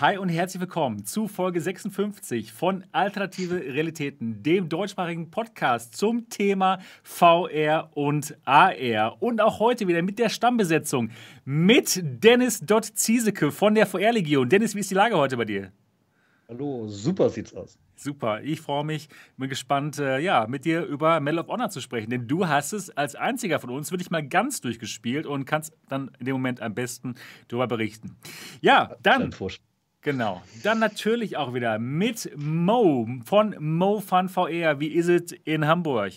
Hi und herzlich willkommen zu Folge 56 von Alternative Realitäten, dem deutschsprachigen Podcast zum Thema VR und AR. Und auch heute wieder mit der Stammbesetzung mit Dennis Dott Ziesecke von der VR-Legion. Dennis, wie ist die Lage heute bei dir? Hallo, super sieht's aus. Super, ich freue mich, bin gespannt, äh, ja, mit dir über Medal of Honor zu sprechen, denn du hast es als einziger von uns wirklich mal ganz durchgespielt und kannst dann in dem Moment am besten darüber berichten. Ja, dann Genau. Dann natürlich auch wieder mit Mo von Mo Fun VR. Wie ist es in Hamburg?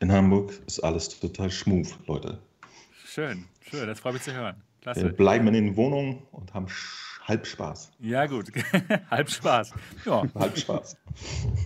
In Hamburg ist alles total smooth, Leute. Schön, schön, das freut mich zu hören. Klasse. Wir bleiben in den Wohnungen und haben halb Spaß. Ja, gut. halb Spaß. Ja. halb Spaß.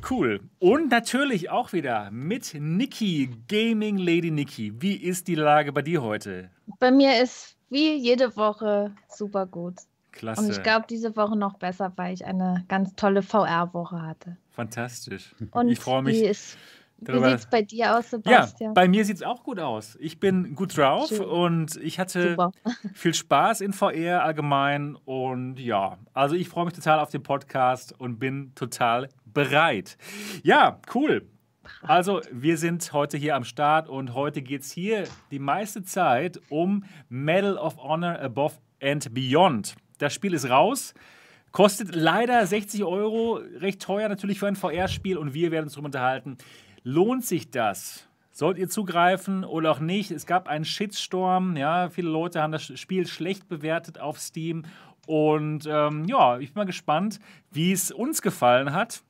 Cool. Und natürlich auch wieder mit Niki, Gaming Lady Niki. Wie ist die Lage bei dir heute? Bei mir ist wie jede Woche super gut. Klasse. Und ich glaube, diese Woche noch besser, weil ich eine ganz tolle VR-Woche hatte. Fantastisch. Und ich freue mich. Wie, ist, wie sieht es bei dir aus, Sebastian? Ja, bei mir sieht es auch gut aus. Ich bin gut drauf Schön. und ich hatte Super. viel Spaß in VR allgemein. Und ja, also ich freue mich total auf den Podcast und bin total bereit. Ja, cool. Also, wir sind heute hier am Start und heute geht es hier die meiste Zeit um Medal of Honor Above and Beyond. Das Spiel ist raus. Kostet leider 60 Euro, recht teuer natürlich für ein VR-Spiel und wir werden uns darüber unterhalten. Lohnt sich das? Sollt ihr zugreifen oder auch nicht? Es gab einen Shitstorm, ja, viele Leute haben das Spiel schlecht bewertet auf Steam und ähm, ja, ich bin mal gespannt, wie es uns gefallen hat.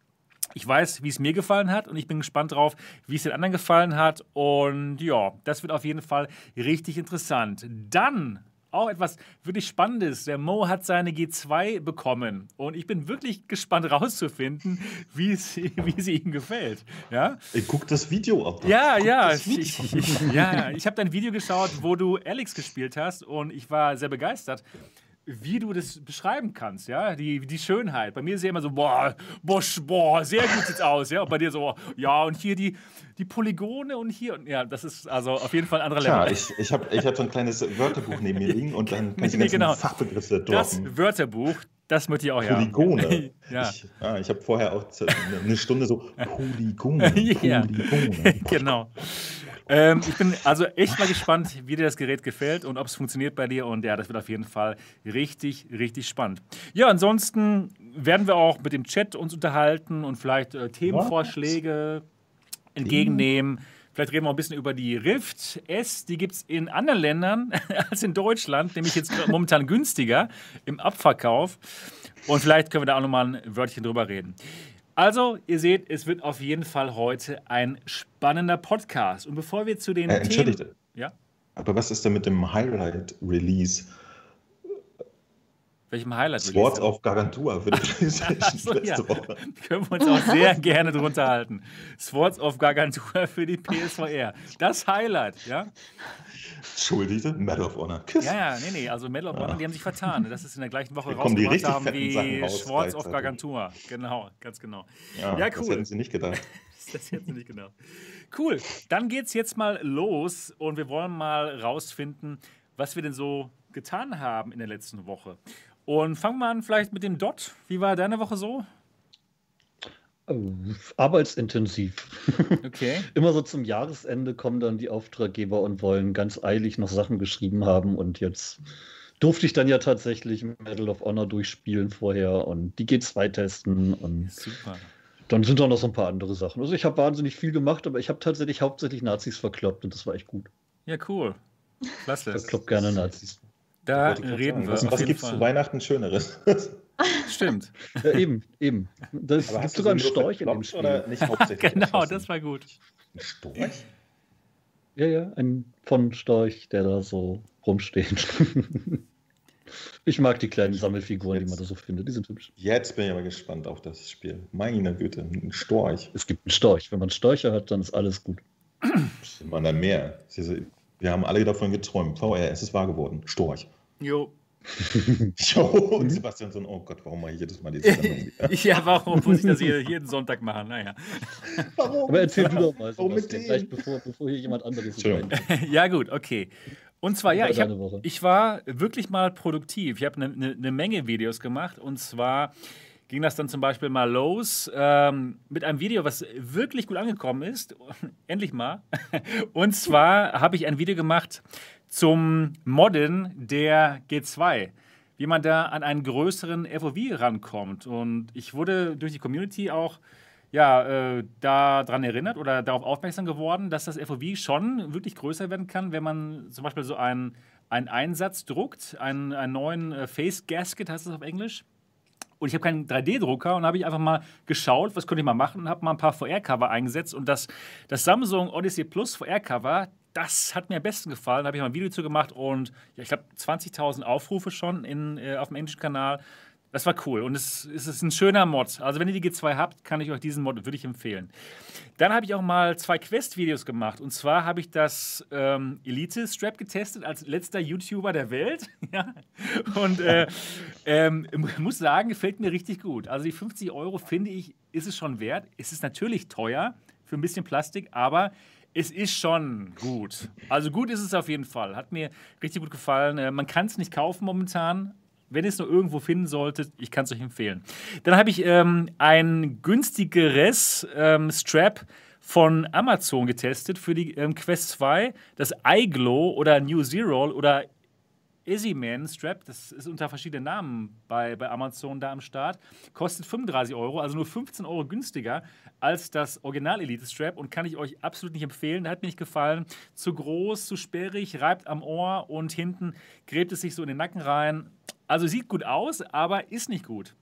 Ich weiß, wie es mir gefallen hat und ich bin gespannt drauf, wie es den anderen gefallen hat. Und ja, das wird auf jeden Fall richtig interessant. Dann auch etwas wirklich Spannendes. Der Mo hat seine G2 bekommen und ich bin wirklich gespannt rauszufinden, wie, sie, wie sie ihm gefällt. Ja? Ich guck das Video ab. Ja, ja, Video. Ich, ich, ja. Ich habe dein Video geschaut, wo du Alex gespielt hast und ich war sehr begeistert wie du das beschreiben kannst, ja, die, die Schönheit. Bei mir ist ja immer so, boah, boah, boah, sehr gut sieht's aus, ja, und bei dir so, ja, und hier die, die Polygone und hier, und ja, das ist also auf jeden Fall ein anderer Level. Ja, ich, ich habe ich hab so ein kleines Wörterbuch neben mir liegen und dann kann ich die ganzen genau. Fachbegriffe droppen. Das Wörterbuch, das möchte ich auch, ja. Polygone. ja. Ich, ah, ich habe vorher auch eine Stunde so Polygone, Polygone. genau. Ähm, ich bin also echt mal gespannt, wie dir das Gerät gefällt und ob es funktioniert bei dir. Und ja, das wird auf jeden Fall richtig, richtig spannend. Ja, ansonsten werden wir auch mit dem Chat uns unterhalten und vielleicht äh, Themenvorschläge entgegennehmen. Vielleicht reden wir auch ein bisschen über die Rift S. Die gibt es in anderen Ländern als in Deutschland, nämlich jetzt momentan günstiger im Abverkauf. Und vielleicht können wir da auch nochmal ein Wörtchen drüber reden. Also, ihr seht, es wird auf jeden Fall heute ein spannender Podcast. Und bevor wir zu den äh. Themen. Ja? Aber was ist denn mit dem Highlight-Release? Welchem Highlight? Swords of Gargantua für die PlayStation so, ja. Können wir uns auch sehr gerne drunter halten. Swords of Gargantua für die PSVR. Das Highlight, ja? Entschuldigte, Medal of Honor. Kiss. Ja, ja, nee, nee, also Medal of Honor, ja. die haben sich vertan. Das ist in der gleichen Woche rausgebracht haben wie Schwarz of Gargantua. Genau, ganz genau. Ja, ja cool. Das hätten sie nicht gedacht. das hätten sie nicht gedacht. Cool, dann geht's jetzt mal los und wir wollen mal rausfinden, was wir denn so getan haben in der letzten Woche. Und fangen wir an vielleicht mit dem Dot. Wie war deine Woche so? Arbeitsintensiv. Okay. Immer so zum Jahresende kommen dann die Auftraggeber und wollen ganz eilig noch Sachen geschrieben haben und jetzt durfte ich dann ja tatsächlich Medal of Honor durchspielen vorher und die G2 testen und Super. dann sind da noch so ein paar andere Sachen. Also ich habe wahnsinnig viel gemacht, aber ich habe tatsächlich hauptsächlich Nazis verkloppt und das war echt gut. Ja, cool. Klasse. Ich verklopp gerne Nazis. Da reden wir. Was, was gibt es zu Weihnachten Schöneres? Stimmt. Ja, eben, eben. Das gibt sogar einen Storch in dem Spiel. Oder nicht hauptsächlich genau, das war gut. Ein Storch? Ja, ja, ein von Storch, der da so rumsteht. Ich mag die kleinen Sammelfiguren, jetzt, die man da so findet. Die sind hübsch. Jetzt bin ich aber gespannt auf das Spiel. Meine Güte, ein Storch. Es gibt einen Storch. Wenn man Störche hat, dann ist alles gut. Sind man dann mehr? Wir haben alle davon geträumt. VR, es ist wahr geworden. Storch. Jo. jo, und Sebastian so, oh Gott, warum mache ich jedes Mal diese Sendung? ja, warum muss ich das hier jeden Sonntag machen? Naja. Warum? Aber erzähl du doch mal, Sebastian, gleich bevor, bevor hier jemand anderes Ja, gut, okay. Und zwar, ja, ich, hab, ich war wirklich mal produktiv. Ich habe eine ne, ne Menge Videos gemacht. Und zwar ging das dann zum Beispiel mal los ähm, mit einem Video, was wirklich gut angekommen ist. Endlich mal. Und zwar habe ich ein Video gemacht zum Modden der G2 wie man da an einen größeren FOV rankommt. Und ich wurde durch die Community auch ja, äh, daran erinnert oder darauf aufmerksam geworden, dass das FOV schon wirklich größer werden kann, wenn man zum Beispiel so einen, einen Einsatz druckt, einen, einen neuen äh, Face Gasket heißt das auf Englisch. Und ich habe keinen 3D-Drucker und habe ich einfach mal geschaut, was könnte ich mal machen und habe mal ein paar VR-Cover eingesetzt. Und das, das Samsung Odyssey Plus VR-Cover, das hat mir am besten gefallen. Da habe ich mal ein Video zu gemacht und ja, ich glaube 20.000 Aufrufe schon in, äh, auf dem englischen Kanal. Das war cool und es, es, ist ein schöner Mod. Also wenn ihr die G2 habt, kann ich euch diesen Mod wirklich empfehlen. Dann habe ich auch mal zwei Quest-Videos gemacht und zwar habe ich das ähm, Elite-Strap getestet als letzter YouTuber der Welt. Und äh, ähm, muss sagen, gefällt mir richtig gut. Also die 50 Euro finde ich, ist es schon wert. Es ist natürlich teuer für ein bisschen Plastik, aber es ist schon gut. Also gut ist es auf jeden Fall. Hat mir richtig gut gefallen. Äh, man kann es nicht kaufen momentan, wenn ihr es nur irgendwo finden solltet, ich kann es euch empfehlen. Dann habe ich ähm, ein günstigeres ähm, Strap von Amazon getestet für die ähm, Quest 2. Das iGlow oder New Zero oder Easyman Strap, das ist unter verschiedenen Namen bei, bei Amazon da am Start, kostet 35 Euro, also nur 15 Euro günstiger als das Original Elite Strap und kann ich euch absolut nicht empfehlen. Hat mir nicht gefallen. Zu groß, zu sperrig, reibt am Ohr und hinten gräbt es sich so in den Nacken rein. Also sieht gut aus, aber ist nicht gut.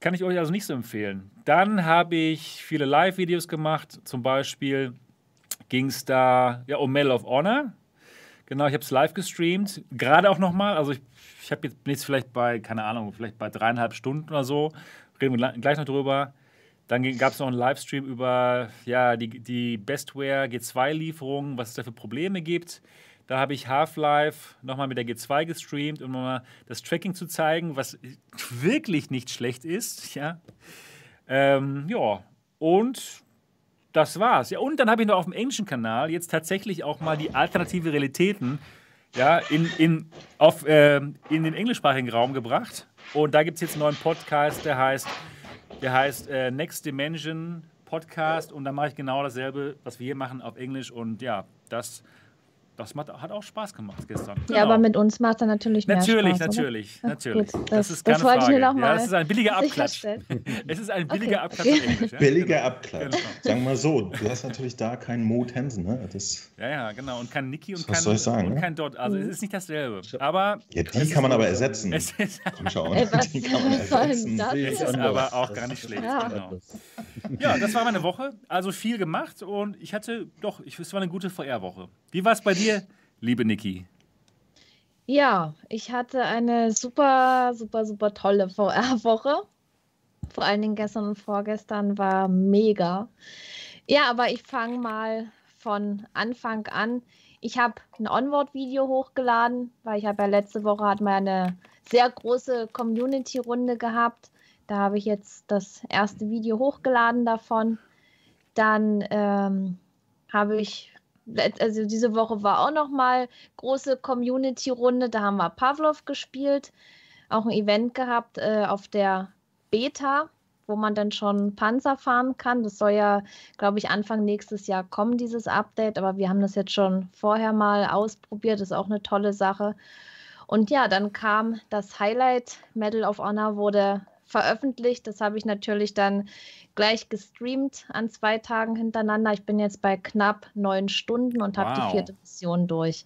Kann ich euch also nicht so empfehlen. Dann habe ich viele Live-Videos gemacht. Zum Beispiel ging es da ja, um Medal of Honor. Genau, ich habe es live gestreamt. Gerade auch nochmal. Also ich, ich habe jetzt, jetzt vielleicht bei, keine Ahnung, vielleicht bei dreieinhalb Stunden oder so. Reden wir gleich noch drüber. Dann gab es noch einen Livestream über ja, die, die Bestware G2-Lieferungen, was es da für Probleme gibt. Da habe ich Half-Life nochmal mit der G2 gestreamt, um nochmal das Tracking zu zeigen, was wirklich nicht schlecht ist. Ja, ähm, ja. und das war's. Ja, und dann habe ich noch auf dem englischen Kanal jetzt tatsächlich auch mal die alternative Realitäten ja, in, in, auf, äh, in den englischsprachigen Raum gebracht. Und da gibt es jetzt einen neuen Podcast, der heißt, der heißt äh, Next Dimension Podcast. Und da mache ich genau dasselbe, was wir hier machen auf Englisch. Und ja, das das hat auch Spaß gemacht gestern. Ja, genau. aber mit uns macht er natürlich mehr natürlich, Spaß. Natürlich, Ach, natürlich, natürlich. Das, das, ist keine das Frage. Ja, das ist ein billiger Abklatsch. es ist ein billiger okay. Abklatsch. Englisch, ja? Billiger genau. Abklatsch. Genau. Sagen wir mal so, du hast natürlich da keinen Mo Hansen. Ne? Das, ja, ja, genau. Und kein Niki und kein, soll ich sagen, und ne? kein Dot. Also es ist nicht dasselbe. Aber ja, die kann man aber ersetzen. Es ist, Komm schon. die kann man ersetzen. Das ist aber auch gar nicht schlecht. Ja. Genau. ja, das war meine Woche. Also viel gemacht und ich hatte doch, es war eine gute VR-Woche. Wie war es bei dir? liebe Niki? Ja, ich hatte eine super, super, super tolle VR-Woche. Vor allen Dingen gestern und vorgestern war mega. Ja, aber ich fange mal von Anfang an. Ich habe ein Onboard-Video hochgeladen, weil ich habe ja letzte Woche hat man eine sehr große Community-Runde gehabt. Da habe ich jetzt das erste Video hochgeladen davon. Dann ähm, habe ich also diese Woche war auch noch mal große Community-Runde. Da haben wir Pavlov gespielt, auch ein Event gehabt äh, auf der Beta, wo man dann schon Panzer fahren kann. Das soll ja, glaube ich, Anfang nächstes Jahr kommen, dieses Update. Aber wir haben das jetzt schon vorher mal ausprobiert. Das ist auch eine tolle Sache. Und ja, dann kam das Highlight. Medal of Honor wurde veröffentlicht. Das habe ich natürlich dann gleich gestreamt an zwei Tagen hintereinander. Ich bin jetzt bei knapp neun Stunden und wow. habe die vierte Mission durch.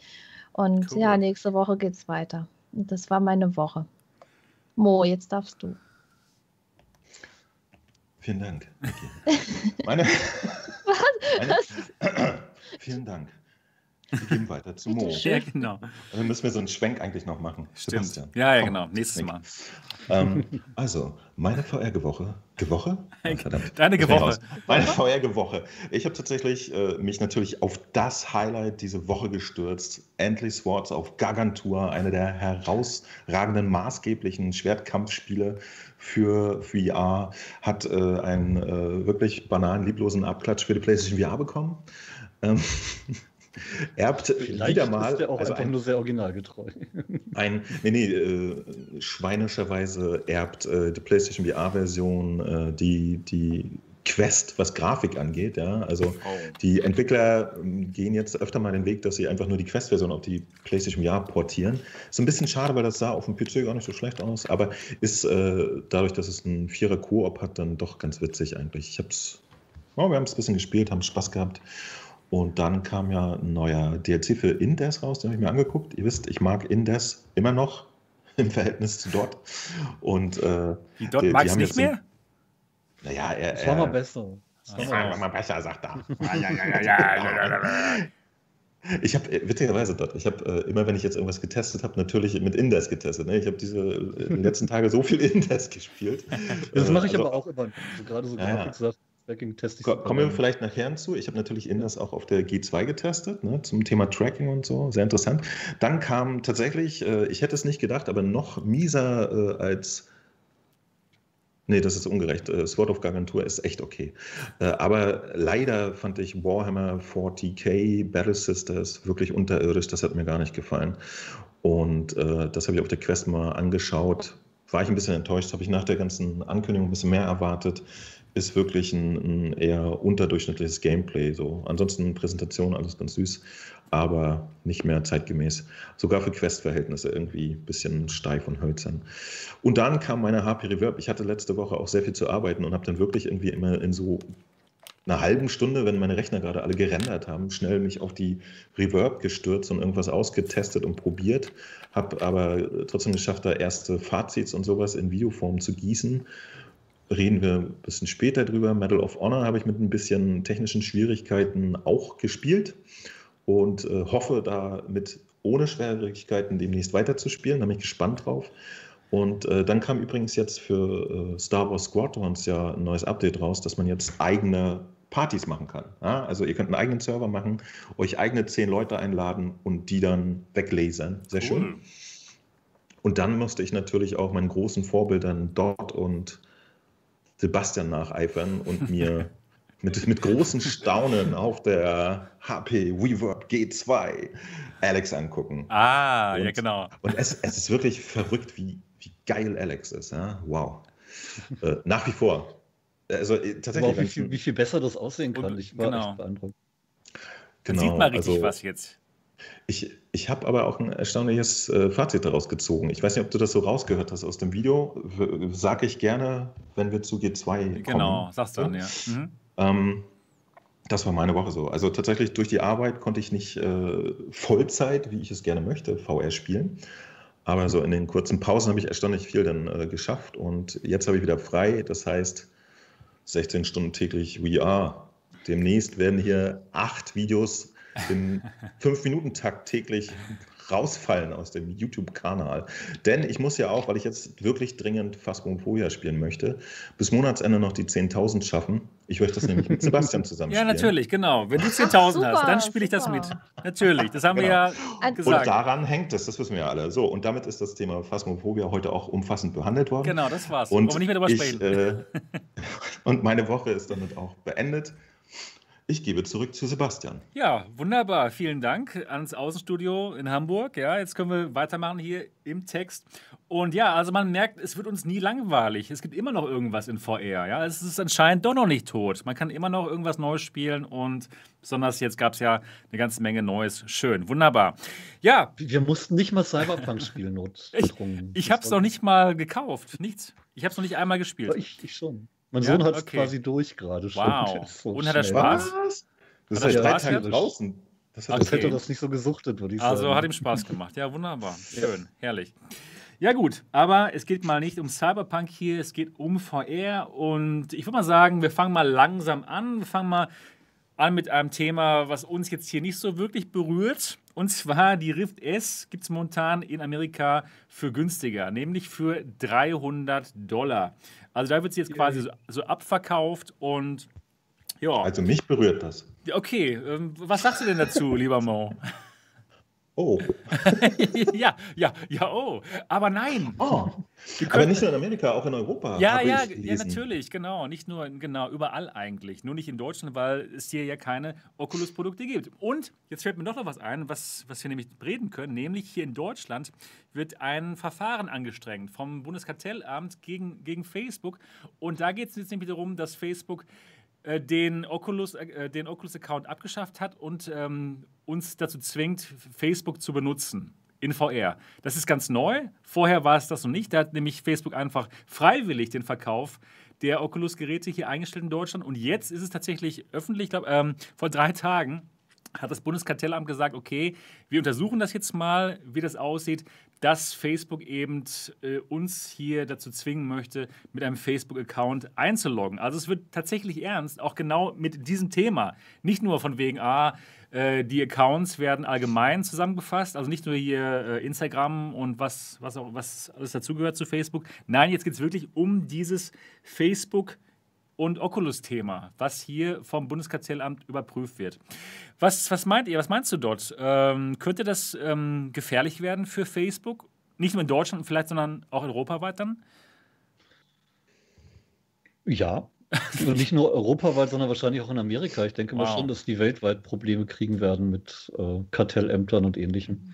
Und cool. ja, nächste Woche geht es weiter. Und das war meine Woche. Mo, jetzt darfst du. Vielen Dank. Okay. Meine, Was? Meine, vielen Dank. Wir gehen weiter zu Mo. Ja, genau. Dann müssen wir so einen Schwenk eigentlich noch machen. Stimmt. Sebastian. Ja, ja, genau. Nächstes Mal. Ähm, also, meine VR-Gewoche. Gewoche? Oh, verdammt. Deine Gewoche. Meine VR-Gewoche. Ich habe tatsächlich äh, mich natürlich auf das Highlight diese Woche gestürzt. Endlich Swords auf Gargantua, eine der herausragenden, maßgeblichen Schwertkampfspiele für VR, hat äh, einen äh, wirklich banalen, lieblosen Abklatsch für die PlayStation VR bekommen. Ähm, erbt Vielleicht wieder mal. Ist der auch also einfach ein, nur sehr originalgetreu. Ein, nee, nee, äh, schweinischerweise erbt äh, die PlayStation VR-Version äh, die, die Quest, was Grafik angeht. Ja? Also oh. die Entwickler ähm, gehen jetzt öfter mal den Weg, dass sie einfach nur die Quest-Version auf die PlayStation VR portieren. Ist ein bisschen schade, weil das sah auf dem PC gar nicht so schlecht aus, aber ist äh, dadurch, dass es einen Vierer Koop hat, dann doch ganz witzig eigentlich. Ich hab's, oh, wir haben es ein bisschen gespielt, haben Spaß gehabt. Und dann kam ja ein neuer DLC für Indes raus, den habe ich mir angeguckt. Ihr wisst, ich mag Indes immer noch im Verhältnis zu Dot. Und äh, die Dot magst du nicht mehr? Naja, er. Das war mal besser. Das war mal besser, sagt er. Ich habe äh, witzigerweise dort, ich habe äh, immer, wenn ich jetzt irgendwas getestet habe, natürlich mit Indes getestet. Ne? Ich habe diese äh, letzten Tage so viel Indes gespielt. Das mache ich also, aber auch immer. Also gerade so Grafik-Sachen. Tracking teste ich. Kommen wir vielleicht nachher hinzu. Ich habe natürlich Indes auch auf der G2 getestet, ne, zum Thema Tracking und so. Sehr interessant. Dann kam tatsächlich, äh, ich hätte es nicht gedacht, aber noch mieser äh, als Nee, das ist ungerecht. Äh, Sword of Gargantua ist echt okay. Äh, aber leider fand ich Warhammer 40k Battle Sisters wirklich unterirdisch. Das hat mir gar nicht gefallen. Und äh, das habe ich auf der Quest mal angeschaut. War ich ein bisschen enttäuscht, habe ich nach der ganzen Ankündigung ein bisschen mehr erwartet ist wirklich ein, ein, eher unterdurchschnittliches Gameplay. So. Ansonsten Präsentation, alles ganz süß, aber nicht mehr zeitgemäß. Sogar für Quest-Verhältnisse irgendwie ein bisschen steif und hölzern. Und dann kam meine HP Reverb. Ich hatte letzte Woche auch sehr viel zu arbeiten und habe dann wirklich irgendwie immer in so einer halben Stunde, wenn meine Rechner gerade alle gerendert haben, schnell mich auf die Reverb gestürzt und irgendwas ausgetestet und probiert. Habe aber trotzdem geschafft, da erste Fazits und sowas in Videoform zu gießen reden wir ein bisschen später drüber. Medal of Honor habe ich mit ein bisschen technischen Schwierigkeiten auch gespielt und äh, hoffe damit ohne Schwierigkeiten demnächst weiterzuspielen. Da bin ich gespannt drauf. Und äh, dann kam übrigens jetzt für äh, Star Wars Squadrons ja ein neues Update raus, dass man jetzt eigene Partys machen kann. Ja? Also ihr könnt einen eigenen Server machen, euch eigene zehn Leute einladen und die dann weglasern. Sehr cool. schön. Und dann musste ich natürlich auch meinen großen Vorbildern Dot und Sebastian nacheifern und mir mit, mit großen Staunen auf der HP Reverb G2 Alex angucken. Ah, und, ja, genau. Und es, es ist wirklich verrückt, wie, wie geil Alex ist. Ja? Wow. äh, nach wie vor. Also äh, tatsächlich. Wow, wie, viel, wie viel besser das aussehen kann. Ich war genau. echt beeindruckt. Genau, sieht man richtig also, was jetzt. Ich, ich habe aber auch ein erstaunliches äh, Fazit daraus gezogen. Ich weiß nicht, ob du das so rausgehört hast aus dem Video. Sage ich gerne, wenn wir zu G2 kommen. Genau, sagst du dann, ja. Mhm. Ähm, das war meine Woche so. Also tatsächlich durch die Arbeit konnte ich nicht äh, Vollzeit, wie ich es gerne möchte, VR spielen. Aber so in den kurzen Pausen habe ich erstaunlich viel dann äh, geschafft. Und jetzt habe ich wieder frei. Das heißt, 16 Stunden täglich VR. Demnächst werden hier acht Videos im 5-Minuten-Takt täglich rausfallen aus dem YouTube-Kanal. Denn ich muss ja auch, weil ich jetzt wirklich dringend Phasmophobia spielen möchte, bis Monatsende noch die 10.000 schaffen. Ich möchte das nämlich mit Sebastian zusammen Ja, natürlich, genau. Wenn du 10.000 hast, dann spiele ich das mit. Natürlich, das haben genau. wir ja gesagt. Und daran hängt es, das wissen wir ja alle. So, und damit ist das Thema Phasmophobia heute auch umfassend behandelt worden. Genau, das war's. Und nicht mehr darüber sprechen. Äh, und meine Woche ist damit auch beendet. Ich gebe zurück zu Sebastian. Ja, wunderbar. Vielen Dank ans Außenstudio in Hamburg. Ja, jetzt können wir weitermachen hier im Text. Und ja, also man merkt, es wird uns nie langweilig. Es gibt immer noch irgendwas in VR. Ja, es ist anscheinend doch noch nicht tot. Man kann immer noch irgendwas Neues spielen und besonders jetzt gab es ja eine ganze Menge Neues. Schön, wunderbar. Ja. Wir mussten nicht mal Cyberpunk spielen, notgedrungen. Ich, ich habe es noch nicht mal gekauft. Nichts. Ich habe es noch nicht einmal gespielt. Ich, ich schon. Mein ja? Sohn hat es okay. quasi durch gerade schon. Wow. So Und hat er Spaß? Was? Das ist ja drei Tage draußen. Das, hat, okay. das hätte das nicht so gesuchtet, würde ich also sagen. Also hat ihm Spaß gemacht. Ja, wunderbar. Schön, ja. herrlich. Ja gut, aber es geht mal nicht um Cyberpunk hier, es geht um VR und ich würde mal sagen, wir fangen mal langsam an. Wir fangen mal an mit einem Thema, was uns jetzt hier nicht so wirklich berührt. Und zwar die Rift S gibt es momentan in Amerika für günstiger, nämlich für 300 Dollar. Also da wird sie jetzt quasi so, so, abverkauft und ja. Also mich berührt das. Okay, ähm, was sagst du denn dazu, lieber Mo? Oh. ja, ja, ja, oh. Aber nein. Oh. Aber nicht nur in Amerika, auch in Europa. Ja, ja, ja, natürlich, genau. Nicht nur, genau, überall eigentlich. Nur nicht in Deutschland, weil es hier ja keine Oculus-Produkte gibt. Und jetzt fällt mir doch noch was ein, was, was wir nämlich reden können. Nämlich hier in Deutschland wird ein Verfahren angestrengt vom Bundeskartellamt gegen, gegen Facebook. Und da geht es jetzt nämlich darum, dass Facebook äh, den Oculus, äh, den Oculus-Account abgeschafft hat und ähm, uns dazu zwingt, Facebook zu benutzen in VR. Das ist ganz neu. Vorher war es das noch nicht. Da hat nämlich Facebook einfach freiwillig den Verkauf der Oculus-Geräte hier eingestellt in Deutschland. Und jetzt ist es tatsächlich öffentlich, ich ähm, vor drei Tagen hat das Bundeskartellamt gesagt, okay, wir untersuchen das jetzt mal, wie das aussieht, dass Facebook eben äh, uns hier dazu zwingen möchte, mit einem Facebook-Account einzuloggen. Also es wird tatsächlich ernst, auch genau mit diesem Thema. Nicht nur von wegen, ah, äh, die Accounts werden allgemein zusammengefasst, also nicht nur hier äh, Instagram und was, was, auch, was alles dazugehört zu Facebook. Nein, jetzt geht es wirklich um dieses Facebook- und Oculus-Thema, was hier vom Bundeskartellamt überprüft wird. Was, was meint ihr, was meinst du dort? Ähm, könnte das ähm, gefährlich werden für Facebook? Nicht nur in Deutschland vielleicht, sondern auch europaweit dann? Ja, also nicht nur europaweit, sondern wahrscheinlich auch in Amerika. Ich denke wow. mal schon, dass die weltweit Probleme kriegen werden mit äh, Kartellämtern und ähnlichem.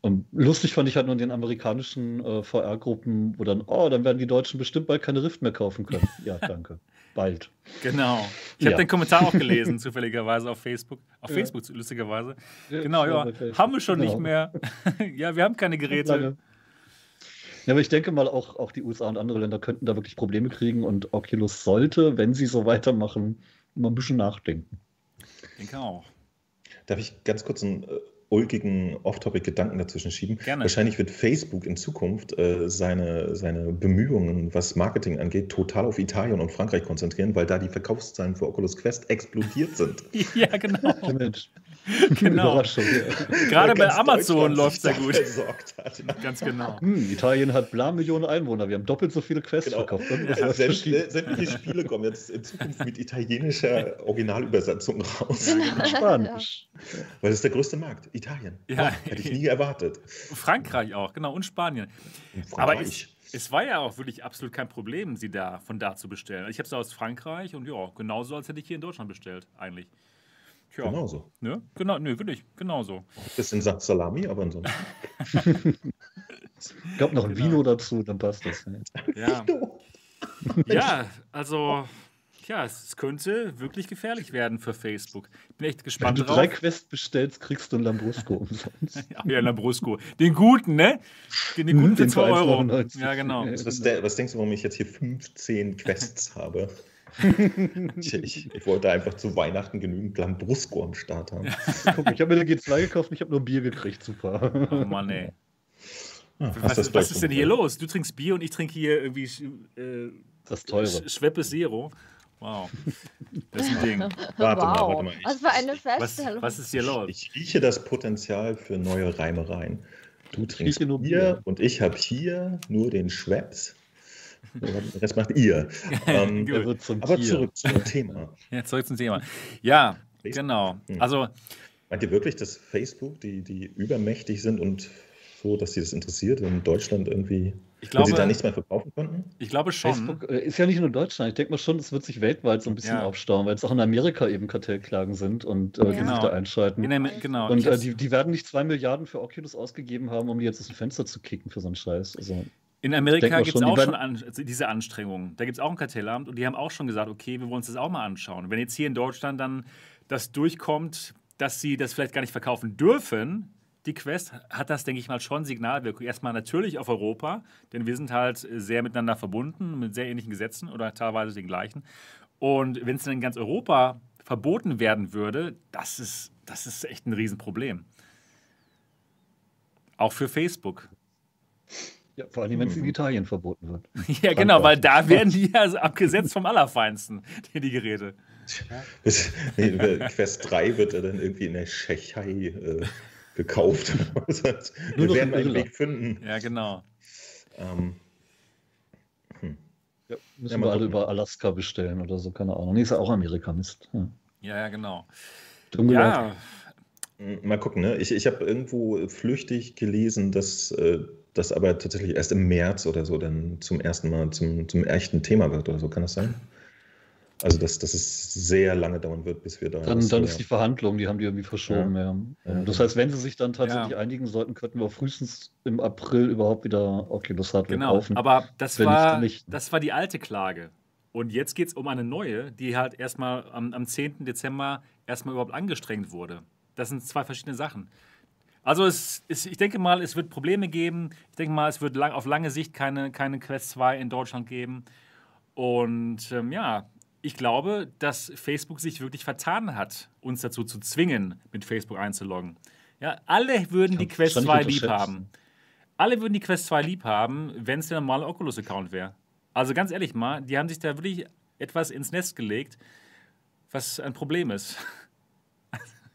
Und lustig fand ich halt nur in den amerikanischen äh, VR-Gruppen, wo dann, oh, dann werden die Deutschen bestimmt bald keine Rift mehr kaufen können. Ja, danke. Bald. Genau. Ich ja. habe den Kommentar auch gelesen, zufälligerweise auf Facebook. Auf ja. Facebook, lustigerweise. Ja, genau, ja. Haben wir schon genau. nicht mehr. ja, wir haben keine Geräte. Ja, aber ich denke mal, auch, auch die USA und andere Länder könnten da wirklich Probleme kriegen und Oculus sollte, wenn sie so weitermachen, mal ein bisschen nachdenken. Ich denke auch. Darf ich ganz kurz ein äh, ulkigen Off-Topic-Gedanken dazwischen schieben. Gerne. Wahrscheinlich wird Facebook in Zukunft äh, seine, seine Bemühungen, was Marketing angeht, total auf Italien und Frankreich konzentrieren, weil da die Verkaufszahlen für Oculus Quest explodiert sind. ja, genau. genau. Gerade bei Amazon läuft es sehr gut. Hat. Ganz genau. Hm, Italien hat bla Millionen Einwohner. Wir haben doppelt so viele Quests genau. verkauft. Ja, sämtliche Spiele kommen jetzt in Zukunft mit italienischer Originalübersetzung raus. Spanisch. Weil das ist der größte Markt. Italien. Ja. Oh, hätte ich nie erwartet. Frankreich auch, genau. Und Spanien. Und Aber ich, es war ja auch wirklich absolut kein Problem, sie da von da zu bestellen. Ich habe sie aus Frankreich und ja, genauso als hätte ich hier in Deutschland bestellt, eigentlich. Ja. Genauso. Ne? Genau, nö, wirklich, genauso. Bisschen Salami, aber ansonsten. ich glaube noch ein genau. Vino dazu, dann passt das. Ja, ja also ja, es könnte wirklich gefährlich werden für Facebook. Ich bin echt gespannt Wenn du drauf. drei Quests bestellst, kriegst du einen Lambrusco umsonst. ja, Lambrusco. Den guten, ne? Den, den guten für 2 Euro. Ja, genau. Was, was, denkst du, warum ich jetzt hier 15 Quests habe? Ich, ich, ich, wollte einfach zu Weihnachten genügend Lambrusco am Start haben. Guck, ich habe mir eine G2 gekauft und ich habe nur Bier gekriegt. Super. Oh Mann, ey. Ah, was, was ist denn hier los? Du trinkst Bier und ich trinke hier irgendwie äh, das teure. Schweppe Zero. Wow. Das ist ein Ding. Warte wow. mal, warte mal. Ich, was für eine Feststellung. Was, was, ist hier los? Ich rieche das Potenzial für neue Reimereien. Du trinkst nur Bier und ich habe hier nur den Schweppes. Das macht ihr. ähm, aber Tier. zurück zum Thema. Ja, zurück zum Thema. Ja, Facebook. genau. Hm. Also, Meint ihr wirklich, dass Facebook, die, die übermächtig sind und so, dass sie das interessiert, in Deutschland irgendwie, ich glaube, sie da nichts mehr verkaufen konnten? Ich glaube schon. Facebook äh, ist ja nicht nur Deutschland. Ich denke mal schon, es wird sich weltweit so ein bisschen ja. aufstauen, weil es auch in Amerika eben Kartellklagen sind und äh, ja. die genau. sich da einschalten. In, genau. Und äh, die, die werden nicht zwei Milliarden für Oculus ausgegeben haben, um die jetzt aus dem Fenster zu kicken für so einen Scheiß. Also, in Amerika gibt es auch schon an, also diese Anstrengungen. Da gibt es auch ein Kartellamt und die haben auch schon gesagt, okay, wir wollen uns das auch mal anschauen. Wenn jetzt hier in Deutschland dann das durchkommt, dass sie das vielleicht gar nicht verkaufen dürfen, die Quest, hat das, denke ich mal, schon Signalwirkung. Erstmal natürlich auf Europa, denn wir sind halt sehr miteinander verbunden, mit sehr ähnlichen Gesetzen oder teilweise den gleichen. Und wenn es dann in ganz Europa verboten werden würde, das ist, das ist echt ein Riesenproblem. Auch für Facebook. Ja, vor allem, wenn es in mhm. Italien verboten wird. Ja, genau, weil da werden die ja abgesetzt vom Allerfeinsten, die, die Geräte. Quest 3 wird er dann irgendwie in der Tschechei äh, gekauft. Wir werden einen Weg finden. Ja, genau. Ähm, hm. ja, müssen ja, wir alle über Alaska bestellen oder so, keine Ahnung. Nee, ist ja auch Amerika, Mist. Ja, ja, ja genau. Ja, Hm, mal gucken, ne? Ich, ich habe irgendwo flüchtig gelesen, dass äh, das aber tatsächlich erst im März oder so dann zum ersten Mal zum, zum echten Thema wird oder so. Kann das sein? Also, dass, dass es sehr lange dauern wird, bis wir da. Dann, dann ist die Verhandlung, die haben die irgendwie verschoben, ja. ja. Das heißt, wenn sie sich dann tatsächlich ja. einigen sollten, könnten wir frühestens im April überhaupt wieder Oculus Hardware genau, kaufen. Aber das war, das war die alte Klage. Und jetzt geht es um eine neue, die halt erstmal am, am 10. Dezember erstmal überhaupt angestrengt wurde. Das sind zwei verschiedene Sachen. Also es, es, ich denke mal, es wird Probleme geben. Ich denke mal, es wird lang, auf lange Sicht keine, keine Quest 2 in Deutschland geben. Und ähm, ja, ich glaube, dass Facebook sich wirklich vertan hat, uns dazu zu zwingen, mit Facebook einzuloggen. Ja, alle würden die Quest 2 lieb haben. Alle würden die Quest 2 lieb haben, wenn es der normale Oculus-Account wäre. Also ganz ehrlich mal, die haben sich da wirklich etwas ins Nest gelegt, was ein Problem ist.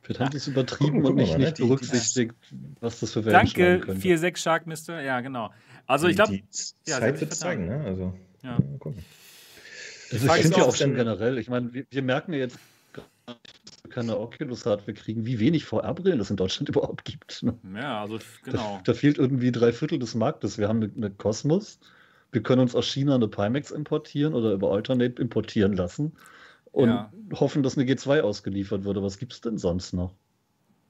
Vielleicht haben sie es übertrieben und nicht, nicht berücksichtigt, was das für Wellen Danke, 4-6 Sharkmister. Ja, genau. Also ich glaube, ja, Zeit wird zeigen, ne? Also, ja. Mal gucken. Also ich finde ja auch schon generell, ich meine, wir, wir, merken ja jetzt dass wir keine Oculus-Hardware kriegen, wie wenig VR-Brillen es in Deutschland überhaupt gibt. Ne? Ja, also genau. Da, da, fehlt irgendwie drei Viertel des Marktes. Wir haben eine, eine Cosmos, wir können uns aus China eine Pimax importieren oder über Alternate importieren lassen und ja. hoffen, dass eine G2 ausgeliefert wird. Was gibt es denn sonst noch?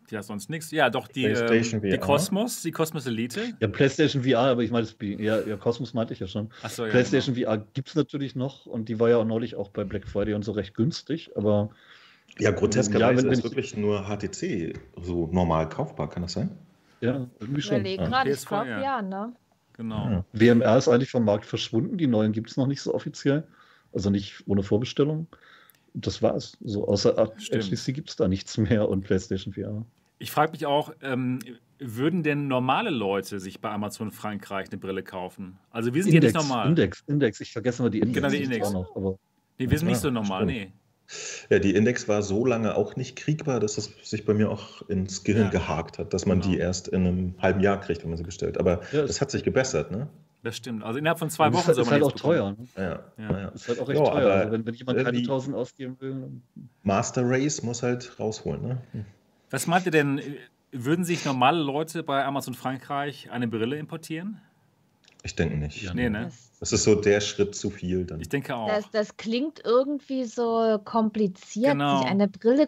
Ja, sonst nichts. Ja, doch die, ähm, die Cosmos, die Cosmos Elite. Ja, PlayStation VR, aber ich meine, ja, ja, Cosmos meinte ich ja schon. Ach so, ja, PlayStation genau. VR gibt es natürlich noch und die war ja auch neulich auch bei Black Friday und so recht günstig, aber. Ja, groteskerweise ja, ist wirklich nur HTC so normal kaufbar, kann das sein? Ja, irgendwie schon. Überlegen gerade, ich glaube ja, ne? Genau. Ja. WMR ist eigentlich vom Markt verschwunden, die neuen gibt es noch nicht so offiziell. Also nicht ohne Vorbestellung. Das war's. So, außer HTC gibt es da nichts mehr und PlayStation VR. Ich frage mich auch, ähm, würden denn normale Leute sich bei Amazon Frankreich eine Brille kaufen? Also wir sind Index, ja nicht normal. Index, Index, ich vergesse mal die Index. Genau, die Index. Noch, aber, nee, wir sind ja, nicht so normal, stimmt. nee. Ja, die Index war so lange auch nicht kriegbar, dass es sich bei mir auch ins Gehirn ja. gehakt hat, dass man genau. die erst in einem halben Jahr kriegt, wenn man sie bestellt. Aber ja, das hat sich gebessert, ne? Das stimmt. Also innerhalb von zwei Wochen ist, soll man ist halt auch teuer. Ne? Ja. Ja. ja. Ist halt auch recht ja, teuer. Also wenn, wenn jemand keine 1000 ausgeben will. Master Race muss halt rausholen, ne? Was meint ihr denn, würden sich normale Leute bei Amazon Frankreich eine Brille importieren? Ich denke nicht. Ja, nee, ne? Das ist so der Schritt zu viel dann. Ich denke auch. Das, das klingt irgendwie so kompliziert, genau. sich eine Brille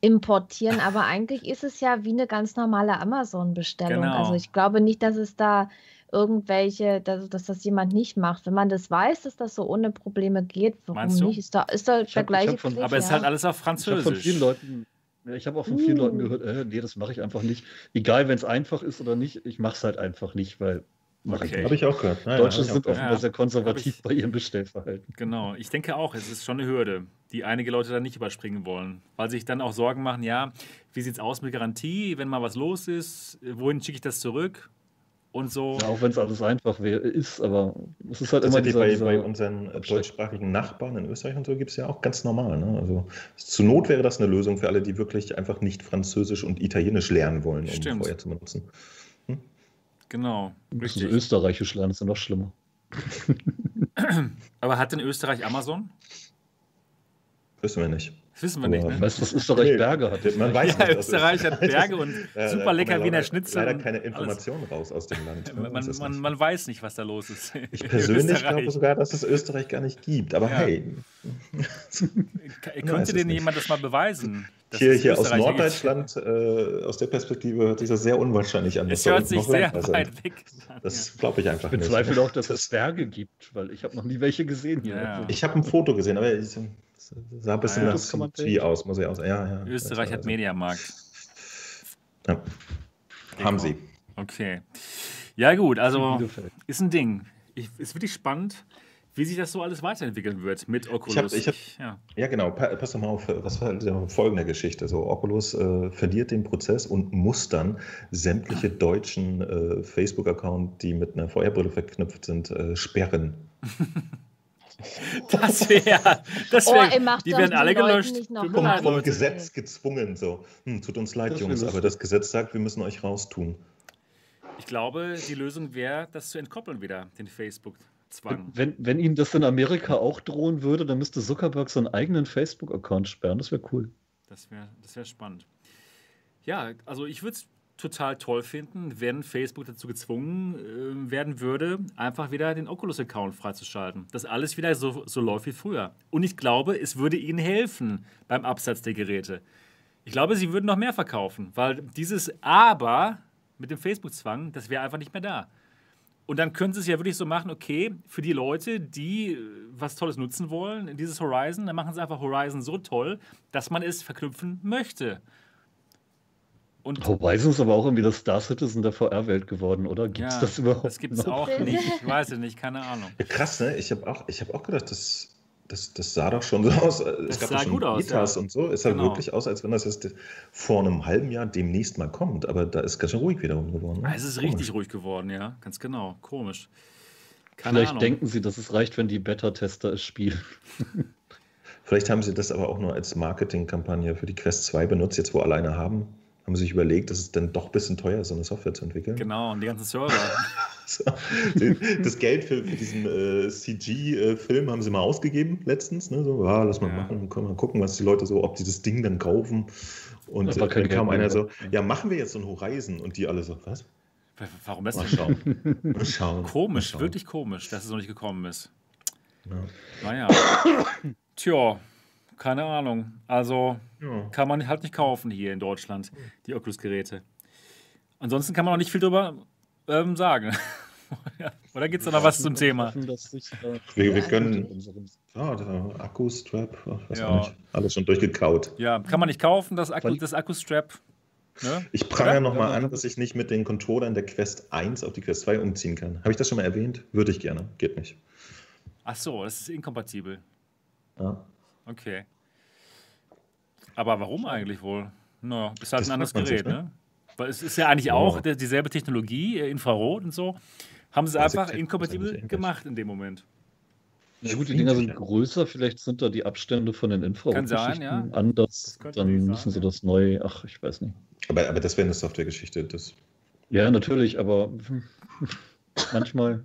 importieren, aber eigentlich ist es ja wie eine ganz normale Amazon-Bestellung. Genau. Also ich glaube nicht, dass es da irgendwelche, dass, dass, das jemand nicht macht. Wenn man das weiß, dass das so ohne Probleme geht, warum nicht? Ist da, ist da der hab, gleiche von, Aber es ist halt alles auf Französisch. Ich habe von vielen Leuten ja, ich habe auch von vielen uh. Leuten gehört, äh, nee, das mache ich einfach nicht. Egal, wenn es einfach ist oder nicht, ich mache es halt einfach nicht, weil mache okay. ich Habe ich auch gehört. Ja, Deutsche sind offenbar ja. sehr konservativ bei ihrem Bestellverhalten. Genau, ich denke auch, es ist schon eine Hürde, die einige Leute dann nicht überspringen wollen, weil sich dann auch Sorgen machen, ja, wie sieht es aus mit Garantie, wenn mal was los ist, wohin schicke ich das zurück? Und so. Ja, auch wenn es alles einfach wär, ist, aber es ist halt immer dieser, bei, dieser bei unseren deutschsprachigen Nachbarn in Österreich und so gibt es ja auch ganz normal. Ne? Also zur Not wäre das eine Lösung für alle, die wirklich einfach nicht Französisch und Italienisch lernen wollen, um Stimmt. vorher zu benutzen. Hm? Genau. Richtig. So Österreichisch lernen ist ja noch schlimmer. aber hat denn Österreich Amazon? Wissen wir nicht. Das wissen wir nicht. Ne? Du, was Österreich nee, Berge hat? Man weiß ja, nicht, Österreich hat Berge und ja, super lecker Wiener Schnitzel. Leider keine Informationen raus aus dem Land. Man, man, man, man, weiß nicht, was da los ist. Ich persönlich glaube sogar, dass es Österreich gar nicht gibt. Aber ja. hey. Könnte denn jemand das mal beweisen? Hier, hier aus Norddeutschland, äh, aus der Perspektive hört sich das sehr unwahrscheinlich an. Es hört sich sehr weit weg an. Das glaube ich einfach ich nicht. Ich bezweifle auch, dass es Berge gibt, weil ich habe noch nie welche gesehen hier. Ja. Ich habe ein Foto gesehen, aber ich, sah ein bisschen ah, ja, nach CG aus, muss ich auch sagen. Ja, ja, Österreich hat Mediamarkt. Ja. Haben sie. Okay. Ja, gut, also ist ein Ding. Ich, ist wirklich spannend, wie sich das so alles weiterentwickeln wird mit Oculus. Ich hab, ich hab, ja. ja. genau. Pass doch mal auf, was war die folgende Geschichte? So, Oculus äh, verliert den Prozess und muss dann sämtliche deutschen äh, Facebook-Accounts, die mit einer VR-Brille verknüpft sind, äh, sperren. Das wäre, das wär, oh, die werden alle gelöscht. Vom, vom Gesetz gezwungen, so. Hm, tut uns leid, das Jungs, aber das Gesetz sagt, wir müssen euch raustun. Ich glaube, die Lösung wäre, das zu entkoppeln wieder, den Facebook-Zwang. Wenn, wenn Ihnen das in Amerika auch drohen würde, dann müsste Zuckerberg seinen eigenen Facebook-Account sperren. Das wäre cool. Das wäre das wär spannend. Ja, also ich würde es total toll finden, wenn Facebook dazu gezwungen äh, werden würde, einfach wieder den Oculus-Account freizuschalten. Dass alles wieder so, so läuft wie früher. Und ich glaube, es würde ihnen helfen beim Absatz der Geräte. Ich glaube, sie würden noch mehr verkaufen, weil dieses Aber mit dem Facebook-Zwang, das wäre einfach nicht mehr da. Und dann können sie es ja wirklich so machen, okay, für die Leute, die äh, was Tolles nutzen wollen, dieses Horizon, dann machen sie einfach Horizon so toll, dass man es verknüpfen möchte. Und Horizon ist aber auch irgendwie das Star Citizen der VR-Welt geworden, oder? Gibt es ja, das überhaupt? Das gibt es auch nicht. Ich weiß es nicht, keine Ahnung. Ja, krass, ne? Ich habe auch, hab auch gedacht, das, das, das sah doch schon so aus. Es das gab sah schon gut aus, ja. und so. Es sah genau. wirklich aus, als wenn das jetzt vor einem halben Jahr demnächst mal kommt. Aber da ist ganz schön ruhig wiederum geworden. Ne? Es ist Komisch. richtig ruhig geworden, ja. Ganz genau. Komisch. Keine Vielleicht Ahnung. denken sie, dass es reicht, wenn die Beta-Tester es spielen. Vielleicht haben sie das aber auch nur als Marketingkampagne für die Quest 2 benutzt, jetzt wo alleine haben haben sich überlegt, dass es dann doch ein bisschen teuer ist, so eine Software zu entwickeln. Genau, und die ganzen Server. so, das Geld für, für diesen äh, CG-Film haben sie mal ausgegeben letztens. Ne? So, ja, lass mal ja. machen, können wir gucken, was die Leute so, ob die das Ding dann kaufen. Und äh, dann kam einer so, ja, machen wir jetzt so ein Horizon. Und die alle so, was? Warum das? Mal schauen. Mal schauen. Komisch, mal schauen. wirklich komisch, dass es noch nicht gekommen ist. Ja. Naja. Tja, keine Ahnung. Also ja. kann man halt nicht kaufen hier in Deutschland, die Oculus-Geräte. Ansonsten kann man auch nicht viel drüber ähm, sagen. Oder gibt es da noch was zum Thema? wir, wir können. Ah, der Akku-Strap, ja. Alles schon durchgekaut. Ja, kann man nicht kaufen, das Akku-Strap. Ne? Ich prangere nochmal an, dass ich nicht mit den Controllern der Quest 1 auf die Quest 2 umziehen kann. Habe ich das schon mal erwähnt? Würde ich gerne. Geht nicht. Ach so, das ist inkompatibel. Ja. Okay. Aber warum eigentlich wohl? Naja, ist halt das ein anderes Gerät, sich, ne? ne? Weil es ist ja eigentlich oh. auch dieselbe Technologie, äh, Infrarot und so. Haben sie einfach inkompatibel gemacht in dem Moment. Ja gut, die Dinger sind größer, vielleicht sind da die Abstände von den Infrarotgeschichten ja. anders. Dann müssen sie das neu, ach, ich weiß nicht. Aber, aber das wäre eine Softwaregeschichte. Das ja, natürlich, aber manchmal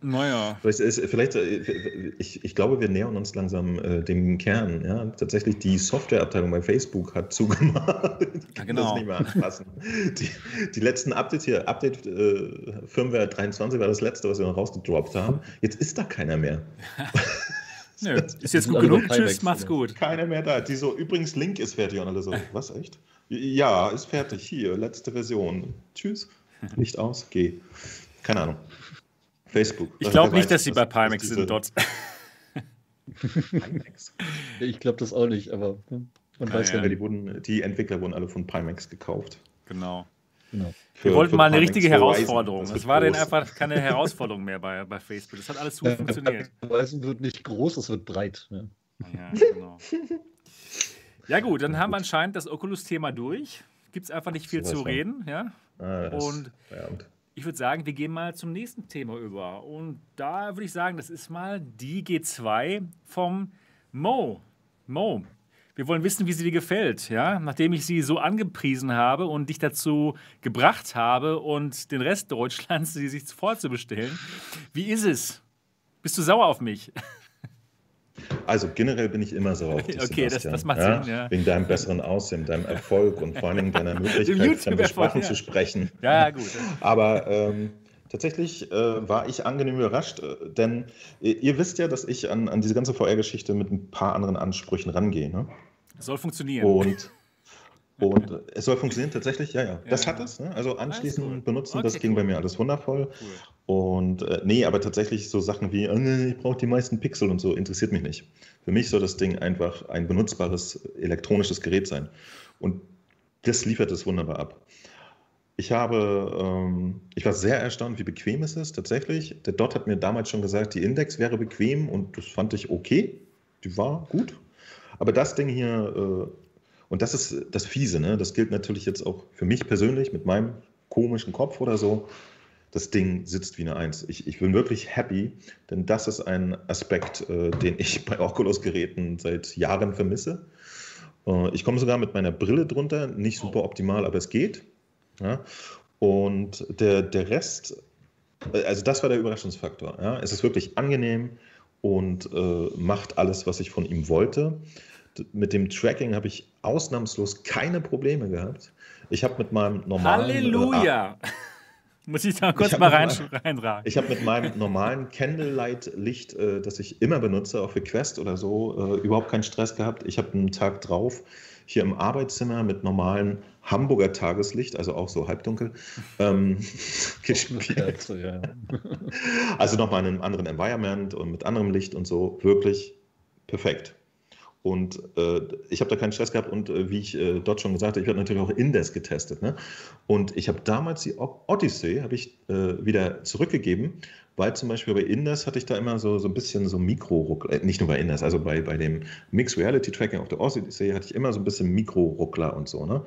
naja. Vielleicht, ist, vielleicht äh, ich, ich glaube, wir nähern uns langsam äh, dem Kern. Ja? Tatsächlich, die Softwareabteilung bei Facebook hat zugemacht. die ja, genau. das nicht mehr anpassen. die, die letzten Updates hier, Update äh, Firmware 23 war das letzte, was wir noch rausgedroppt haben. Jetzt ist da keiner mehr. Nö, ist jetzt gut genug. Tschüss, mach's gut. Keiner mehr da. Die so, übrigens, Link ist fertig und alle so, was, echt? Ja, ist fertig. Hier, letzte Version. Tschüss. Licht aus, geh. Keine Ahnung. Facebook. Ich glaube nicht, dass sie bei Pimax sind dort. Pimax? Ich glaube das auch nicht, aber man ah, weiß ja, ja. Die, wurden, die Entwickler wurden alle von Pimax gekauft. Genau. genau. Wir wollten mal eine richtige Herausforderung. Es war denn einfach keine Herausforderung mehr bei, bei Facebook. Das hat alles gut funktioniert. Horizon wird nicht groß, es wird breit. Ja, ja genau. Ja, gut, dann haben wir anscheinend das Oculus-Thema durch. Gibt es einfach nicht viel so zu reden. Ja? Ah, und ja, ich würde sagen, wir gehen mal zum nächsten Thema über. Und da würde ich sagen, das ist mal die G2 vom Mo. Mo, wir wollen wissen, wie sie dir gefällt. Ja? Nachdem ich sie so angepriesen habe und dich dazu gebracht habe und den Rest Deutschlands, sie sich vorzubestellen. Wie ist es? Bist du sauer auf mich? Also generell bin ich immer sauer auf dich, Okay, das, das, macht ja? Sinn, ja. Wegen deinem besseren Aussehen, deinem Erfolg und vor allem deiner Möglichkeit, fremde Sprachen ja. zu sprechen. Ja, gut. Aber ähm, tatsächlich äh, war ich angenehm überrascht, äh, denn äh, ihr wisst ja, dass ich an, an diese ganze VR-Geschichte mit ein paar anderen Ansprüchen rangehe. Ne? Soll funktionieren. Und und es soll funktionieren tatsächlich, ja, ja. Das hat es. Ne? Also anschließend cool. benutzen, okay, das ging cool. bei mir alles wundervoll. Cool. Und äh, nee, aber tatsächlich so Sachen wie, äh, ich brauche die meisten Pixel und so, interessiert mich nicht. Für mich soll das Ding einfach ein benutzbares elektronisches Gerät sein. Und das liefert es wunderbar ab. Ich habe, ähm, ich war sehr erstaunt, wie bequem es ist, tatsächlich. Der Dot hat mir damals schon gesagt, die Index wäre bequem und das fand ich okay. Die war gut. Aber das Ding hier äh, und das ist das Fiese, ne? Das gilt natürlich jetzt auch für mich persönlich mit meinem komischen Kopf oder so. Das Ding sitzt wie eine Eins. Ich, ich bin wirklich happy, denn das ist ein Aspekt, äh, den ich bei Oculus-Geräten seit Jahren vermisse. Äh, ich komme sogar mit meiner Brille drunter, nicht super optimal, aber es geht. Ja? Und der, der Rest, äh, also das war der Überraschungsfaktor. Ja? Es ist wirklich angenehm und äh, macht alles, was ich von ihm wollte. Mit dem Tracking habe ich ausnahmslos keine Probleme gehabt. Ich habe mit meinem normalen. Halleluja! Äh, Muss ich da kurz mal rein, reinragen. Ich habe mit meinem normalen Candlelight-Licht, äh, das ich immer benutze, auch für Quest oder so, äh, überhaupt keinen Stress gehabt. Ich habe einen Tag drauf hier im Arbeitszimmer mit normalem Hamburger Tageslicht, also auch so halbdunkel, ähm, gespielt. also nochmal in einem anderen Environment und mit anderem Licht und so, wirklich perfekt. Und äh, ich habe da keinen Stress gehabt und äh, wie ich äh, dort schon gesagt habe, ich habe natürlich auch Indes getestet. Ne? Und ich habe damals die Odyssey ich äh, wieder zurückgegeben, weil zum Beispiel bei Indes hatte ich da immer so, so ein bisschen so Mikro-Ruckler, äh, nicht nur bei Indes, also bei, bei dem Mixed Reality Tracking auf der Odyssey hatte ich immer so ein bisschen Mikro-Ruckler und so. Ne?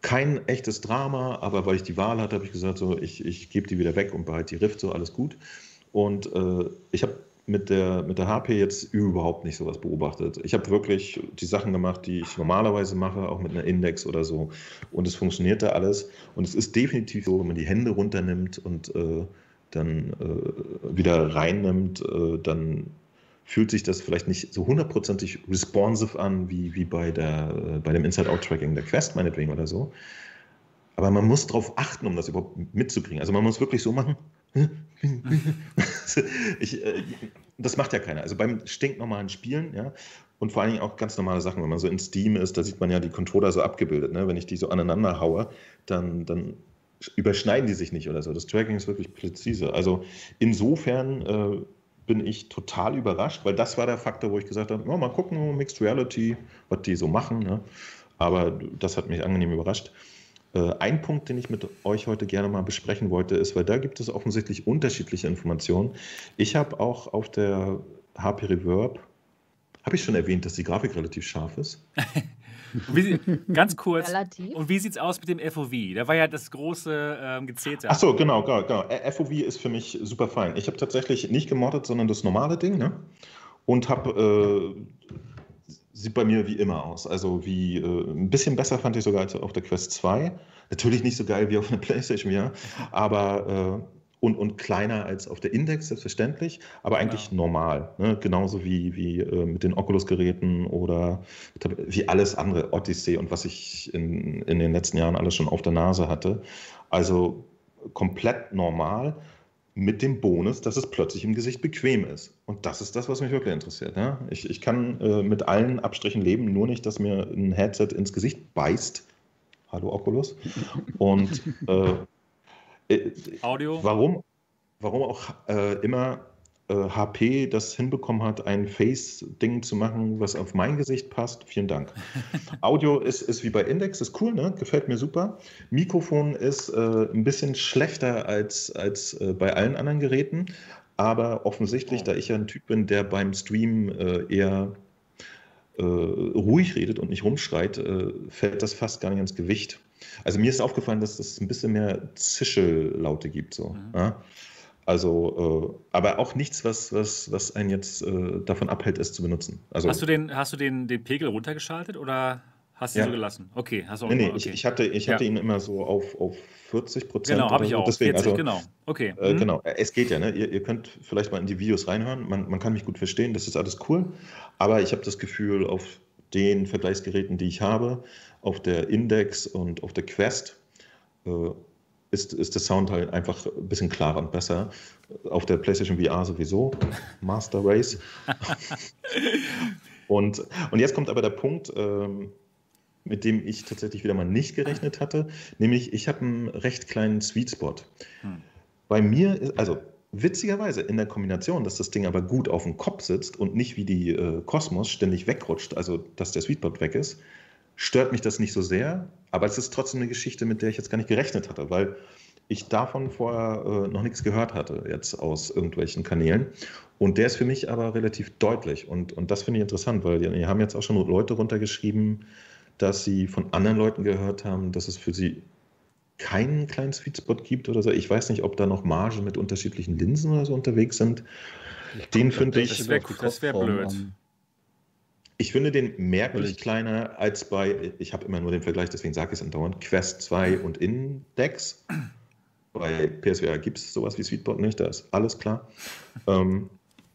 Kein echtes Drama, aber weil ich die Wahl hatte, habe ich gesagt, so, ich, ich gebe die wieder weg und behalte die Rift, so alles gut. Und äh, ich habe mit der, mit der HP jetzt überhaupt nicht sowas beobachtet. Ich habe wirklich die Sachen gemacht, die ich normalerweise mache, auch mit einer Index oder so. Und es funktionierte alles. Und es ist definitiv so, wenn man die Hände runternimmt und äh, dann äh, wieder reinnimmt, äh, dann fühlt sich das vielleicht nicht so hundertprozentig responsive an, wie, wie bei, der, äh, bei dem Inside-Out-Tracking der Quest meinetwegen oder so. Aber man muss darauf achten, um das überhaupt mitzukriegen. Also man muss wirklich so machen, ich, äh, das macht ja keiner. Also beim stinknormalen Spielen, ja, und vor allen Dingen auch ganz normale Sachen, wenn man so in Steam ist, da sieht man ja die Controller so abgebildet. Ne? Wenn ich die so aneinander haue, dann, dann überschneiden die sich nicht oder so. Das Tracking ist wirklich präzise. Also insofern äh, bin ich total überrascht, weil das war der Faktor, wo ich gesagt habe, oh, mal gucken, Mixed Reality, was die so machen. Ne? Aber das hat mich angenehm überrascht. Äh, ein Punkt, den ich mit euch heute gerne mal besprechen wollte, ist, weil da gibt es offensichtlich unterschiedliche Informationen. Ich habe auch auf der HP Reverb, habe ich schon erwähnt, dass die Grafik relativ scharf ist? wie, ganz kurz. Relativ. Und wie sieht es aus mit dem FOV? Da war ja das große ähm, Gezeter. Ach so, genau, genau, genau. FOV ist für mich super fein. Ich habe tatsächlich nicht gemoddet, sondern das normale Ding, ne? Und habe äh, sieht bei mir wie immer aus. Also wie äh, ein bisschen besser fand ich sogar als auf der Quest 2. Natürlich nicht so geil wie auf einer PlayStation, ja, aber äh, und, und kleiner als auf der Index, selbstverständlich, aber eigentlich ja. normal. Ne? Genauso wie, wie äh, mit den Oculus-Geräten oder wie alles andere, Odyssey und was ich in, in den letzten Jahren alles schon auf der Nase hatte. Also komplett normal mit dem Bonus, dass es plötzlich im Gesicht bequem ist. Und das ist das, was mich wirklich interessiert. Ja? Ich, ich kann äh, mit allen Abstrichen leben, nur nicht, dass mir ein Headset ins Gesicht beißt. Hallo Oculus. Und äh, äh, Audio. Warum, warum auch äh, immer HP äh, das hinbekommen hat, ein Face-Ding zu machen, was auf mein Gesicht passt. Vielen Dank. Audio ist, ist wie bei Index, ist cool, ne? gefällt mir super. Mikrofon ist äh, ein bisschen schlechter als, als äh, bei allen anderen Geräten, aber offensichtlich, oh. da ich ja ein Typ bin, der beim Stream äh, eher äh, ruhig redet und nicht rumschreit, äh, fällt das fast gar nicht ins Gewicht. Also mir ist aufgefallen, dass es das ein bisschen mehr Zischellaute gibt. So. Mhm. Ja? Also, äh, aber auch nichts, was, was, was einen jetzt äh, davon abhält, es zu benutzen. Also, hast du den, hast du den, den Pegel runtergeschaltet oder hast du ja. ihn so gelassen? Okay, hast du auch Nee, nee, okay. ich, ich, hatte, ich hatte ja. ihn immer so auf, auf 40 Prozent. Genau, habe ich auch. Deswegen, 40, also, genau. Okay. Äh, mhm. Genau, es geht ja. Ne? Ihr, ihr, könnt vielleicht mal in die Videos reinhören. Man, man kann mich gut verstehen, das ist alles cool. Aber ich habe das Gefühl, auf den Vergleichsgeräten, die ich habe, auf der Index und auf der Quest, äh, ist, ist der Sound halt einfach ein bisschen klarer und besser. Auf der PlayStation VR sowieso. Master Race. und, und jetzt kommt aber der Punkt, ähm, mit dem ich tatsächlich wieder mal nicht gerechnet hatte, nämlich ich habe einen recht kleinen Sweet Spot. Hm. Bei mir, ist, also witzigerweise in der Kombination, dass das Ding aber gut auf dem Kopf sitzt und nicht wie die äh, Cosmos ständig wegrutscht, also dass der Sweet Spot weg ist, stört mich das nicht so sehr, aber es ist trotzdem eine Geschichte, mit der ich jetzt gar nicht gerechnet hatte, weil ich davon vorher äh, noch nichts gehört hatte, jetzt aus irgendwelchen Kanälen. Und der ist für mich aber relativ deutlich. Und, und das finde ich interessant, weil die, die haben jetzt auch schon Leute runtergeschrieben, dass sie von anderen Leuten gehört haben, dass es für sie keinen kleinen Sweetspot gibt oder so. Ich weiß nicht, ob da noch Marge mit unterschiedlichen Linsen oder so unterwegs sind. Den finde ich. Das wäre wär blöd. Ich finde den merklich kleiner als bei, ich habe immer nur den Vergleich, deswegen sage ich es andauernd, Quest 2 und Index. Bei PSVR gibt es sowas wie Sweetbot nicht, da ist alles klar. Ähm,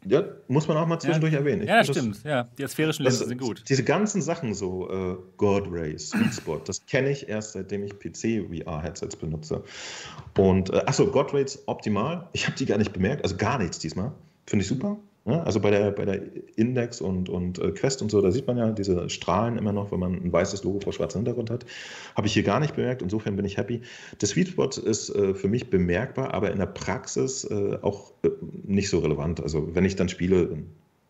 Ja, muss man auch mal zwischendurch ja. erwähnen. Ich ja, das stimmt. Ja, die asphärischen Linsen sind gut. Diese ganzen Sachen so, äh, God Ray, Sweet Spot, das kenne ich erst seitdem ich PC-VR-Headsets benutze. Und, äh, achso, God Rays optimal. Ich habe die gar nicht bemerkt, also gar nichts diesmal. Finde ich super. Ja, also bei der, bei der Index und, und äh, Quest und so, da sieht man ja diese Strahlen immer noch, wenn man ein weißes Logo vor schwarzem Hintergrund hat. Habe ich hier gar nicht bemerkt, insofern bin ich happy. Der Sweet Spot ist äh, für mich bemerkbar, aber in der Praxis äh, auch äh, nicht so relevant. Also wenn ich dann spiele,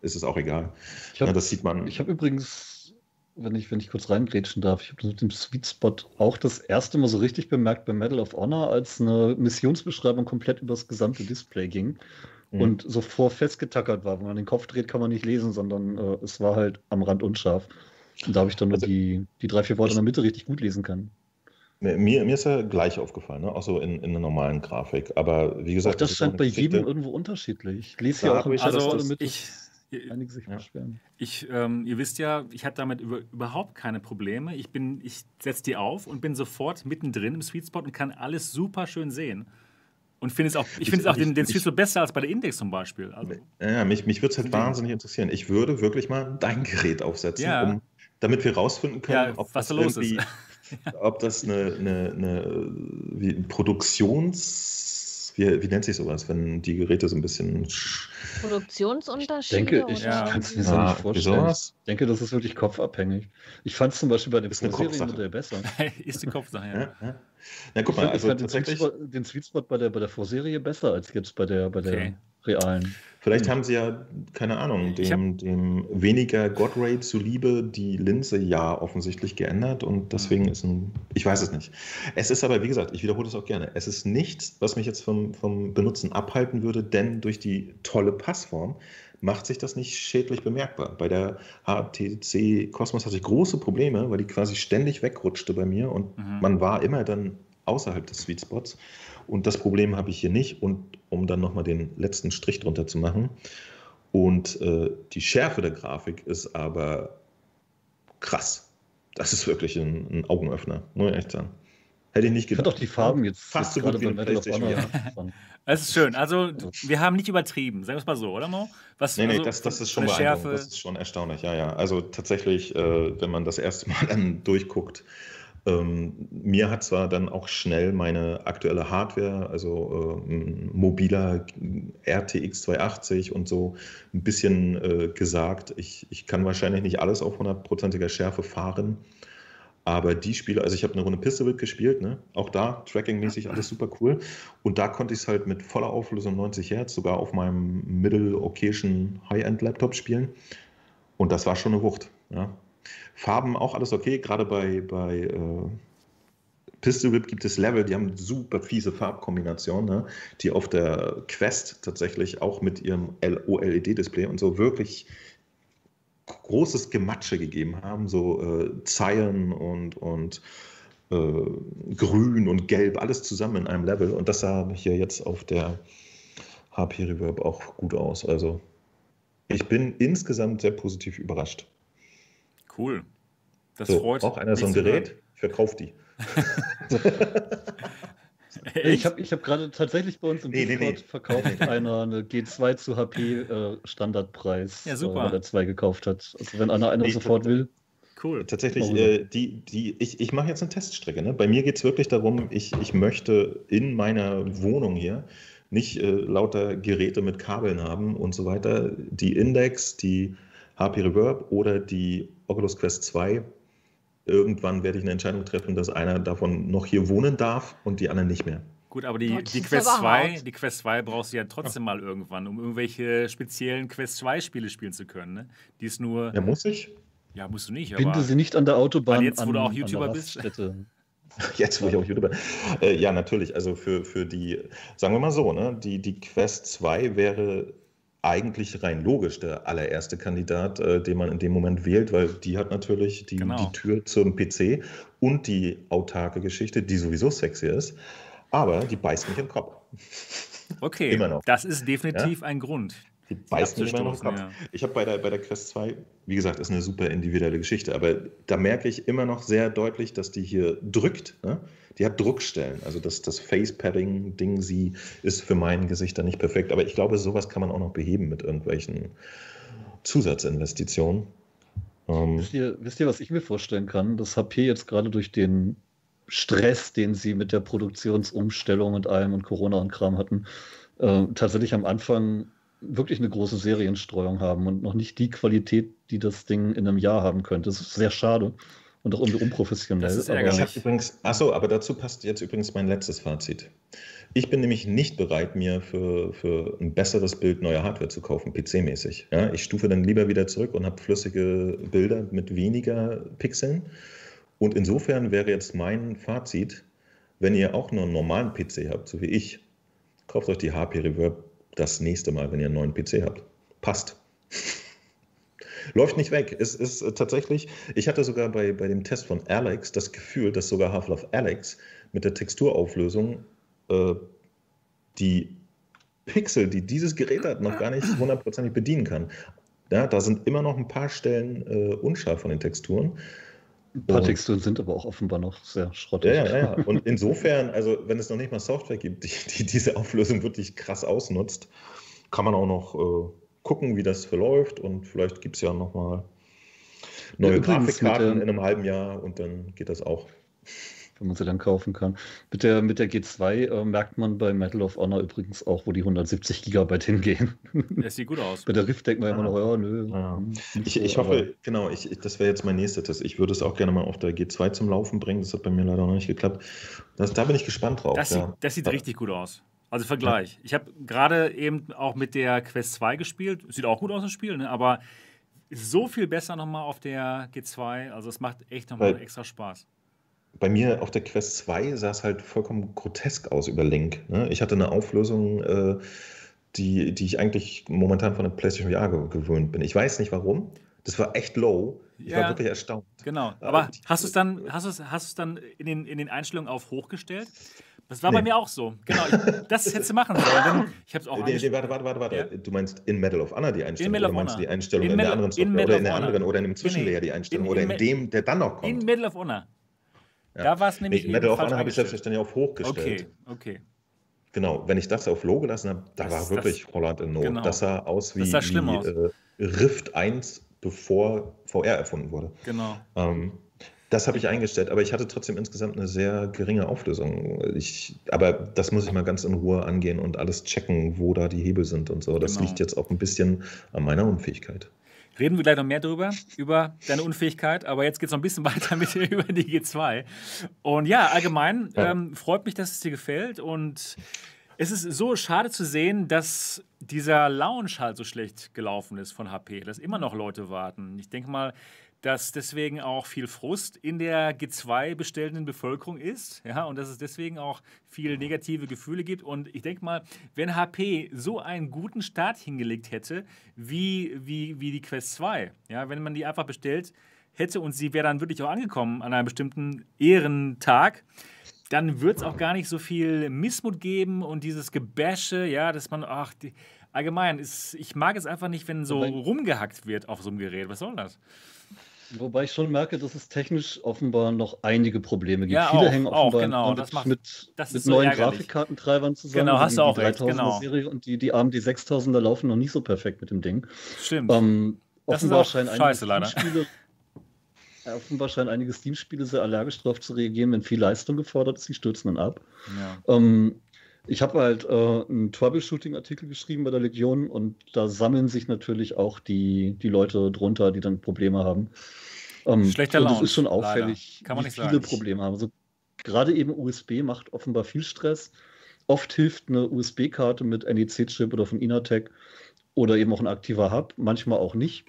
ist es auch egal. Hab, ja, das sieht man. Ich habe übrigens, wenn ich, wenn ich kurz reingrätschen darf, ich habe das mit dem Sweet Spot auch das erste Mal so richtig bemerkt bei Medal of Honor, als eine Missionsbeschreibung komplett übers gesamte Display ging mhm. und so vor festgetackert war. Wenn man den Kopf dreht, kann man nicht lesen, sondern äh, es war halt am Rand unscharf. Und da habe ich dann nur also, die, die drei, vier Worte in der Mitte richtig gut lesen können. Mir, mir ist ja gleich aufgefallen, ne? auch so in, in der normalen Grafik. Aber wie gesagt, auch das, das scheint bei jedem irgendwo unterschiedlich. Ich lese ja auch im also, also mit, ich, einige sich ja. beschweren. Ich, ähm, ihr wisst ja, ich habe damit über, überhaupt keine Probleme. Ich, ich setze die auf und bin sofort mittendrin im Sweet Spot und kann alles super schön sehen. Und find es auch, ich finde es auch den, den Switch so besser als bei der Index zum Beispiel. Also, ja, mich, mich würde es halt wahnsinnig interessieren. Ich würde wirklich mal dein Gerät aufsetzen, ja. um, damit wir rausfinden können, ja, ob was das los ist. ob das eine, eine, eine Produktions- wie, wie nennt sich sowas, wenn die Geräte so ein bisschen. Produktionsunterschiede? Ich denke, ich ja. kann es mir so nicht vorstellen. Ich denke, das ist wirklich kopfabhängig. Ich fand es zum Beispiel bei dem Pro-Serie-Modell besser. ist die Kopfsache, ja. ja, ja. Na, guck mal, also tatsächlich. Den Sweet Spot bei der, bei der Vorserie besser als jetzt bei der, bei der okay. Realen. Vielleicht hm. haben sie ja, keine Ahnung, dem, dem weniger God-Ray zuliebe die Linse ja offensichtlich geändert und deswegen hm. ist ein, ich weiß es nicht. Es ist aber, wie gesagt, ich wiederhole es auch gerne, es ist nichts, was mich jetzt vom, vom Benutzen abhalten würde, denn durch die tolle Passform macht sich das nicht schädlich bemerkbar. Bei der HTC Cosmos hatte ich große Probleme, weil die quasi ständig wegrutschte bei mir und mhm. man war immer dann außerhalb des Sweet Spots. Und das Problem habe ich hier nicht. Und um dann nochmal den letzten Strich drunter zu machen. Und äh, die Schärfe der Grafik ist aber krass. Das ist wirklich ein, ein Augenöffner, muss ich echt sagen. Hätte ich nicht gedacht. Ich auch die Farben jetzt fast so gut wie ein PlayStation. Es ist schön. Also, wir haben nicht übertrieben, sagen wir es mal so, oder Mo? Was, nee, nee, also, das, das ist schon beeindruckend. Das ist schon erstaunlich, ja, ja. Also, tatsächlich, äh, wenn man das erste Mal dann durchguckt, ähm, mir hat zwar dann auch schnell meine aktuelle Hardware, also äh, mobiler RTX 280 und so, ein bisschen äh, gesagt, ich, ich kann wahrscheinlich nicht alles auf hundertprozentiger Schärfe fahren. Aber die Spiele, also ich habe eine Runde Pistol gespielt, ne? auch da trackingmäßig alles super cool. Und da konnte ich es halt mit voller Auflösung 90 Hertz sogar auf meinem mittel-okayischen High-End-Laptop spielen. Und das war schon eine Wucht. Ja? Farben auch alles okay, gerade bei, bei äh, Pistol Whip gibt es Level, die haben super fiese Farbkombinationen, ne? die auf der Quest tatsächlich auch mit ihrem OLED-Display und so wirklich großes Gematsche gegeben haben, so äh, Zeilen und, und äh, Grün und Gelb, alles zusammen in einem Level. Und das sah hier jetzt auf der HP Reverb auch gut aus. Also ich bin insgesamt sehr positiv überrascht. Cool. Das so, freut Auch einer so ein Gerät? Ich verkaufe die. ich habe ich hab gerade tatsächlich bei uns im nee, Discord nee, nee. verkauft einer eine G2 zu HP äh, Standardpreis, ja, super. Äh, weil er zwei gekauft hat. Also wenn einer, einer nee, sofort will. Cool. Tatsächlich, äh, die, die, ich, ich mache jetzt eine Teststrecke. Ne? Bei mir geht es wirklich darum, ich, ich möchte in meiner Wohnung hier nicht äh, lauter Geräte mit Kabeln haben und so weiter. Die Index, die HP Reverb oder die Oculus Quest 2. Irgendwann werde ich eine Entscheidung treffen, dass einer davon noch hier wohnen darf und die anderen nicht mehr. Gut, aber die, die, Quest 2, die Quest 2 brauchst du ja trotzdem mal irgendwann, um irgendwelche speziellen Quest 2 Spiele spielen zu können. Ne? Die ist nur. Ja, muss ich? Ja, musst du nicht. Binde sie nicht an der Autobahn. Jetzt, wo an, du auch YouTuber bist. Jetzt, wo ich auch YouTuber bin. Äh, ja, natürlich. Also für, für die, sagen wir mal so, ne, die, die Quest 2 wäre eigentlich rein logisch der allererste Kandidat, äh, den man in dem Moment wählt, weil die hat natürlich die, genau. die Tür zum PC und die autarke Geschichte, die sowieso sexy ist, aber die beißt mich im Kopf. Okay, Immer noch. das ist definitiv ja? ein Grund. Die beißen nicht mehr noch Kopf. Ja. Ich habe bei der, bei der Quest 2, wie gesagt, ist eine super individuelle Geschichte, aber da merke ich immer noch sehr deutlich, dass die hier drückt. Ne? Die hat Druckstellen. Also das, das Face-Padding-Ding, sie ist für mein Gesicht dann nicht perfekt. Aber ich glaube, sowas kann man auch noch beheben mit irgendwelchen Zusatzinvestitionen. Ähm, wisst, ihr, wisst ihr, was ich mir vorstellen kann? Das HP jetzt gerade durch den Stress, den sie mit der Produktionsumstellung und allem und Corona und Kram hatten, äh, tatsächlich am Anfang wirklich eine große Serienstreuung haben und noch nicht die Qualität, die das Ding in einem Jahr haben könnte. Das ist sehr schade und auch irgendwie unprofessionell. Das ist aber ich habe übrigens, achso, aber dazu passt jetzt übrigens mein letztes Fazit. Ich bin nämlich nicht bereit, mir für, für ein besseres Bild neue Hardware zu kaufen, PC-mäßig. Ja, ich stufe dann lieber wieder zurück und habe flüssige Bilder mit weniger Pixeln. Und insofern wäre jetzt mein Fazit, wenn ihr auch nur einen normalen PC habt, so wie ich, kauft euch die HP Reverb das nächste Mal, wenn ihr einen neuen PC habt. Passt. Läuft nicht weg. Es ist äh, tatsächlich, ich hatte sogar bei, bei dem Test von Alex das Gefühl, dass sogar Half-Life Alex mit der Texturauflösung äh, die Pixel, die dieses Gerät hat, noch gar nicht hundertprozentig bedienen kann. Ja, da sind immer noch ein paar Stellen äh, unscharf von den Texturen. Ein paar Texturen sind aber auch offenbar noch sehr schrottig. Ja, ja, ja. Und insofern, also wenn es noch nicht mal Software gibt, die, die diese Auflösung wirklich krass ausnutzt, kann man auch noch äh, gucken, wie das verläuft und vielleicht gibt es ja nochmal neue ja, Grafikkarten in einem halben Jahr und dann geht das auch wenn man sie dann kaufen kann. Mit der, mit der G2 äh, merkt man bei Metal of Honor übrigens auch, wo die 170 Gigabyte hingehen. Das sieht gut aus. bei der Rift denkt man ja. immer noch, ja, nö. Ja. Ich, ich hoffe, genau, ich, das wäre jetzt mein nächster Test. Ich würde es auch gerne mal auf der G2 zum Laufen bringen. Das hat bei mir leider noch nicht geklappt. Das, da bin ich gespannt drauf. Das, ja. sieht, das sieht richtig gut aus. Also Vergleich. Ich habe gerade eben auch mit der Quest 2 gespielt. Sieht auch gut aus, das Spiel, ne? aber so viel besser nochmal auf der G2. Also es macht echt nochmal extra Spaß bei mir auf der Quest 2 sah es halt vollkommen grotesk aus über Link. Ne? Ich hatte eine Auflösung, äh, die, die ich eigentlich momentan von der PlayStation VR gewöhnt bin. Ich weiß nicht warum. Das war echt low. Ich ja, war wirklich erstaunt. Genau. Aber hast du es dann, hast du's, hast du's dann in, den, in den Einstellungen auf hochgestellt? Das war nee. bei mir auch so. Genau. Ich, das hättest du machen sollen. ich habe es auch nee, nee, Warte, warte, warte, warte. Ja? Du meinst in Medal of Honor die Einstellung? In oder meinst du die Einstellung in, in der anderen Software? Oder in der anderen oder in dem Zwischenlayer die Einstellung? In, oder in dem, der dann noch kommt? In Medal of Honor. Ja. Da war es nämlich. Ich, Medal of Honor habe ich selbstverständlich auf hoch gestellt. Okay, okay. Genau, wenn ich das auf Low gelassen habe, da das, war wirklich das, Holland in Not. Genau. Das sah aus wie, sah wie aus. Äh, Rift 1, bevor VR erfunden wurde. Genau. Ähm, das habe ich eingestellt, aber ich hatte trotzdem insgesamt eine sehr geringe Auflösung. Ich, aber das muss ich mal ganz in Ruhe angehen und alles checken, wo da die Hebel sind und so. Das genau. liegt jetzt auch ein bisschen an meiner Unfähigkeit. Reden wir gleich noch mehr drüber, über deine Unfähigkeit. Aber jetzt geht es noch ein bisschen weiter mit dir über die G2. Und ja, allgemein ja. Ähm, freut mich, dass es dir gefällt. Und es ist so schade zu sehen, dass dieser Lounge halt so schlecht gelaufen ist von HP, dass immer noch Leute warten. Ich denke mal, dass deswegen auch viel Frust in der G2 bestellenden Bevölkerung ist, ja, und dass es deswegen auch viel negative Gefühle gibt. Und ich denke mal, wenn HP so einen guten Start hingelegt hätte, wie, wie, wie die Quest 2, ja, wenn man die einfach bestellt hätte und sie wäre dann wirklich auch angekommen an einem bestimmten Ehrentag, dann wird es auch gar nicht so viel Missmut geben und dieses Gebäsche, ja, dass man, ach, die, allgemein, ist, ich mag es einfach nicht, wenn so rumgehackt wird auf so einem Gerät. Was soll das? Wobei ich schon merke, dass es technisch offenbar noch einige Probleme gibt. Ja, Viele auch, hängen offenbar auch, genau. das macht, mit, mit so neuen ärgerlich. Grafikkartentreibern zusammen. Genau, hast du auch recht. Genau. Serie und die, die AMD 6000er laufen noch nicht so perfekt mit dem Ding. Stimmt. Ähm, das ist auch scheiße, leider. Spiele, offenbar scheinen einige Steam-Spiele sehr allergisch darauf zu reagieren, wenn viel Leistung gefordert ist. Die stürzen dann ab. Ja. Ähm, ich habe halt äh, einen Troubleshooting-Artikel geschrieben bei der Legion und da sammeln sich natürlich auch die, die Leute drunter, die dann Probleme haben. Ähm, Schlechter Launch. Das ist schon auffällig, Kann man wie nicht viele sagen. Probleme haben. Also, gerade eben USB macht offenbar viel Stress. Oft hilft eine USB-Karte mit NEC-Chip oder von Inatec oder eben auch ein aktiver Hub, manchmal auch nicht.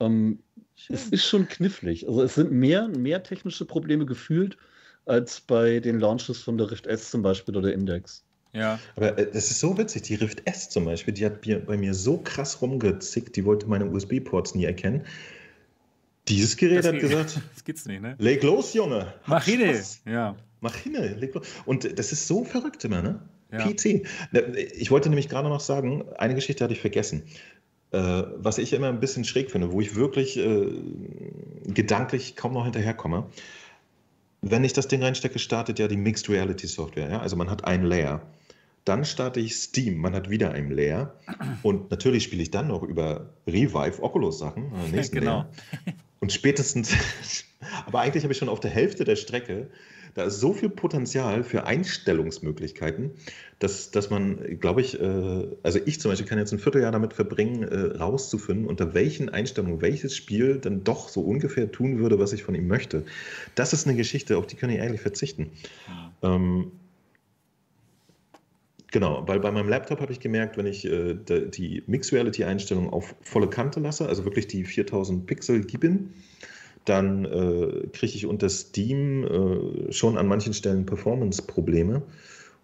Ähm, es ist schon knifflig. Also es sind mehr, mehr technische Probleme gefühlt als bei den Launches von der Rift S zum Beispiel oder der Index. Ja. Aber äh, das ist so witzig. Die Rift S zum Beispiel, die hat bei mir so krass rumgezickt, die wollte meine USB-Ports nie erkennen. Dieses Gerät das hat gesagt: Das gibt's nicht, ne? Leg los, Junge. Mach hin. Ja. Mach hin, leg los. Und das ist so verrückt immer, ne? Ja. PC. Ich wollte nämlich gerade noch sagen, eine Geschichte hatte ich vergessen. Äh, was ich immer ein bisschen schräg finde, wo ich wirklich äh, gedanklich kaum noch hinterherkomme. Wenn ich das Ding reinstecke, startet ja die Mixed Reality Software. Ja? Also man hat ein Layer. Dann starte ich Steam, man hat wieder ein Layer. Und natürlich spiele ich dann noch über Revive Oculus Sachen. Äh, genau. Layer. Und spätestens, aber eigentlich habe ich schon auf der Hälfte der Strecke da ist so viel Potenzial für Einstellungsmöglichkeiten, dass, dass man, glaube ich, äh, also ich zum Beispiel kann jetzt ein Vierteljahr damit verbringen, äh, rauszufinden, unter welchen Einstellungen welches Spiel dann doch so ungefähr tun würde, was ich von ihm möchte. Das ist eine Geschichte, auf die kann ich eigentlich verzichten. Ähm, Genau, weil bei meinem Laptop habe ich gemerkt, wenn ich äh, die Mixed Reality Einstellung auf volle Kante lasse, also wirklich die 4000 Pixel geben, dann äh, kriege ich unter Steam äh, schon an manchen Stellen Performance-Probleme.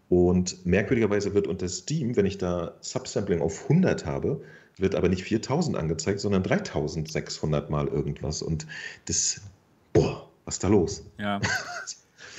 Und merkwürdigerweise wird unter Steam, wenn ich da Subsampling auf 100 habe, wird aber nicht 4000 angezeigt, sondern 3600 mal irgendwas. Und das, boah, was ist da los? Ja.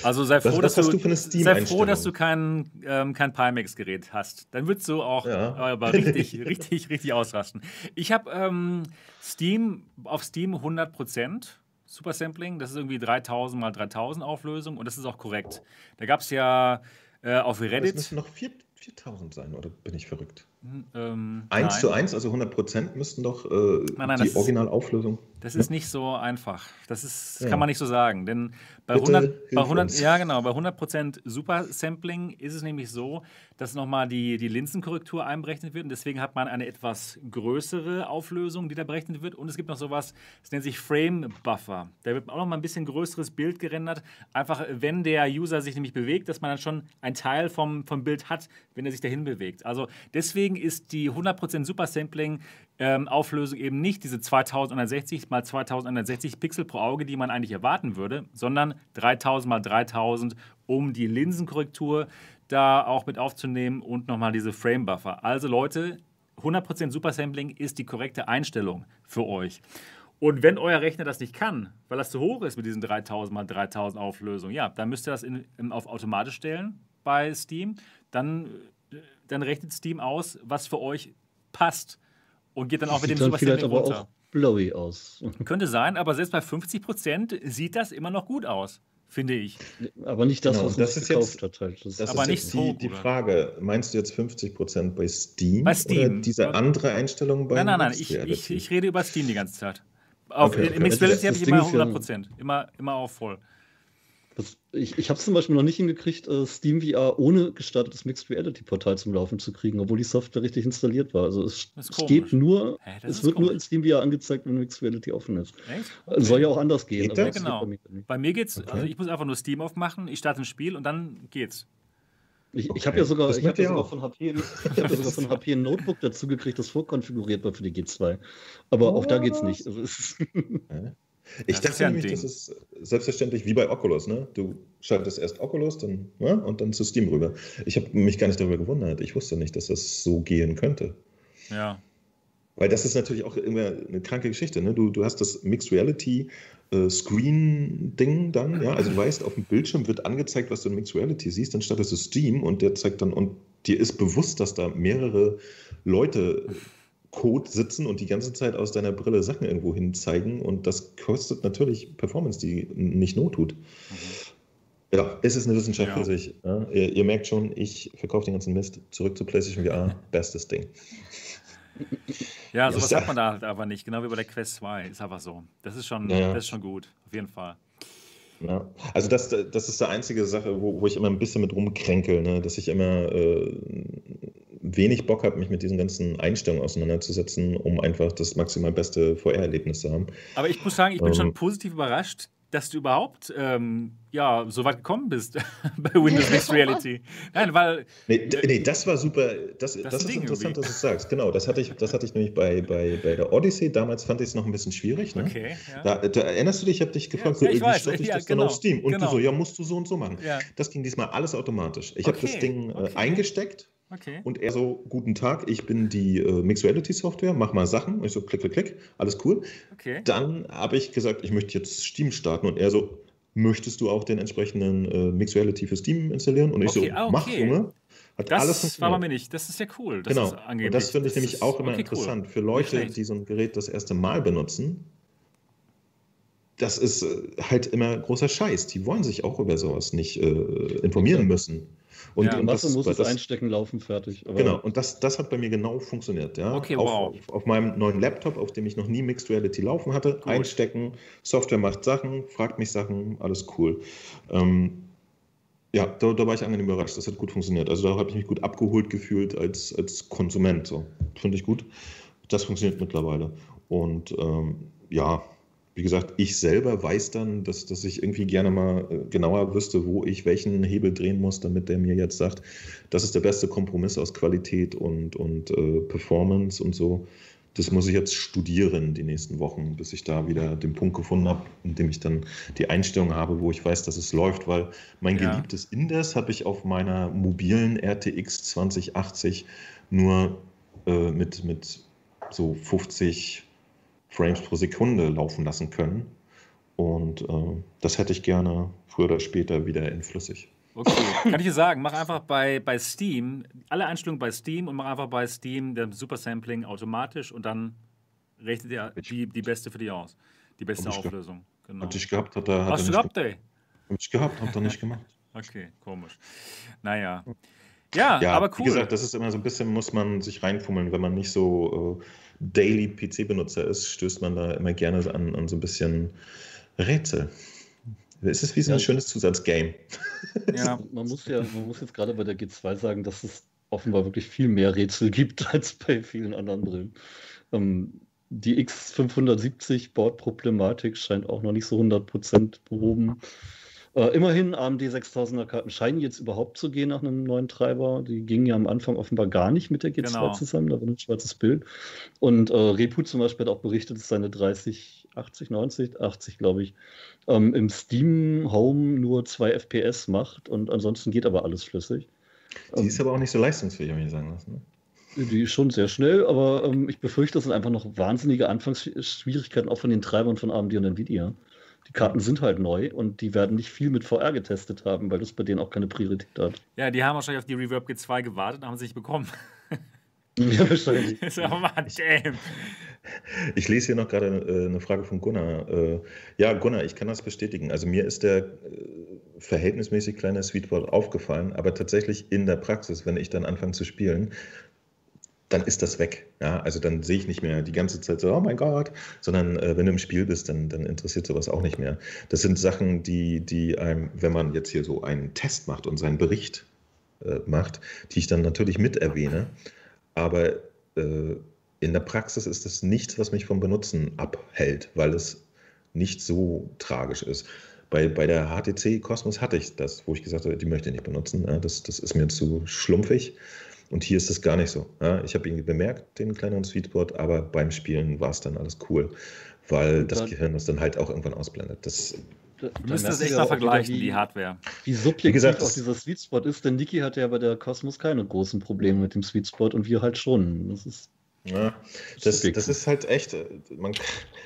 Also sei froh, was, was dass, du, sei froh dass du kein, ähm, kein Pimax-Gerät hast. Dann würdest du auch ja. aber richtig, richtig, richtig ausrasten. Ich habe ähm, Steam auf Steam 100 Prozent. Super Sampling. Das ist irgendwie 3000 mal 3000 Auflösung und das ist auch korrekt. Da gab es ja äh, auf Reddit. Das müssen noch 4000 sein, oder bin ich verrückt? Ähm, 1 nein. zu 1, also 100 Prozent müssten doch äh, nein, nein, die Originalauflösung. Das ist nicht so einfach. Das, ist, ja. kann man nicht so sagen. Denn bei 100, bei 100, ja, genau, bei 100% Super Sampling ist es nämlich so, dass nochmal die, die Linsenkorrektur einberechnet wird. Und deswegen hat man eine etwas größere Auflösung, die da berechnet wird. Und es gibt noch sowas, das nennt sich Frame Buffer. Da wird auch nochmal ein bisschen größeres Bild gerendert. Einfach, wenn der User sich nämlich bewegt, dass man dann schon einen Teil vom, vom Bild hat, wenn er sich dahin bewegt. Also deswegen ist die 100% Super Sampling ähm, Auflösung eben nicht diese 2160 mal 2160 Pixel pro Auge, die man eigentlich erwarten würde, sondern 3000 mal 3000, um die Linsenkorrektur da auch mit aufzunehmen und nochmal diese Frame Buffer. Also Leute, 100% Super Sampling ist die korrekte Einstellung für euch. Und wenn euer Rechner das nicht kann, weil das zu hoch ist mit diesen 3000 mal 3000 Auflösungen, ja, dann müsst ihr das in, in, auf automatisch stellen bei Steam. Dann, dann rechnet Steam aus, was für euch passt und geht dann auch mit dem Super vielleicht aber runter. auch blowy aus. Könnte sein, aber selbst bei 50 Prozent sieht das immer noch gut aus, finde ich. Aber nicht das, genau, was das ist jetzt, hat. Halt. Das, das aber ist nicht die, die Frage. Meinst du jetzt 50 Prozent bei Steam? Bei Steam. Oder diese andere Einstellung bei Nein, nein, nein. Ich, ich, ich, rede über Steam die ganze Zeit. Auf, okay, okay. Im Mixed Reality habe ich immer 100 Prozent. Immer, immer auf voll. Das, ich ich habe es zum Beispiel noch nicht hingekriegt, äh, Steam VR ohne gestartetes Mixed Reality Portal zum Laufen zu kriegen, obwohl die Software richtig installiert war. Also es steht nur, Hä, es wird komisch. nur in Steam VR angezeigt, wenn Mixed Reality offen ist. Echt? Okay. Soll ja auch anders gehen. Geht genau. Bei mir, bei mir geht's, okay. also ich muss einfach nur Steam aufmachen, ich starte ein Spiel und dann geht's. Ich, okay. ich habe ja sogar, ich hab ja sogar von HP, ich hab ja sogar von HP ein Notebook dazu gekriegt, das vorkonfiguriert war für die G2. Aber oh. auch da geht's nicht. Also ich das dachte ja nämlich, das ist selbstverständlich wie bei Oculus, ne? Du schaltest erst Oculus dann, ne? und dann zu Steam rüber. Ich habe mich gar nicht darüber gewundert. Ich wusste nicht, dass das so gehen könnte. Ja. Weil das ist natürlich auch immer eine kranke Geschichte. Ne? Du, du hast das Mixed Reality äh, Screen-Ding dann, ja. Also du weißt, auf dem Bildschirm wird angezeigt, was du in Mixed Reality siehst, dann startest du Steam und der zeigt dann, und dir ist bewusst, dass da mehrere Leute Code sitzen und die ganze Zeit aus deiner Brille Sachen irgendwo hin zeigen und das kostet natürlich Performance, die nicht not tut. Mhm. Ja, es ist eine Wissenschaft ja. für sich. Ja, ihr, ihr, merkt schon, ich verkaufe den ganzen Mist. Zurück zu PlayStation VR, bestes Ding. Ja, sowas ja. hat man da halt aber nicht, genau wie bei der Quest 2. Ist einfach so. Das ist schon, ja. das ist schon gut, auf jeden Fall. Ja, also das, das ist die einzige Sache, wo, wo ich immer ein bisschen mit rumkränkel, ne? dass ich immer äh, wenig Bock habe, mich mit diesen ganzen Einstellungen auseinanderzusetzen, um einfach das maximal beste VR-Erlebnis zu haben. Aber ich muss sagen, ich bin ähm, schon positiv überrascht, dass du überhaupt ähm, ja, so weit gekommen bist bei Windows Mixed Reality. Nein, weil. Nee, nee, das war super. Das, das, das ist interessant, irgendwie. dass du sagst. Genau, das hatte ich, das hatte ich nämlich bei, bei, bei der Odyssey. Damals fand ich es noch ein bisschen schwierig. Ne? Okay. Ja. Da, da, erinnerst du dich, ich habe dich gefragt, ja, so, wie weiß, starte ich ja, das genau, dann auf Steam? Und genau. du so, ja, musst du so und so machen. Das ging diesmal alles automatisch. Ich okay. habe das Ding äh, okay. eingesteckt Okay. Und er so, guten Tag, ich bin die äh, Mixuality Software, mach mal Sachen. Und ich so, klick, klick, klick, alles cool. Okay. Dann habe ich gesagt, ich möchte jetzt Steam starten. Und er so, möchtest du auch den entsprechenden äh, Mixuality für Steam installieren? Und ich okay, so, ah, okay. mach, Junge. Hat das alles war bei mir nicht. Das ist ja cool. Das genau. Und das finde ich das nämlich auch immer okay, interessant. Cool. Für Leute, die so ein Gerät das erste Mal benutzen, das ist äh, halt immer großer Scheiß. Die wollen sich auch über sowas nicht äh, informieren müssen. Und, ja, und das, muss es das, einstecken, laufen, fertig. Aber genau, und das, das hat bei mir genau funktioniert. Ja? Okay, auf, wow. Auf, auf, meinem neuen Laptop, auf dem ich noch nie Mixed Reality laufen hatte, Gut. einstecken, Software macht Sachen, fragt mich Sachen, alles cool. Ähm, ja, da, da, war ich angenehm überrascht. Das hat gut funktioniert. Also da habe ich mich gut abgeholt gefühlt als, als Konsument. So. Finde ich gut. Das funktioniert mittlerweile. Und ähm, ja, wie gesagt, ich selber weiß dann, dass, dass ich irgendwie gerne mal äh, genauer wüsste, wo ich welchen Hebel drehen muss, damit der mir jetzt sagt, das ist der beste Kompromiss aus Qualität und, und äh, Performance und so. Das muss ich jetzt studieren die nächsten Wochen, bis ich da wieder den Punkt gefunden habe, in dem ich dann die Einstellung habe, wo ich weiß, dass es läuft, weil mein ja. geliebtes Indes habe ich auf meiner mobilen RTX 2080 nur äh, mit, mit so 50 Frames pro Sekunde laufen lassen können. Und äh, das hätte ich gerne früher oder später wieder in flüssig. Okay, kann ich dir sagen, mach einfach bei, bei Steam, alle Einstellungen bei Steam und mach einfach bei Steam der Super Sampling automatisch und dann rechnet er die, die beste für dich aus. Die beste Auflösung. Genau. Hatte ich gehabt, hat er. Hat Hast du gehabt, ey? Hab ich gehabt, hat er nicht gemacht. Okay, komisch. Naja. Ja, ja, aber cool. Wie gesagt, das ist immer so ein bisschen, muss man sich reinfummeln. Wenn man nicht so äh, Daily PC-Benutzer ist, stößt man da immer gerne an, an so ein bisschen Rätsel. Es ist wie so ein ja. schönes Zusatzgame. Ja, man muss ja, man muss jetzt gerade bei der G2 sagen, dass es offenbar wirklich viel mehr Rätsel gibt als bei vielen anderen Brillen. Ähm, die X570 Bordproblematik scheint auch noch nicht so 100% behoben. Äh, immerhin, AMD 6000er Karten scheinen jetzt überhaupt zu gehen nach einem neuen Treiber. Die gingen ja am Anfang offenbar gar nicht mit der G2 genau. zusammen, da war ein schwarzes Bild. Und äh, Repu zum Beispiel hat auch berichtet, dass seine 30, 80, 90, 80 glaube ich, ähm, im Steam Home nur 2 FPS macht und ansonsten geht aber alles flüssig. Die ähm, ist aber auch nicht so leistungsfähig, habe ich sagen lassen. Ne? Die ist schon sehr schnell, aber ähm, ich befürchte, das sind einfach noch wahnsinnige Anfangsschwierigkeiten auch von den Treibern von AMD und Nvidia. Die Karten sind halt neu und die werden nicht viel mit VR getestet haben, weil das bei denen auch keine Priorität hat. Ja, die haben wahrscheinlich auf die Reverb G2 gewartet und haben sich bekommen. Ja, wahrscheinlich. so, Mann, damn. Ich lese hier noch gerade äh, eine Frage von Gunnar. Äh, ja, Gunnar, ich kann das bestätigen. Also mir ist der äh, verhältnismäßig kleine Sweetboard aufgefallen, aber tatsächlich in der Praxis, wenn ich dann anfange zu spielen, dann ist das weg. Ja, also dann sehe ich nicht mehr die ganze Zeit so, oh mein Gott, sondern äh, wenn du im Spiel bist, dann, dann interessiert sowas auch nicht mehr. Das sind Sachen, die, die einem, wenn man jetzt hier so einen Test macht und seinen Bericht äh, macht, die ich dann natürlich mit erwähne, aber äh, in der Praxis ist das nichts, was mich vom Benutzen abhält, weil es nicht so tragisch ist. Bei, bei der HTC Cosmos hatte ich das, wo ich gesagt habe, die möchte ich nicht benutzen. Ja, das, das ist mir zu schlumpfig. Und hier ist es gar nicht so. Ja, ich habe ihn bemerkt, den kleineren Sweetspot, aber beim Spielen war es dann alles cool, weil das Gehirn das dann halt auch irgendwann ausblendet. Das, müssen das echt mal vergleichen, wie, die Hardware. Wie subjektiv gesagt, auch dieser Sweetspot ist, denn Niki hatte ja bei der Cosmos keine großen Probleme mit dem Sweetspot und wir halt schon. Das ist ja, das, das, ist halt echt, äh, man,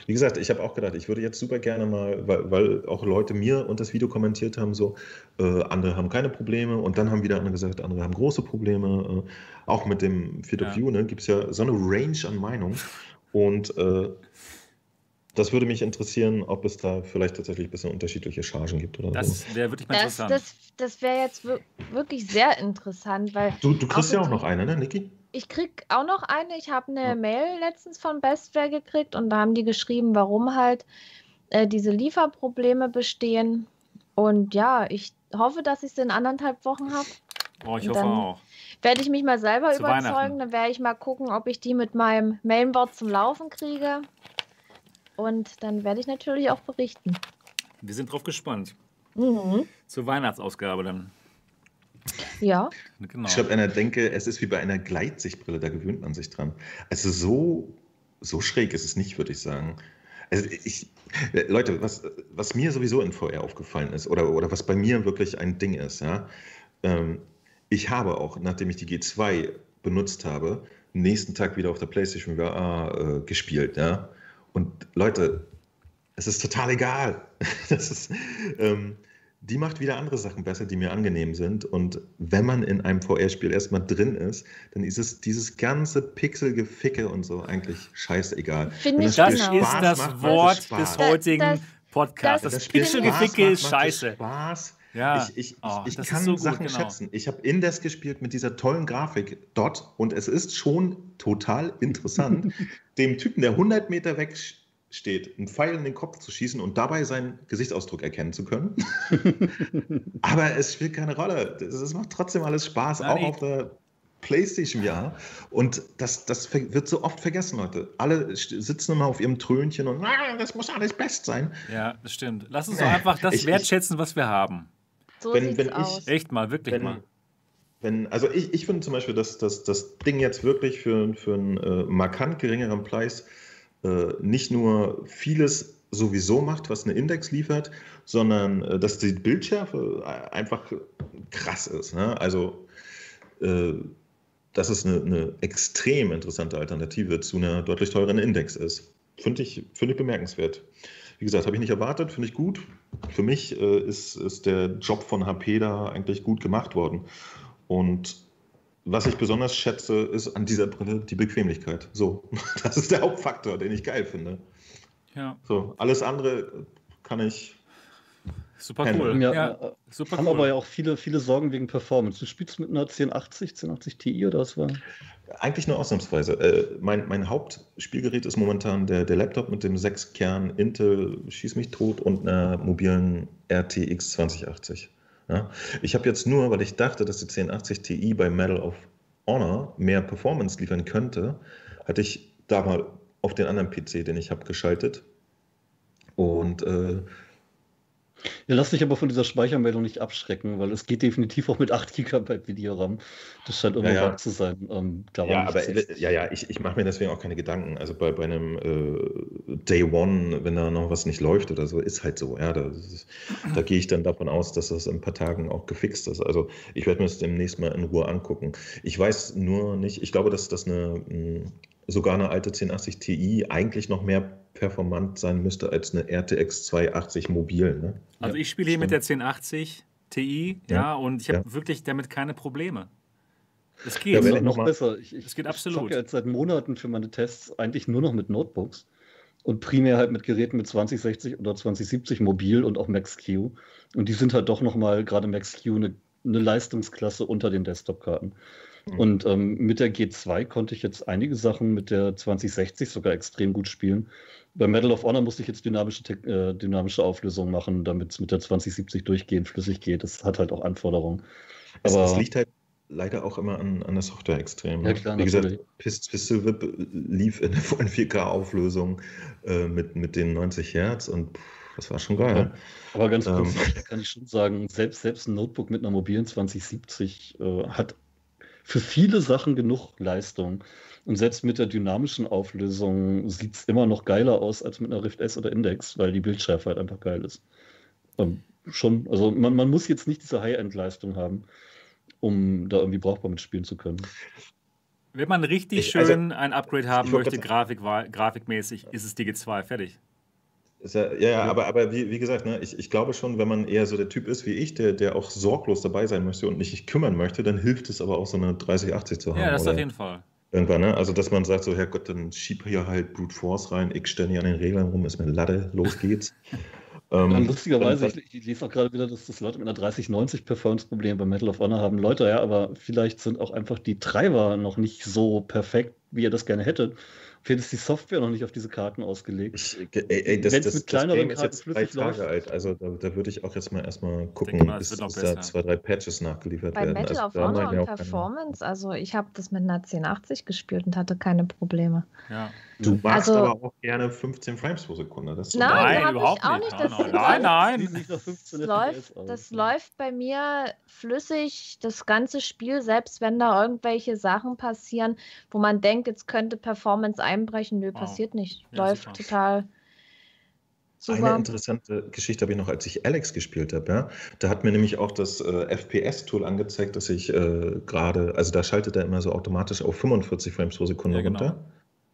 wie gesagt, ich habe auch gedacht, ich würde jetzt super gerne mal, weil, weil auch Leute mir und das Video kommentiert haben, so, äh, andere haben keine Probleme und dann haben wieder andere gesagt, andere haben große Probleme. Äh, auch mit dem Field of View ne, gibt es ja so eine Range an Meinungen und äh, das würde mich interessieren, ob es da vielleicht tatsächlich ein bisschen unterschiedliche Chargen gibt oder das so. wäre wirklich mal das. Das, das wäre jetzt wirklich sehr interessant, weil. Du, du kriegst ja auch noch eine, ne, Niki? Ich krieg auch noch eine. Ich habe eine Mail letztens von Bestware gekriegt und da haben die geschrieben, warum halt äh, diese Lieferprobleme bestehen. Und ja, ich hoffe, dass ich es in anderthalb Wochen habe. Oh, ich hoffe auch. Werde ich mich mal selber Zu überzeugen. Dann werde ich mal gucken, ob ich die mit meinem Mainboard zum Laufen kriege. Und dann werde ich natürlich auch berichten. Wir sind drauf gespannt. Mhm. Zur Weihnachtsausgabe dann. Ja. Genau. Ich glaube, einer denke, es ist wie bei einer Gleitsichtbrille, da gewöhnt man sich dran. Also so, so schräg ist es nicht, würde ich sagen. Also ich, Leute, was, was mir sowieso in VR aufgefallen ist, oder, oder was bei mir wirklich ein Ding ist, ja, ähm, ich habe auch, nachdem ich die G2 benutzt habe, nächsten Tag wieder auf der PlayStation VR äh, gespielt, ja. Und Leute, es ist total egal. das ist, ähm, die macht wieder andere Sachen besser, die mir angenehm sind. Und wenn man in einem VR-Spiel erstmal drin ist, dann ist es dieses ganze Pixelgeficke und so eigentlich scheißegal. Finde ich das genau. ist das macht, Wort des heutigen das, Podcasts. Das, das, das Pixelgeficke ist scheiße. Spaß. Ja, ich, ich, oh, ich, ich kann so Sachen gut, genau. schätzen. Ich habe Indes gespielt mit dieser tollen Grafik dort und es ist schon total interessant, dem Typen, der 100 Meter weg steht, einen Pfeil in den Kopf zu schießen und dabei seinen Gesichtsausdruck erkennen zu können. Aber es spielt keine Rolle. Es macht trotzdem alles Spaß, Nein, auch auf der PlayStation VR. Und das, das wird so oft vergessen, Leute. Alle sitzen immer auf ihrem Trönchen und ah, das muss alles best sein. Ja, das stimmt. Lass uns doch einfach das ich, wertschätzen, was wir haben. So wenn, wenn ich, Echt mal, wirklich wenn, mal. Wenn, also ich, ich finde zum Beispiel, dass, dass das Ding jetzt wirklich für, für einen äh, markant geringeren Preis äh, nicht nur vieles sowieso macht, was eine Index liefert, sondern äh, dass die Bildschärfe einfach krass ist. Ne? Also äh, dass es eine, eine, extrem interessante Alternative zu einer deutlich teureren Index ist. Finde ich, find ich bemerkenswert. Wie gesagt, habe ich nicht erwartet, finde ich gut. Für mich äh, ist, ist der Job von HP da eigentlich gut gemacht worden. Und was ich besonders schätze, ist an dieser Brille die Bequemlichkeit. So, das ist der Hauptfaktor, den ich geil finde. Ja. So, alles andere kann ich. Super cool. Ja, ja, äh, super haben cool. aber ja auch viele, viele Sorgen wegen Performance. Du spielst mit einer 1080, 1080 Ti oder was war? Eigentlich nur ausnahmsweise. Äh, mein, mein Hauptspielgerät ist momentan der, der Laptop mit dem 6-Kern Intel Schieß mich tot und einer mobilen RTX 2080. Ja? Ich habe jetzt nur, weil ich dachte, dass die 1080 Ti bei Medal of Honor mehr Performance liefern könnte, hatte ich da mal auf den anderen PC, den ich habe, geschaltet. Und äh, ja, lass dich aber von dieser Speichermeldung nicht abschrecken, weil es geht definitiv auch mit 8 GB Videoram. Das scheint immer ja, ja. zu sein. Ähm, ja, aber ja, ja, ich, ich mache mir deswegen auch keine Gedanken. Also bei, bei einem äh, Day One, wenn da noch was nicht läuft oder so, ist halt so. Ja, da, da gehe ich dann davon aus, dass das in ein paar Tagen auch gefixt ist. Also ich werde mir das demnächst mal in Ruhe angucken. Ich weiß nur nicht, ich glaube, dass das eine hm, sogar eine alte 1080 Ti eigentlich noch mehr performant sein müsste als eine RTX 280 mobil. Ne? Also ich spiele hier mit der 1080 Ti, ja, ja und ich habe ja. wirklich damit keine Probleme. Es geht. Ja, noch besser. Ich, ich, es geht absolut. Ich jetzt seit Monaten für meine Tests eigentlich nur noch mit Notebooks und primär halt mit Geräten mit 2060 oder 2070 mobil und auch Max-Q. Und die sind halt doch nochmal, gerade Max-Q, eine, eine Leistungsklasse unter den Desktop-Karten. Mhm. Und ähm, mit der G2 konnte ich jetzt einige Sachen mit der 2060 sogar extrem gut spielen. Bei Medal of Honor musste ich jetzt dynamische, äh, dynamische Auflösung machen, damit es mit der 2070 durchgehend flüssig geht. Das hat halt auch Anforderungen. Es, Aber, es liegt halt leider auch immer an, an der Software extrem. Ja, ne? klar, Wie gesagt, Pistol Whip lief in der 4K-Auflösung äh, mit, mit den 90 Hertz und pff, das war schon geil. Ja. Aber ganz kurz ähm, kann ich schon sagen, selbst, selbst ein Notebook mit einer mobilen 2070 äh, hat für viele Sachen genug Leistung. Und selbst mit der dynamischen Auflösung sieht es immer noch geiler aus als mit einer Rift S oder Index, weil die Bildschärfe halt einfach geil ist. Ähm, schon, also man, man muss jetzt nicht diese High-End-Leistung haben, um da irgendwie brauchbar mitspielen zu können. Wenn man richtig ich, also schön also, ein Upgrade haben möchte, Grafik, grafikmäßig, ist es die G2 fertig. Ja, ja, ja, aber, aber wie, wie gesagt, ne, ich, ich glaube schon, wenn man eher so der Typ ist wie ich, der, der auch sorglos dabei sein möchte und nicht sich kümmern möchte, dann hilft es aber auch so eine 3080 zu haben. Ja, das auf jeden Fall. Irgendwann, ne? Also, dass man sagt, so, Herrgott, dann schieb hier halt Brute Force rein, ich stelle hier an den Reglern rum, ist mir Latte, los geht's. ähm, lustigerweise, ich, ich lese auch gerade wieder, dass das Leute mit einer 3090 Performance-Problem bei Metal of Honor haben. Leute, ja, aber vielleicht sind auch einfach die Treiber noch nicht so perfekt, wie ihr das gerne hättet. Vielleicht ist die Software noch nicht auf diese Karten ausgelegt. Ey, das, das, mit kleineren das Karten ist jetzt drei Tage läuft. alt. Also da, da würde ich auch jetzt mal erstmal gucken, mal, bis da zwei, drei Patches nachgeliefert Bei werden. Bei Battle also, of Honor und Performance, also ich habe das mit einer 1080 gespielt und hatte keine Probleme. Ja. Du magst also, aber auch gerne 15 Frames pro Sekunde. Das nein, nein überhaupt auch nicht. Das nein, nein. nein. Das, läuft, das läuft bei mir flüssig, das ganze Spiel, selbst wenn da irgendwelche Sachen passieren, wo man denkt, jetzt könnte Performance einbrechen. Nö, passiert nicht. Ja, läuft super. total. Super. Eine interessante Geschichte habe ich noch, als ich Alex gespielt habe. Ja? Da hat mir nämlich auch das äh, FPS-Tool angezeigt, dass ich äh, gerade, also da schaltet er immer so automatisch auf 45 Frames pro Sekunde ja, genau. runter.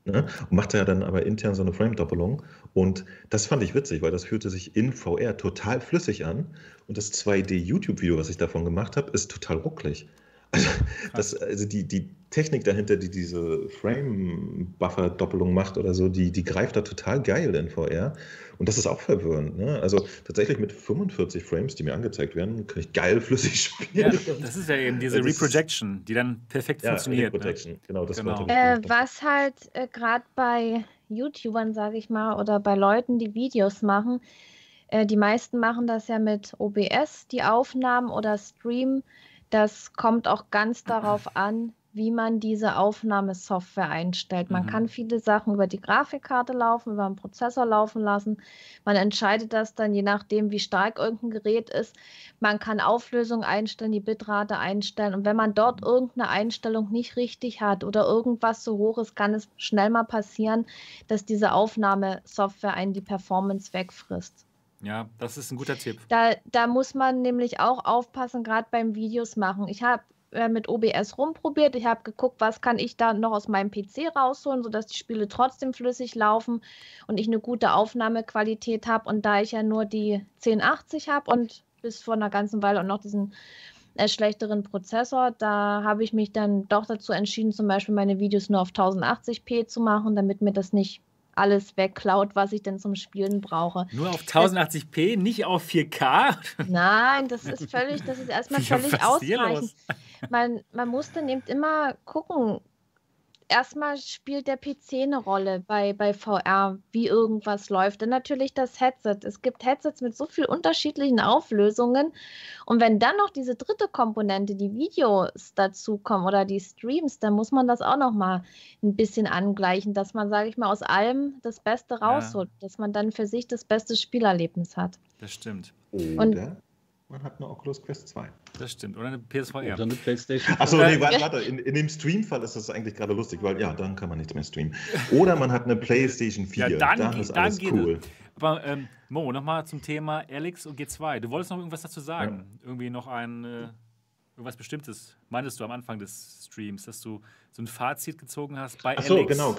Ne? Und machte ja dann aber intern so eine Frame-Doppelung. Und das fand ich witzig, weil das fühlte sich in VR total flüssig an. Und das 2D-YouTube-Video, was ich davon gemacht habe, ist total rucklig. Also, das, also die, die Technik dahinter, die diese Frame-Buffer-Doppelung macht oder so, die, die greift da total geil in VR. Und das ist auch verwirrend. Ne? Also tatsächlich mit 45 Frames, die mir angezeigt werden, kann ich geil flüssig spielen. Ja, das ist ja eben diese Reprojection, die dann perfekt ja, funktioniert. Ne? Reprojection, ne? genau. Das genau. Äh, was halt äh, gerade bei YouTubern, sage ich mal, oder bei Leuten, die Videos machen, äh, die meisten machen das ja mit OBS, die Aufnahmen oder Stream. Das kommt auch ganz darauf an, wie man diese Aufnahmesoftware einstellt. Man mhm. kann viele Sachen über die Grafikkarte laufen, über den Prozessor laufen lassen. Man entscheidet das dann je nachdem, wie stark irgendein Gerät ist. Man kann Auflösung einstellen, die Bitrate einstellen. Und wenn man dort irgendeine Einstellung nicht richtig hat oder irgendwas so hoch ist, kann es schnell mal passieren, dass diese Aufnahmesoftware einen die Performance wegfrisst. Ja, das ist ein guter Tipp. Da, da muss man nämlich auch aufpassen, gerade beim Videos machen. Ich habe äh, mit OBS rumprobiert. Ich habe geguckt, was kann ich da noch aus meinem PC rausholen, sodass die Spiele trotzdem flüssig laufen und ich eine gute Aufnahmequalität habe. Und da ich ja nur die 1080 habe und bis vor einer ganzen Weile auch noch diesen äh, schlechteren Prozessor, da habe ich mich dann doch dazu entschieden, zum Beispiel meine Videos nur auf 1080p zu machen, damit mir das nicht alles wegklaut, was ich denn zum Spielen brauche. Nur auf 1080p, das, nicht auf 4K? Nein, das ist völlig, das ist erstmal völlig ausreichend. Man, man muss dann eben immer gucken, erstmal spielt der PC eine Rolle bei, bei VR, wie irgendwas läuft. Und natürlich das Headset. Es gibt Headsets mit so vielen unterschiedlichen Auflösungen. Und wenn dann noch diese dritte Komponente, die Videos dazukommen oder die Streams, dann muss man das auch noch mal ein bisschen angleichen, dass man, sage ich mal, aus allem das Beste rausholt, ja. dass man dann für sich das beste Spielerlebnis hat. Das stimmt. Oder Und man hat eine Oculus Quest 2. Das stimmt. Oder eine PSVR. Oder eine Playstation. Achso, nee, warte, warte. In, in dem Stream-Fall ist das eigentlich gerade lustig, weil ja, dann kann man nicht mehr streamen. Oder man hat eine Playstation 4. Ja, dann, dann ist dann alles cool. Es. Aber ähm, Mo, nochmal zum Thema Alex und G2. Du wolltest noch irgendwas dazu sagen? Ja. Irgendwie noch ein. Äh, irgendwas Bestimmtes, meintest du am Anfang des Streams, dass du so ein Fazit gezogen hast bei Ach so, Alex? genau,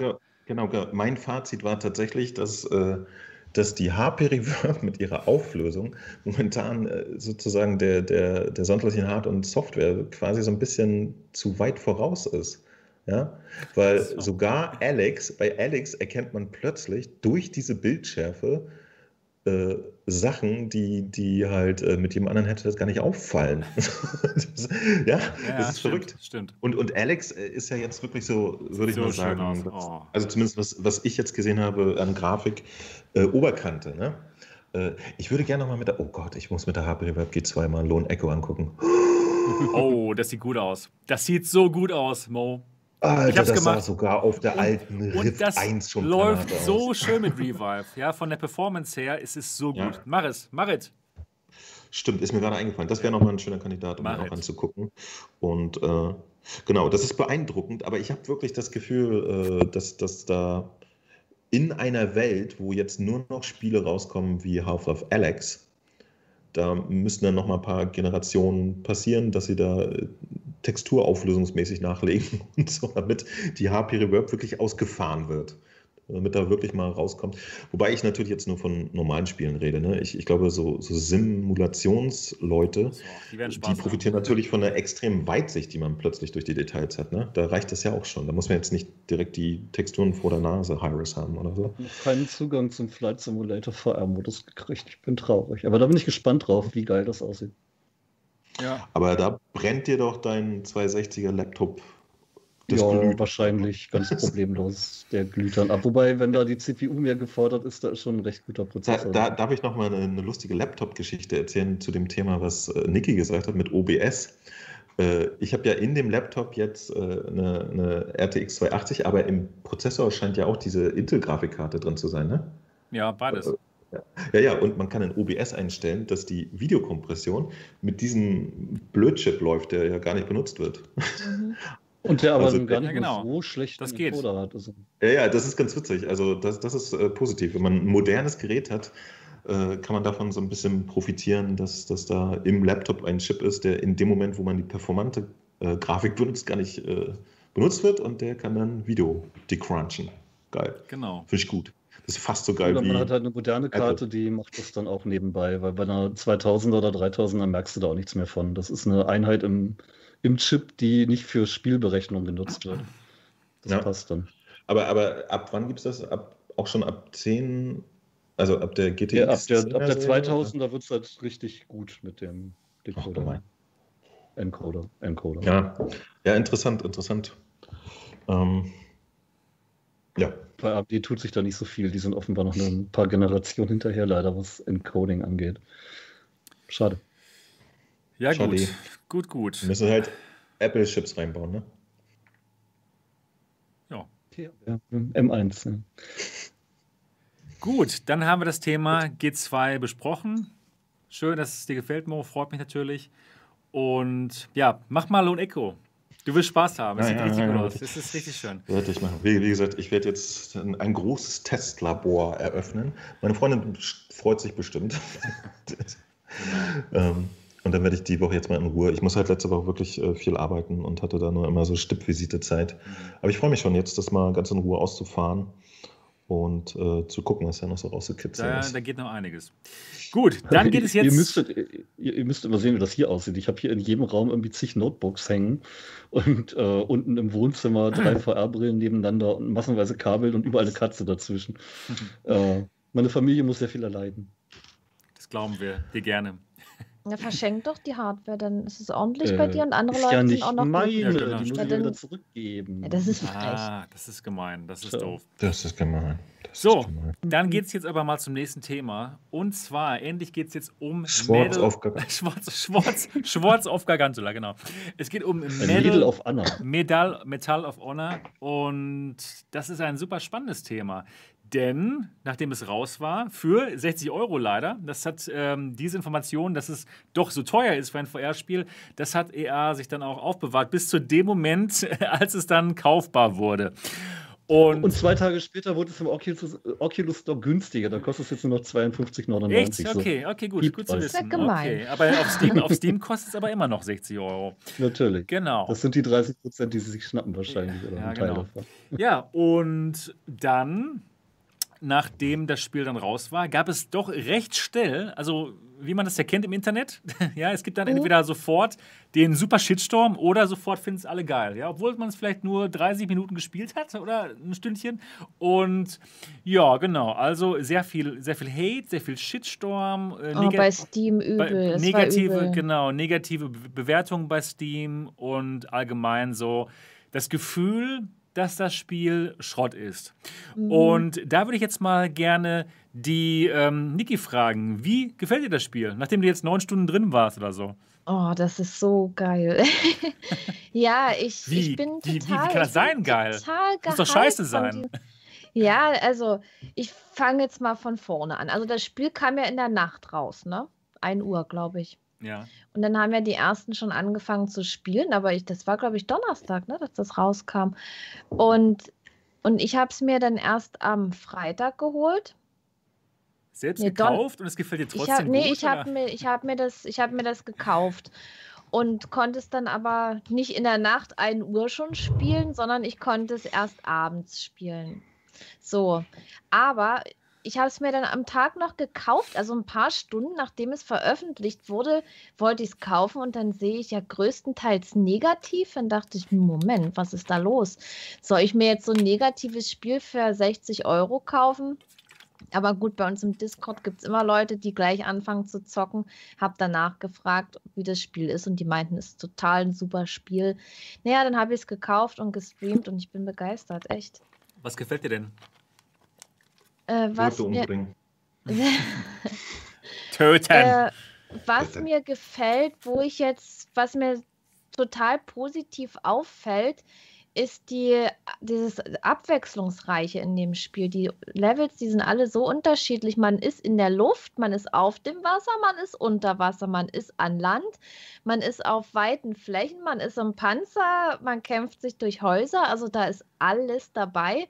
genau, genau. Mein Fazit war tatsächlich, dass. Äh, dass die HP-Reverb mit ihrer Auflösung momentan äh, sozusagen der, der, der sonderlichen Hard- und Software quasi so ein bisschen zu weit voraus ist. Ja? Weil so. sogar Alex, bei Alex erkennt man plötzlich durch diese Bildschärfe äh, Sachen, die, die halt äh, mit jedem anderen hätte das gar nicht auffallen. das, ja, ja, das ist stimmt, verrückt. Stimmt. Und, und Alex äh, ist ja jetzt wirklich so, würde ich so mal sagen, oh. also zumindest was, was ich jetzt gesehen habe an Grafik, äh, Oberkante. Ne? Äh, ich würde gerne noch mal mit der, oh Gott, ich muss mit der HP Reverb G2 mal Lone Echo angucken. Oh, das sieht gut aus. Das sieht so gut aus, Mo. Alter, ich hab's das gemacht. sogar auf der und, alten Rift 1 schon läuft so schön mit Revive. Ja, von der Performance her ist es so gut. Ja. Mach es, mach es. Stimmt, ist mir gerade eingefallen. Das wäre nochmal ein schöner Kandidat, um mir auch anzugucken. Und äh, genau, das ist beeindruckend, aber ich habe wirklich das Gefühl, äh, dass, dass da in einer Welt, wo jetzt nur noch Spiele rauskommen wie Half-Life Alex, da müssen dann noch mal ein paar Generationen passieren, dass sie da äh, texturauflösungsmäßig nachlegen und so, damit die HP Reverb wirklich ausgefahren wird damit da wirklich mal rauskommt. Wobei ich natürlich jetzt nur von normalen Spielen rede. Ne? Ich, ich glaube, so, so Simulationsleute, die, die profitieren natürlich von einer extremen Weitsicht, die man plötzlich durch die Details hat. Ne? Da reicht das ja auch schon. Da muss man jetzt nicht direkt die Texturen vor der Nase Hyris haben oder so. Ich habe keinen Zugang zum Flight Simulator VR-Modus gekriegt. Ich bin traurig. Aber da bin ich gespannt drauf, wie geil das aussieht. Ja. Aber da brennt dir doch dein 260er Laptop das ja, glüht. wahrscheinlich ganz problemlos. Der glüht dann ab. Wobei, wenn da die CPU mehr gefordert ist, da ist schon ein recht guter Prozessor. Da, da darf ich noch mal eine, eine lustige Laptop-Geschichte erzählen zu dem Thema, was äh, Niki gesagt hat mit OBS. Äh, ich habe ja in dem Laptop jetzt äh, eine, eine, RTX 280, aber im Prozessor scheint ja auch diese Intel-Grafikkarte drin zu sein, ne? Ja, beides. Ja, ja, und man kann in OBS einstellen, dass die Videokompression mit diesem Blödchip läuft, der ja gar nicht benutzt wird. Mhm. Und der aber also, gar nicht ja, genau. so schlecht das geht. hat. Also. Ja, ja, das ist ganz witzig. Also das, das ist äh, positiv. Wenn man ein modernes Gerät hat, äh, kann man davon so ein bisschen profitieren, dass, dass da im Laptop ein Chip ist, der in dem Moment, wo man die performante äh, Grafik benutzt, gar nicht äh, benutzt wird und der kann dann Video decrunchen. Geil. Genau. Finde ich gut. Das ist fast so geil Oder wie. man hat halt eine moderne Karte, die macht das dann auch nebenbei, weil bei einer 2000er oder 3000er merkst du da auch nichts mehr von. Das ist eine Einheit im, im Chip, die nicht für Spielberechnung genutzt wird. Das Ja. passt dann. Aber, aber ab wann gibt es das? Ab, auch schon ab 10, also ab der GTX? Ja, ab der, ab der Serie? 2000er wird es halt richtig gut mit dem Decoder. Encoder. Encoder. Ja. ja, interessant, interessant. Ähm, ja, Bei AMD tut sich da nicht so viel. Die sind offenbar noch ein paar Generationen hinterher, leider, was Encoding angeht. Schade. Ja, Schade. gut. Gut, gut. wir müssen halt Apple-Chips reinbauen, ne? Ja. Ja, M1. Ja. Gut, dann haben wir das Thema G2 besprochen. Schön, dass es dir gefällt, Mo. Freut mich natürlich. Und ja, mach mal Lone Echo. Du willst Spaß haben. Es Ja, sieht ja, richtig ja, gut aus. Es ist richtig schön. Werde ich machen. Wie, wie gesagt, ich werde jetzt ein, ein großes Testlabor eröffnen. Meine Freundin freut sich bestimmt. ähm, und dann werde ich die Woche jetzt mal in Ruhe. Ich muss halt letzte Woche wirklich äh, viel arbeiten und hatte da nur immer so Stippvisite-Zeit. Aber ich freue mich schon jetzt, das mal ganz in Ruhe auszufahren und äh, zu gucken, was da noch so rauszukitzelt Da, ist. da geht noch einiges. Gut, dann geht es jetzt. Ihr müsstet, ihr, ihr müsst immer sehen, wie das hier aussieht. Ich habe hier in jedem Raum irgendwie zig Notebooks hängen und äh, unten im Wohnzimmer drei VR-Brillen nebeneinander und massenweise Kabel und überall eine Katze dazwischen. äh, meine Familie muss sehr viel erleiden. das glauben wir dir gerne. Ja, verschenk doch die Hardware, dann ist es ordentlich Äh, bei dir und andere ist Leute ja sind nicht auch noch meine, Ja, genau. die muss Ja, ich wieder zurückgeben. Ja, das ist frech. Ah, das ist gemein. Das ist So. doof. Das ist gemein. Das So, ist gemein. dann geht es jetzt aber mal zum nächsten Thema. Und zwar, endlich geht es jetzt um Schwarz Medal- auf Gargantula. Schwarz, Schwarz, Schwarz auf Gargantula, genau. Es geht um Medal, auf Anna. Medal, Metall of Honor. Und das ist ein super spannendes Thema. Denn, nachdem es raus war, für 60 Euro leider, das hat ähm, diese Information, dass es doch so teuer ist für ein VR-Spiel, das hat EA sich dann auch aufbewahrt, bis zu dem Moment, als es dann kaufbar wurde. Und, Und zwei Tage später wurde es im Oculus, Oculus Store günstiger. Da kostet es jetzt nur noch 52,99. Echt? Okay, okay, gut, Gibt gut zu wissen. Ist ja gemein. Okay. Aber auf Steam, auf Steam kostet es aber immer noch 60 Euro. Natürlich. Genau. Das sind die 30 Prozent, die sie sich schnappen wahrscheinlich. Oder Ja, ein Teil genau. davon. Ja, und dann, nachdem das Spiel dann raus war, gab es doch recht schnell, also wie man das ja kennt im Internet, ja, es gibt dann Mhm. entweder sofort den super Shitstorm oder sofort finden es alle geil, ja, obwohl man es vielleicht nur 30 Minuten gespielt hat oder ein Stündchen. Und ja, genau, also sehr viel, sehr viel Hate, sehr viel Shitstorm, äh, Oh, bei Steam übel. bei- negative, übel. genau, negative Be- Bewertungen bei Steam und allgemein so das Gefühl, dass das Spiel Schrott ist. Mhm. Und da würde ich jetzt mal gerne die ähm, Niki fragen, wie gefällt dir das Spiel, nachdem du jetzt neun Stunden drin warst oder so? Oh, das ist so geil. ja, ich, Wie? ich bin Wie- wie- wie total. kann das sein, geil? Total Muss doch scheiße sein. Ja, also ich fange jetzt mal von vorne an. Also das Spiel kam ja in der Nacht raus, ne? 1 Uhr, glaube ich. Ja. Und dann haben ja die ersten schon angefangen zu spielen, aber ich, das war, glaube ich, Donnerstag, ne, dass das rauskam. Und, und ich habe es mir dann erst am Freitag geholt. Selbst Nee, Don- gekauft und es gefällt dir Ich trotzdem hab, nee, gut? ich habe mir, ich hab mir, das, ich hab mir das gekauft und konnte es dann aber nicht in der Nacht 1 Uhr schon spielen, sondern ich konnte es erst abends spielen. So, aber ich habe es mir dann am Tag noch gekauft, also ein paar Stunden nachdem es veröffentlicht wurde, wollte ich es kaufen und dann sehe ich ja größtenteils negativ. Dann dachte ich, Moment, was ist da los? Soll ich mir jetzt so ein negatives Spiel für 60 Euro kaufen? Aber gut, bei uns im Discord gibt es immer Leute, die gleich anfangen zu zocken. Hab danach gefragt, wie das Spiel ist und die meinten, es ist total ein super Spiel. Naja, dann habe ich es gekauft und gestreamt und ich bin begeistert, echt. Was gefällt dir denn? Äh, was Leute mir, umbringen. Töten! äh, was Bitte. mir gefällt, wo ich jetzt, was mir total positiv auffällt, ist die, dieses Abwechslungsreiche in dem Spiel. Die Levels, die sind alle so unterschiedlich. Man ist in der Luft, man ist auf dem Wasser, man ist unter Wasser, man ist an Land, man ist auf weiten Flächen, man ist im Panzer, man kämpft sich durch Häuser. Also da ist alles dabei.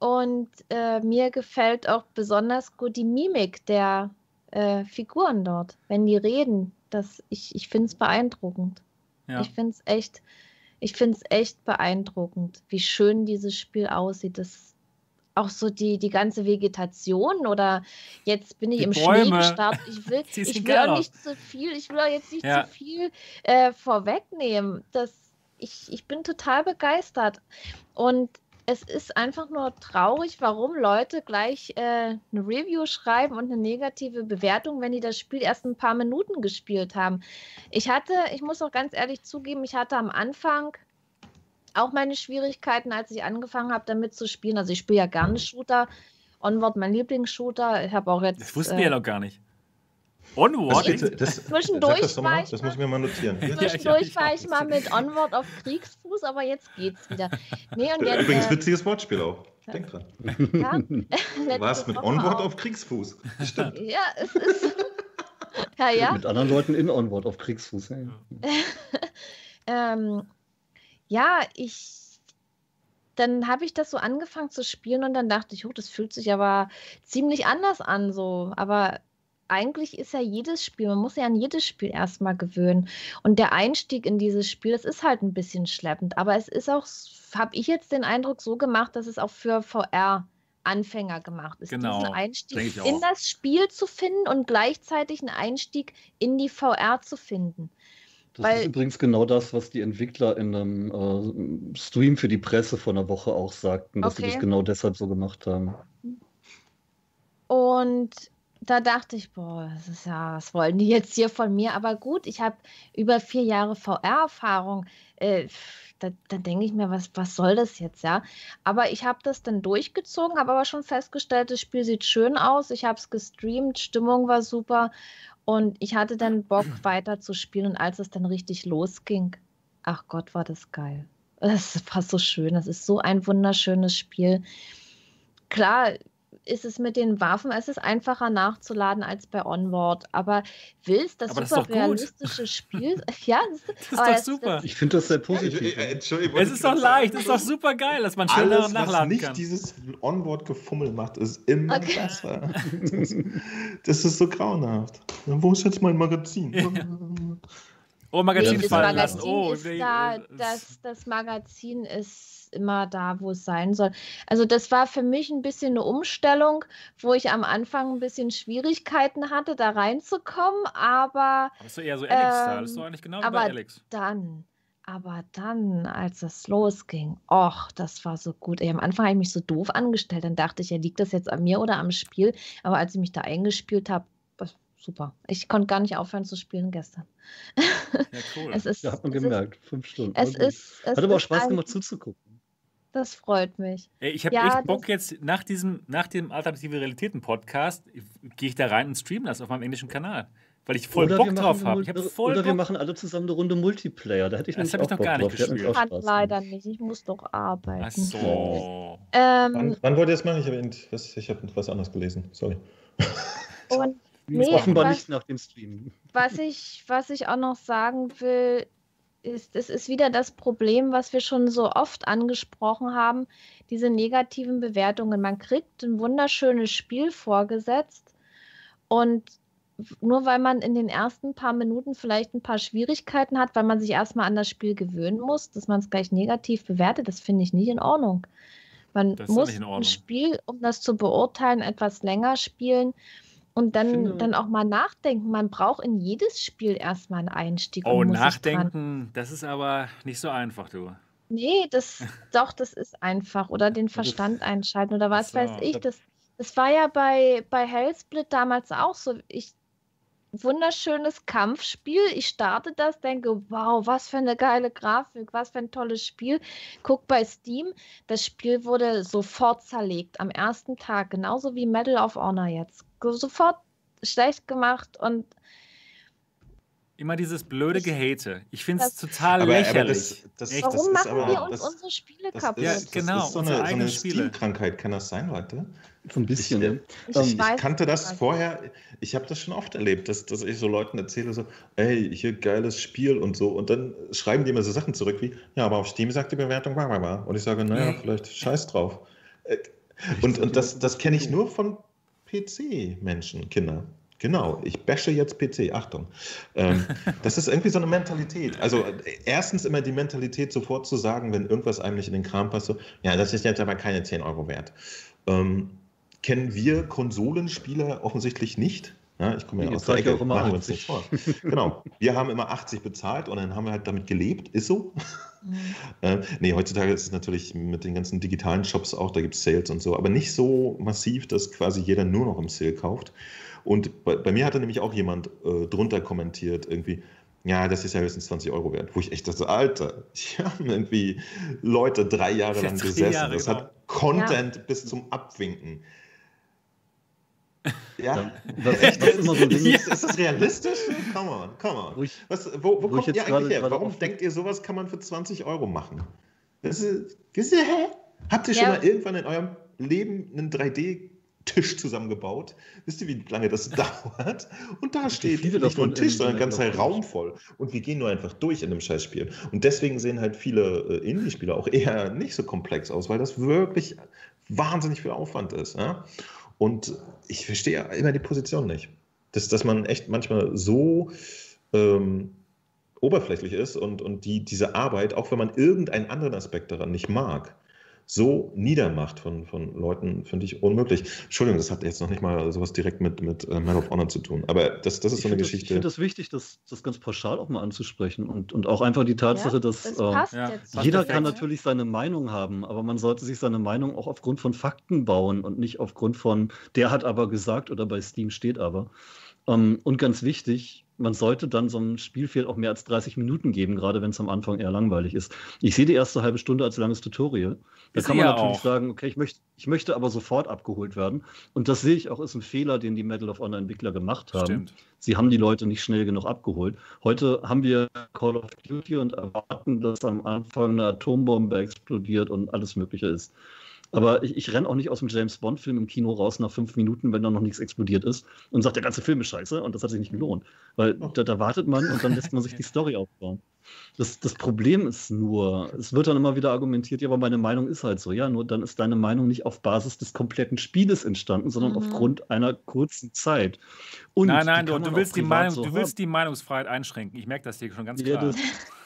Und äh, mir gefällt auch besonders gut die Mimik der äh, Figuren dort, wenn die reden. Das, ich ich finde es beeindruckend. ja. Ich finde es echt, ich finde es echt beeindruckend, wie schön dieses Spiel aussieht. Das auch so die, die ganze Vegetation oder jetzt bin ich die im Bäume. Schnee gestartet. Ich will, ich will auch nicht zu viel, ich will auch jetzt nicht ja. zu viel äh, vorwegnehmen. Das, ich, ich bin total begeistert. Und es ist einfach nur traurig, warum Leute gleich äh, eine Review schreiben und eine negative Bewertung, wenn die das Spiel erst ein paar Minuten gespielt haben. Ich hatte, ich muss auch ganz ehrlich zugeben, ich hatte am Anfang auch meine Schwierigkeiten, als ich angefangen habe, damit zu spielen. Also ich spiele ja gerne Shooter. Onward mein Lieblingsshooter. Ich habe auch jetzt. Das wussten äh, wir ja noch gar nicht. Onward? Das, das, zwischendurch das, war ich, das muss ich mir mal notieren. Zwischendurch war ich mal mit Onward auf Kriegsfuß, aber jetzt geht's wieder. Nee, und jetzt, Übrigens, äh, witziges Wortspiel auch. Denk dran. Ja? Du warst mit Onward auf. auf Kriegsfuß. Stimmt. Ja, es ist. ja, ja. Mit anderen Leuten in Onward auf Kriegsfuß. Ja, ähm, ja ich. Dann habe ich das so angefangen zu spielen und dann dachte ich, oh, das fühlt sich aber ziemlich anders an, so. Aber eigentlich ist ja jedes Spiel, man muss ja an jedes Spiel erstmal gewöhnen. Und der Einstieg in dieses Spiel, das ist halt ein bisschen schleppend. Aber es ist auch, habe ich jetzt den Eindruck, so gemacht, dass es auch für VR Anfänger gemacht ist, genau, diesen Einstieg in das Spiel zu finden und gleichzeitig einen Einstieg in die VR zu finden. Das Weil, ist übrigens genau das, was die Entwickler in einem äh, Stream für die Presse vor einer Woche auch sagten, dass okay. sie das genau deshalb so gemacht haben. Und da dachte ich, boah, das ist ja, was wollen die jetzt hier von mir? Aber gut, ich habe über vier Jahre VR-Erfahrung. Äh, da, da denke ich mir, was, was soll das jetzt, ja? Aber ich habe das dann durchgezogen, habe aber schon festgestellt, das Spiel sieht schön aus. Ich habe es gestreamt, Stimmung war super und ich hatte dann Bock, weiter zu spielen. Und als es dann richtig losging, ach Gott, war das geil. Es war so schön. Es ist so ein wunderschönes Spiel. Klar, ist es mit den Waffen, es ist einfacher nachzuladen als bei Onward. Aber willst das aber super das realistische Spiel? ja, das, das ist doch das, super. Das, ich finde das sehr positiv. Ja, Entschuldigung. Es ist doch leicht, es ist doch super geil, dass man schneller Alles, nachladen was nicht kann. dieses Onward-Gefummel macht, ist immer okay. besser. Das, ist so grauenhaft. Wo ist jetzt mein Magazin? Oh, Magazin nee, fallen Magazin lassen. Oh, da, das, das Magazin ist immer da, wo es sein soll. Also das war für mich ein bisschen eine Umstellung, wo ich am Anfang ein bisschen Schwierigkeiten hatte, da reinzukommen, aber... Aber ist doch eher so Alex-Style, ähm, ist doch eigentlich genau bei Alex. dann... Aber dann, als es losging, och, das war so gut. Ey, am Anfang habe ich mich so doof angestellt. Dann dachte ich, ja, liegt das jetzt an mir oder am Spiel? Aber als ich mich da eingespielt habe, super. Ich konnte gar nicht aufhören zu spielen gestern. Ja, cool. es ist, ja, hat man gemerkt. Ist, Fünf Stunden. Es ist, es hat aber auch Spaß gemacht zuzugucken. Das freut mich. Ey, ich habe ja, echt Bock jetzt nach diesem, nach dem Alternative Realitäten Podcast, gehe ich da rein und streame das auf meinem englischen Kanal. Weil ich voll oder Bock drauf habe. Hab oder Bock. wir machen alle zusammen eine Runde Multiplayer. Da hätte ich das habe ich noch gar nicht gespielt. Ich kann leider nicht. Ich muss doch arbeiten. Ach so. Ähm, wann, wann wollt ihr das machen? Ich, ich habe was anderes gelesen. Sorry. Und Nee, Offenbar was, nicht nach dem Stream. Was ich, was ich auch noch sagen will, ist, es ist wieder das Problem, was wir schon so oft angesprochen haben, diese negativen Bewertungen. Man kriegt ein wunderschönes Spiel vorgesetzt und nur weil man in den ersten paar Minuten vielleicht ein paar Schwierigkeiten hat, weil man sich erstmal an das Spiel gewöhnen muss, dass man es gleich negativ bewertet, das finde ich nicht in Ordnung. Man muss ein Spiel, um das zu beurteilen, etwas länger spielen. Und dann, finde, dann auch mal nachdenken. Man braucht in jedes Spiel erstmal einen Einstieg. Oh, nachdenken, das ist aber nicht so einfach, du. Nee, das, doch, das ist einfach. Oder den Verstand einschalten oder was so. weiß ich. Das, das war ja bei, bei Hellsplit damals auch so. Ich, wunderschönes Kampfspiel. Ich starte das, denke, wow, was für eine geile Grafik, was für ein tolles Spiel. Guck bei Steam, das Spiel wurde sofort zerlegt am ersten Tag, genauso wie Medal of Honor jetzt sofort schlecht gemacht und Immer dieses blöde Gehate. Ich finde es total aber, lächerlich. Aber das, das, Echt, Warum machen aber, wir uns unsere Spiele kaputt? Ja, genau. Das ist so eine, so eine Steam-Krankheit, kann das sein, Leute? So ein bisschen. Ich, ich, ich kannte das vorher, ich habe das schon oft erlebt, dass, dass ich so Leuten erzähle, so, ey, hier geiles Spiel und so. Und dann schreiben die immer so Sachen zurück wie, ja, aber auf Steam sagt die Bewertung, bla, bla, bla. Und ich sage, naja, vielleicht scheiß drauf. Äh, und, und das, das kenne ich nur von PC-Menschen, Kinder. Genau, ich bashe jetzt PC, Achtung. Ähm, das ist irgendwie so eine Mentalität. Also erstens immer die Mentalität sofort zu sagen, wenn irgendwas einem nicht in den Kram passt, so, ja, das ist jetzt aber keine 10 Euro wert. ähm, kennen wir Konsolenspieler offensichtlich nicht. Ja, ich komme ja aus der Ecke, auch immer machen wir uns nicht vor. genau, wir haben immer 80 bezahlt und dann haben wir halt damit gelebt, ist so. Mhm. äh, nee, heutzutage ist es natürlich mit den ganzen digitalen Shops auch, da gibt es Sales und so, aber nicht so massiv, dass quasi jeder nur noch im Sale kauft. Und bei, bei mir hatte nämlich auch jemand äh, drunter kommentiert, irgendwie, ja, das ist ja höchstens 20 Euro wert. Wo ich echt dachte, Alter, die haben irgendwie Leute drei Jahre lang gesessen. Jahre, das genau. hat Content ja. bis zum Abwinken. Ja, das, das ist immer so ein Ding. Ist, ist das realistisch? Come on, come on. Ich, Was, wo, wo kommt ihr eigentlich her? Warum denkt ihr, sowas kann man für 20 Euro machen? Das ist, das ist, hä? Habt ihr schon ja. mal irgendwann in eurem Leben einen 3D Tisch zusammengebaut. Wisst ihr, wie lange das dauert? Und da steht nicht nur ein Tisch, sondern ein ganzer Raum voll. Und wir gehen nur einfach durch in dem Scheißspiel. Und deswegen sehen halt viele äh, Indie-Spieler auch eher nicht so komplex aus, weil das wirklich wahnsinnig viel Aufwand ist. Ja? Und ich verstehe immer die Position nicht. Dass, dass man echt manchmal so ähm, oberflächlich ist und, und die, diese Arbeit, auch wenn man irgendeinen anderen Aspekt daran nicht mag, so niedermacht von, von Leuten, finde ich unmöglich. Entschuldigung, das hat jetzt noch nicht mal sowas direkt mit, mit äh, Man of Honor zu tun. Aber das, das ist ich so eine Geschichte. Das, ich finde es wichtig, das, das ganz pauschal auch mal anzusprechen und, und auch einfach die Tatsache, ja, dass das äh, jeder kann natürlich seine Meinung haben, aber man sollte sich seine Meinung auch aufgrund von Fakten bauen und nicht aufgrund von, der hat aber gesagt oder bei Steam steht aber. Ähm, und ganz wichtig, man sollte dann so einem Spielfeld auch mehr als 30 Minuten geben, gerade wenn es am Anfang eher langweilig ist. Ich sehe die erste halbe Stunde als langes Tutorial. Da ist kann man natürlich auch. sagen, okay, ich möchte, ich möchte aber sofort abgeholt werden. Und das sehe ich auch, ist ein Fehler, den die Medal of Honor Entwickler gemacht haben. Stimmt. Sie haben die Leute nicht schnell genug abgeholt. Heute haben wir Call of Duty und erwarten, dass am Anfang eine Atombombe explodiert und alles Mögliche ist. Aber ich, ich renne auch nicht aus dem James Bond-Film im Kino raus nach fünf Minuten, wenn da noch nichts explodiert ist und sagt, der ganze Film ist scheiße und das hat sich nicht gelohnt. Weil oh. da, da, wartet man und dann lässt man sich die Story aufbauen. Das, das Problem ist nur, es wird dann immer wieder argumentiert, ja, aber meine Meinung ist halt so, ja, nur dann ist deine Meinung nicht auf Basis des kompletten Spieles entstanden, sondern mhm. aufgrund einer kurzen Zeit. Und nein, nein, du, du, willst die Meinung, so du willst die Meinungsfreiheit einschränken. Ich merke das hier schon ganz klar. Ja, das,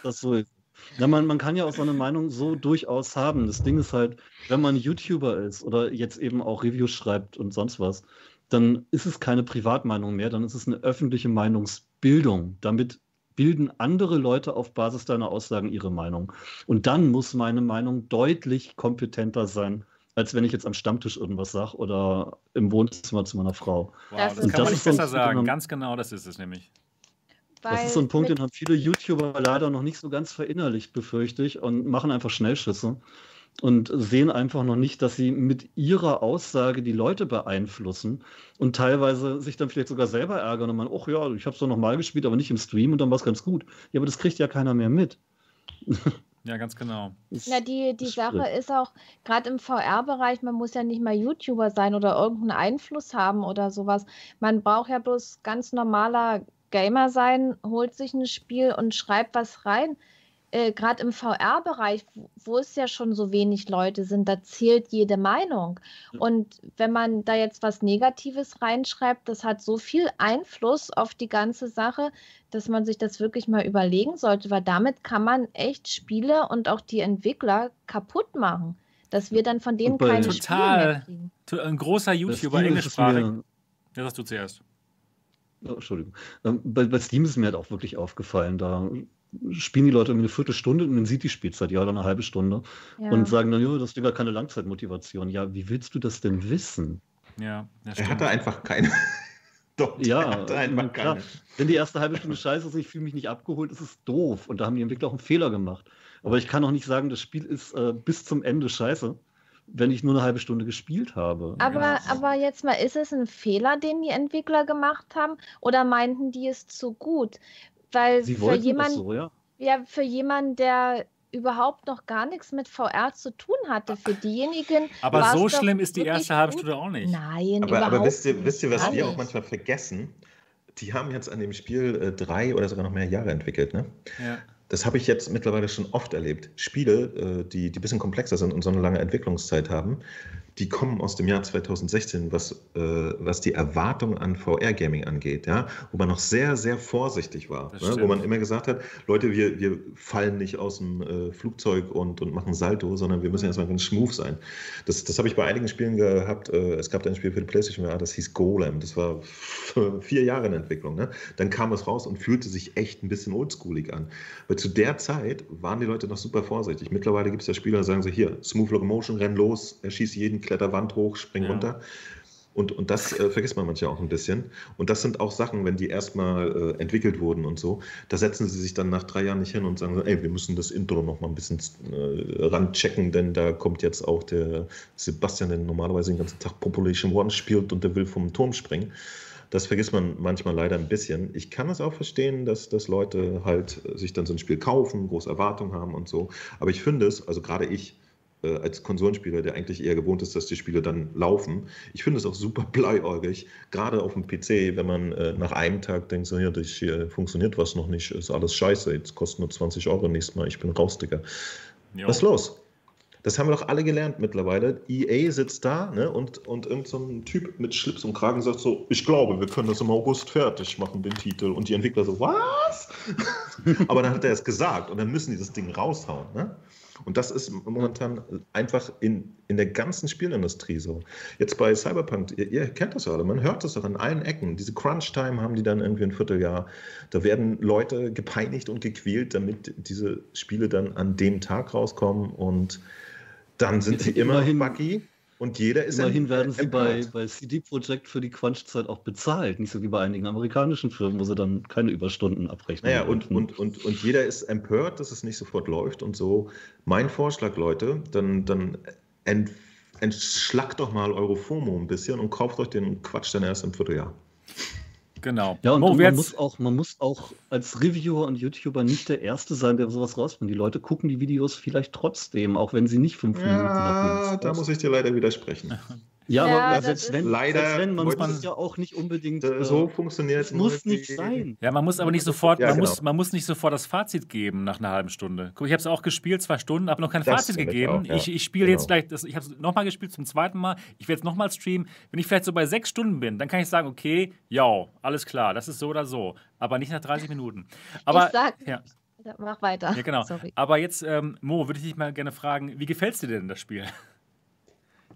das so ist. Ja, man, man kann ja auch so eine Meinung so durchaus haben. Das Ding ist halt, wenn man YouTuber ist oder jetzt eben auch Reviews schreibt und sonst was, dann ist es keine Privatmeinung mehr, dann ist es eine öffentliche Meinungsbildung. Damit bilden andere Leute auf Basis deiner Aussagen ihre Meinung. Und dann muss meine Meinung deutlich kompetenter sein, als wenn ich jetzt am Stammtisch irgendwas sage oder im Wohnzimmer zu meiner Frau. Wow, das, das kann man nicht besser sagen. Ganz genau, das ist es nämlich. Das ist so ein Punkt, den haben viele YouTuber leider noch nicht so ganz verinnerlicht, befürchte ich, und machen einfach Schnellschüsse und sehen einfach noch nicht, dass sie mit ihrer Aussage die Leute beeinflussen und teilweise sich dann vielleicht sogar selber ärgern und man, ach ja, ich habe es doch nochmal gespielt, aber nicht im Stream und dann war es ganz gut. Ja, aber das kriegt ja keiner mehr mit. Ja, ganz genau. Na, die, die Sache ist auch, gerade im VR-Bereich, man muss ja nicht mal YouTuber sein oder irgendeinen Einfluss haben oder sowas. Man braucht ja bloß ganz normaler Gamer sein, holt sich ein Spiel und schreibt was rein äh, gerade im VR-Bereich, wo, wo, es ja schon so wenig Leute sind, da zählt jede Meinung. Und wenn man da jetzt was Negatives reinschreibt, das hat so viel Einfluss auf die ganze Sache, dass man sich das wirklich mal überlegen sollte, weil damit kann man echt Spiele und auch die Entwickler kaputt machen. Dass wir dann von denen keine total, Spiele mehr kriegen. Ein großer YouTuber, englischsprachig. Ja, das du zuerst. Oh, Entschuldigung. Ähm, bei, bei, Steam ist mir halt auch wirklich aufgefallen, da spielen die Leute irgendwie eine Viertelstunde und dann sieht die Spielzeit ja oder eine halbe Stunde ja. und sagen dann, ja, das Ding hat keine Langzeitmotivation. Ja, wie willst du das denn wissen? Ja, er hatte einfach keine. Doch, ja, einfach. Keine. Wenn die erste halbe Stunde scheiße ist, ich fühle mich nicht abgeholt, ist es doof. Und da haben die Entwickler auch einen Fehler gemacht. Aber ich kann auch nicht sagen, das Spiel ist äh, bis zum Ende scheiße, wenn ich nur eine halbe Stunde gespielt habe. Aber, ja. aber jetzt mal, ist es ein Fehler, den die Entwickler gemacht haben? Oder meinten die es zu gut? Weil Sie für jemanden, so, ja? ja, für jemanden, der überhaupt noch gar nichts mit VR zu tun hatte. Für diejenigen. Aber so schlimm ist die erste halbe Stunde auch nicht. Nein, aber, überhaupt aber wisst ihr, wisst ihr was wir auch manchmal vergessen? Die haben jetzt an dem Spiel äh, drei oder sogar noch mehr Jahre entwickelt. Ne? Ja. Das habe ich jetzt mittlerweile schon oft erlebt. Spiele, äh, die, die ein bisschen komplexer sind und so eine lange Entwicklungszeit haben, die kommen aus dem Jahr 2016, was, äh, was die Erwartung an VR-Gaming angeht, ja, wo man noch sehr, sehr vorsichtig war. Ne? Wo man immer gesagt hat, Leute, wir, wir fallen nicht aus dem äh, Flugzeug und, und machen Salto, sondern wir müssen erstmal ganz smooth sein. Das, das habe ich bei einigen Spielen gehabt. Äh, es gab ein Spiel für die PlayStation VR, das hieß Golem. Das war vier Jahre in Entwicklung. Ne? Dann kam es raus und fühlte sich echt ein bisschen oldschoolig an. Weil zu der Zeit waren die Leute noch super vorsichtig. Mittlerweile gibt es ja Spieler, die sagen so, hier, Smooth Locomotion, renn los, erschieß jeden Kletterwand hoch, spring ja. runter. Und, und das äh, vergisst man manchmal auch ein bisschen. Und das sind auch Sachen, wenn die erstmal äh, entwickelt wurden und so, da setzen sie sich dann nach drei Jahren nicht hin und sagen, ey, wir müssen das Intro noch mal ein bisschen äh, ranchecken, denn da kommt jetzt auch der Sebastian, der normalerweise den ganzen Tag Population One spielt und der will vom Turm springen. Das vergisst man manchmal leider ein bisschen. Ich kann es auch verstehen, dass, dass Leute halt sich dann so ein Spiel kaufen, große Erwartungen haben und so. Aber ich finde es, also gerade ich, äh, als Konsolenspieler, der eigentlich eher gewohnt ist, dass die Spiele dann laufen. Ich finde es auch super bleiäugig, gerade auf dem PC, wenn man äh, nach einem Tag denkt, so, ja, das hier funktioniert was noch nicht, ist alles scheiße, jetzt kostet nur 20 Euro nächstes Mal, ich bin raus, Digga. Jo. Was ist los? Das haben wir doch alle gelernt mittlerweile. EA sitzt da ne, und, und irgend so ein Typ mit Schlips und Kragen sagt so, ich glaube, wir können das im August fertig machen, den Titel. Und die Entwickler so, was? Aber dann hat er es gesagt und dann müssen die das Ding raushauen. Ne? Und das ist momentan einfach in, in der ganzen Spielindustrie so. Jetzt bei Cyberpunk, ihr, ihr kennt das ja alle, man hört das auch an allen Ecken. Diese Crunch-Time haben die dann irgendwie ein Vierteljahr. Da werden Leute gepeinigt und gequält, damit diese Spiele dann an dem Tag rauskommen und dann sind sie immer immerhin, buggy. Und jeder ist Immerhin werden sie bei, bei CD Projekt für die Crunch-Zeit auch bezahlt, nicht so wie bei einigen amerikanischen Firmen, wo sie dann keine Überstunden abrechnen. Naja, und, und, und, und jeder ist empört, dass es nicht sofort läuft und so. Mein Vorschlag, Leute, dann, dann ent, entschlackt doch mal eure FOMO ein bisschen und kauft euch den Quatsch dann erst im Vierteljahr. Genau. Ja, und, und man, muss auch, man muss auch als Reviewer und YouTuber nicht der Erste sein, der sowas rausfindet. Die Leute gucken die Videos vielleicht trotzdem, auch wenn sie nicht fünf ja, Minuten nach Da muss ich dir leider widersprechen. Ja, ja aber selbst wenn, leider selbst wenn, man muss man ja auch nicht unbedingt. Äh, so funktioniert es. muss nicht sein. Ja, man muss aber nicht sofort, ja, man, genau. muss, man muss nicht sofort das Fazit geben nach einer halben Stunde. Guck, ich habe es auch gespielt, zwei Stunden, habe noch kein das Fazit gegeben. Auch, ja. Ich, ich spiele genau. jetzt gleich, das, ich habe es nochmal gespielt zum zweiten Mal. Ich werde es nochmal streamen. Wenn ich vielleicht so bei sechs Stunden bin, dann kann ich sagen, okay, ja, alles klar, das ist so oder so. Aber nicht nach 30 Minuten. Aber, ich sag, ja. Mach weiter. Ja, genau. Sorry. Aber jetzt, ähm, Mo, würde ich dich mal gerne fragen, wie gefällt es dir denn das Spiel?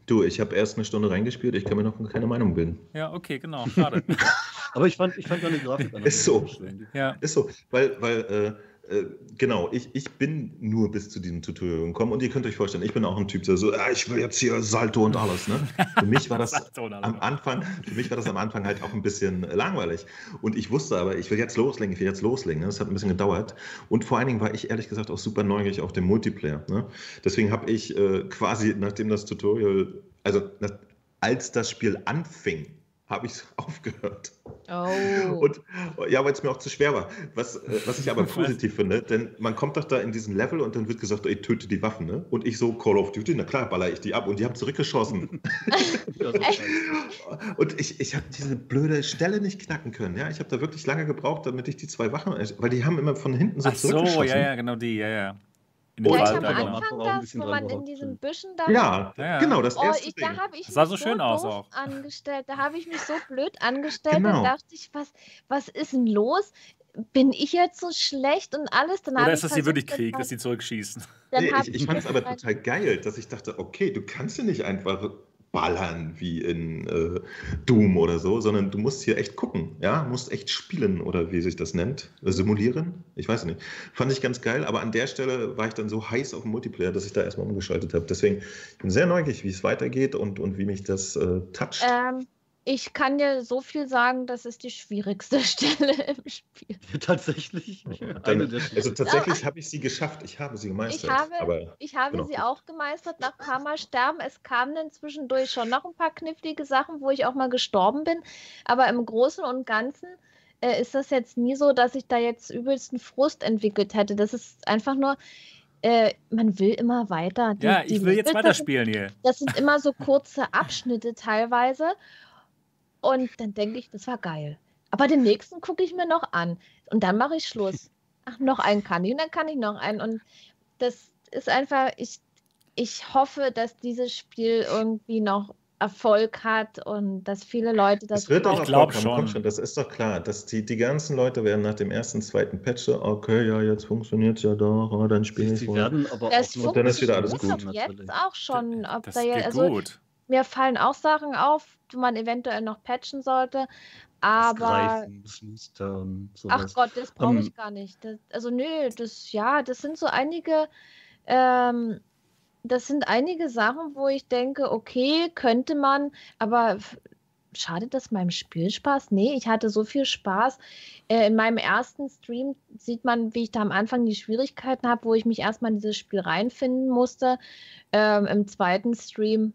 Du, ich habe erst eine Stunde reingespielt, ich kann mir noch keine Meinung bilden. Ja, okay, genau, schade. Aber ich fand, ich fand deine Grafik Ist so. Ja. Ist so, weil, weil äh, genau, ich, ich bin nur bis zu diesem Tutorial gekommen und ihr könnt euch vorstellen, ich bin auch ein Typ, der so, ah, ich will jetzt hier Salto und alles. Ne? Für mich war das am Anfang, für mich war das am Anfang halt auch ein bisschen langweilig. Und ich wusste aber, ich will jetzt loslegen, ich will jetzt loslegen. Ne? Das hat ein bisschen gedauert. Und vor allen Dingen war ich ehrlich gesagt auch super neugierig auf den Multiplayer. Ne? Deswegen habe ich äh, quasi, nachdem das Tutorial, also als das Spiel anfing, habe ich aufgehört. Oh. Und ja, weil es mir auch zu schwer war. Was, äh, was ich aber positiv finde, denn man kommt doch da in diesen Level und dann wird gesagt, ey, töte die Waffen, ne? Und ich so, Call of Duty, na klar, baller ich die ab und die haben zurückgeschossen. und ich, ich habe diese blöde Stelle nicht knacken können, ja. Ich habe da wirklich lange gebraucht, damit ich die zwei Wachen, weil die haben immer von hinten so Ach zurückgeschossen. so, ja, ja, genau die, ja, ja. Vielleicht am Anfang das, wo man in diesem Büschen da Ja, ja, genau, das erste oh, ich, Da habe ich das sah so schön aus auch. angestellt. Da habe ich mich so blöd angestellt. Genau. Da dachte ich, was, was ist denn los? Bin ich jetzt so schlecht und alles? Dann Oder ist das hier wirklich Krieg, dass sie zurückschießen? Nee, ich, ich fand es aber total geil, dass ich dachte, okay, du kannst ja nicht einfach ballern wie in äh, Doom oder so, sondern du musst hier echt gucken, ja, musst echt spielen oder wie sich das nennt, äh, simulieren, ich weiß nicht. Fand ich ganz geil, aber an der Stelle war ich dann so heiß auf dem Multiplayer, dass ich da erstmal umgeschaltet habe. Deswegen bin ich sehr neugierig, wie es weitergeht und, und wie mich das äh, toucht. Ähm, ich kann dir so viel sagen, das ist die schwierigste Stelle im Spiel. Tatsächlich. Dann, also tatsächlich habe ich sie geschafft. Ich habe sie gemeistert. Ich habe, aber, ich habe genau. sie auch gemeistert nach ein paar Mal sterben. Es kamen dann zwischendurch schon noch ein paar knifflige Sachen, wo ich auch mal gestorben bin. Aber im Großen und Ganzen äh, ist das jetzt nie so, dass ich da jetzt übelsten Frust entwickelt hätte. Das ist einfach nur, äh, man will immer weiter. Die, ja, ich will jetzt weiterspielen hier. Das sind immer so kurze Abschnitte teilweise. Und dann denke ich, das war geil. Aber den nächsten gucke ich mir noch an. Und dann mache ich Schluss. Ach, noch einen kann ich. Und dann kann ich noch einen. Und das ist einfach, ich, ich hoffe, dass dieses Spiel irgendwie noch Erfolg hat und dass viele Leute das. Es wird auch Erfolg haben, schon. schon. Das ist doch klar, dass die, die ganzen Leute werden nach dem ersten, zweiten Patch so, okay, ja, jetzt funktioniert es ja doch, oh, dann spiele ich. Sie werden aber das auch und dann ist wieder alles gut. Jetzt auch schon, ob das da ja, also, gut. Mir fallen auch Sachen auf, die man eventuell noch patchen sollte. Aber. Greifen, Ach Gott, das brauche um, ich gar nicht. Das, also, nö, das, ja, das sind so einige. Ähm, das sind einige Sachen, wo ich denke, okay, könnte man, aber schadet das meinem Spielspaß? Nee, ich hatte so viel Spaß. Äh, in meinem ersten Stream sieht man, wie ich da am Anfang die Schwierigkeiten habe, wo ich mich erstmal in dieses Spiel reinfinden musste. Ähm, Im zweiten Stream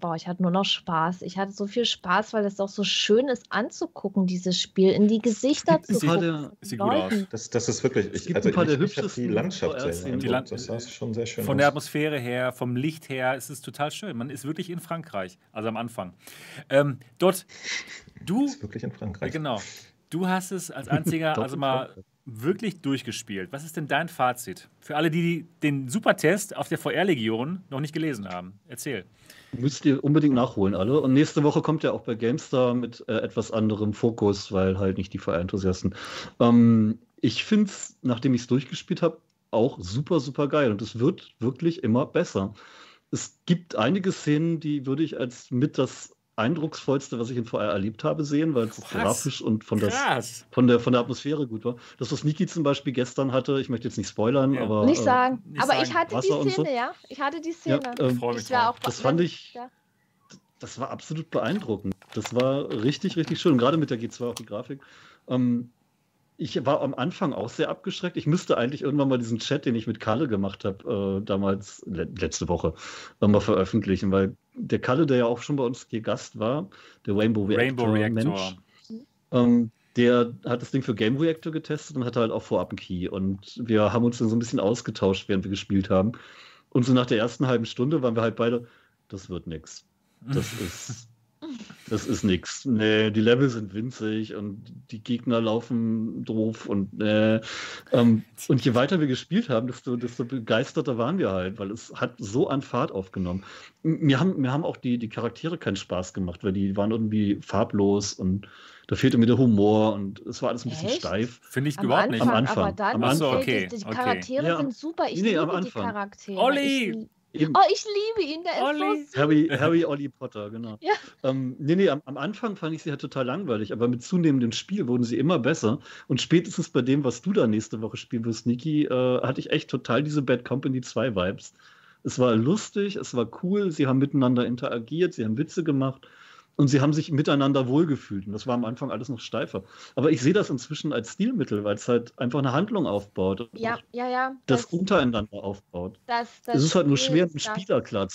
boah, ich hatte nur noch Spaß. Ich hatte so viel Spaß, weil es auch so schön ist anzugucken, dieses Spiel, in die Gesichter zu gucken. Sieht gut aus. Das, das ist wirklich, ich, also ich, ich, ich die Landschaft sehr die Land Das sah schon sehr schön Von aus. der Atmosphäre her, vom Licht her, ist es total schön. Man ist wirklich in Frankreich, also am Anfang. Ähm, dort, du... Ist wirklich in Frankreich. Genau. Du hast es als einziger, also mal wirklich durchgespielt. Was ist denn dein Fazit? Für alle, die den Supertest auf der VR-Legion noch nicht gelesen haben. Erzähl. Müsst ihr unbedingt nachholen, alle. Und nächste Woche kommt ja auch bei GameStar mit äh, etwas anderem Fokus, weil halt nicht die VR-Enthusiasten. Ähm, ich finde es, nachdem ich es durchgespielt habe, auch super, super geil. Und es wird wirklich immer besser. Es gibt einige Szenen, die würde ich als mit das eindrucksvollste, was ich in VR erlebt habe, sehen, weil es grafisch und von, das, von, der, von der Atmosphäre gut war. Das, was Niki zum Beispiel gestern hatte, ich möchte jetzt nicht spoilern, ja. aber. Nicht sagen. Äh, nicht aber sagen. ich hatte Wasser die Szene, so. ja. Ich hatte die Szene. Ja, ähm, ich war auch das fand ich. Ja. Das war absolut beeindruckend. Das war richtig, richtig schön. Gerade mit der G2 auch die Grafik. Ähm, ich war am Anfang auch sehr abgeschreckt. Ich müsste eigentlich irgendwann mal diesen Chat, den ich mit Kalle gemacht habe, äh, damals, le letzte Woche, mal veröffentlichen, weil der Kalle, der ja auch schon bei uns hier Gast war, der Rainbow Reactor, Rainbow Reactor. Mensch, ähm, der hat das Ding für Game Reactor getestet und hatte halt auch vorab einen Key. Und wir haben uns dann so ein bisschen ausgetauscht, während wir gespielt haben. Und so nach der ersten halben Stunde waren wir halt beide, das wird nix. Das ist das ist nichts. Nee, die Level sind winzig und die Gegner laufen doof und äh, ähm, und je weiter wir gespielt haben, desto, desto begeisterter waren wir halt, weil es hat so an Fahrt aufgenommen. Mir haben, mir haben auch die, die Charaktere keinen Spaß gemacht, weil die waren irgendwie farblos und da fehlte mir der Humor und es war alles ein bisschen Echt? steif. Finde ich am überhaupt nicht. Am Anfang. Aber dann, am Anfang. Okay, die, die Charaktere okay. sind super. Ich nee, liebe die Charaktere. Olli! Eben. Oh, ich liebe ihn, der Olli. ist so Harry, Harry Olli Potter, genau. Ja. Ähm, nee, nee, am, am, Anfang fand ich sie halt total langweilig, aber mit zunehmendem Spiel wurden sie immer besser. Und spätestens bei dem, was du da nächste Woche spielen wirst, Niki, äh, hatte ich echt total diese Bad Company 2 Vibes. Es war lustig, es war cool, sie haben miteinander interagiert, sie haben Witze gemacht und sie haben sich miteinander wohlgefühlt. Und das war am Anfang alles noch steifer. Aber ich sehe das inzwischen als Stilmittel, weil es halt einfach eine Handlung aufbaut. Ja, ja, ja. Das, das untereinander aufbaut. Das, das es ist halt nur schwer, einen Spieler klar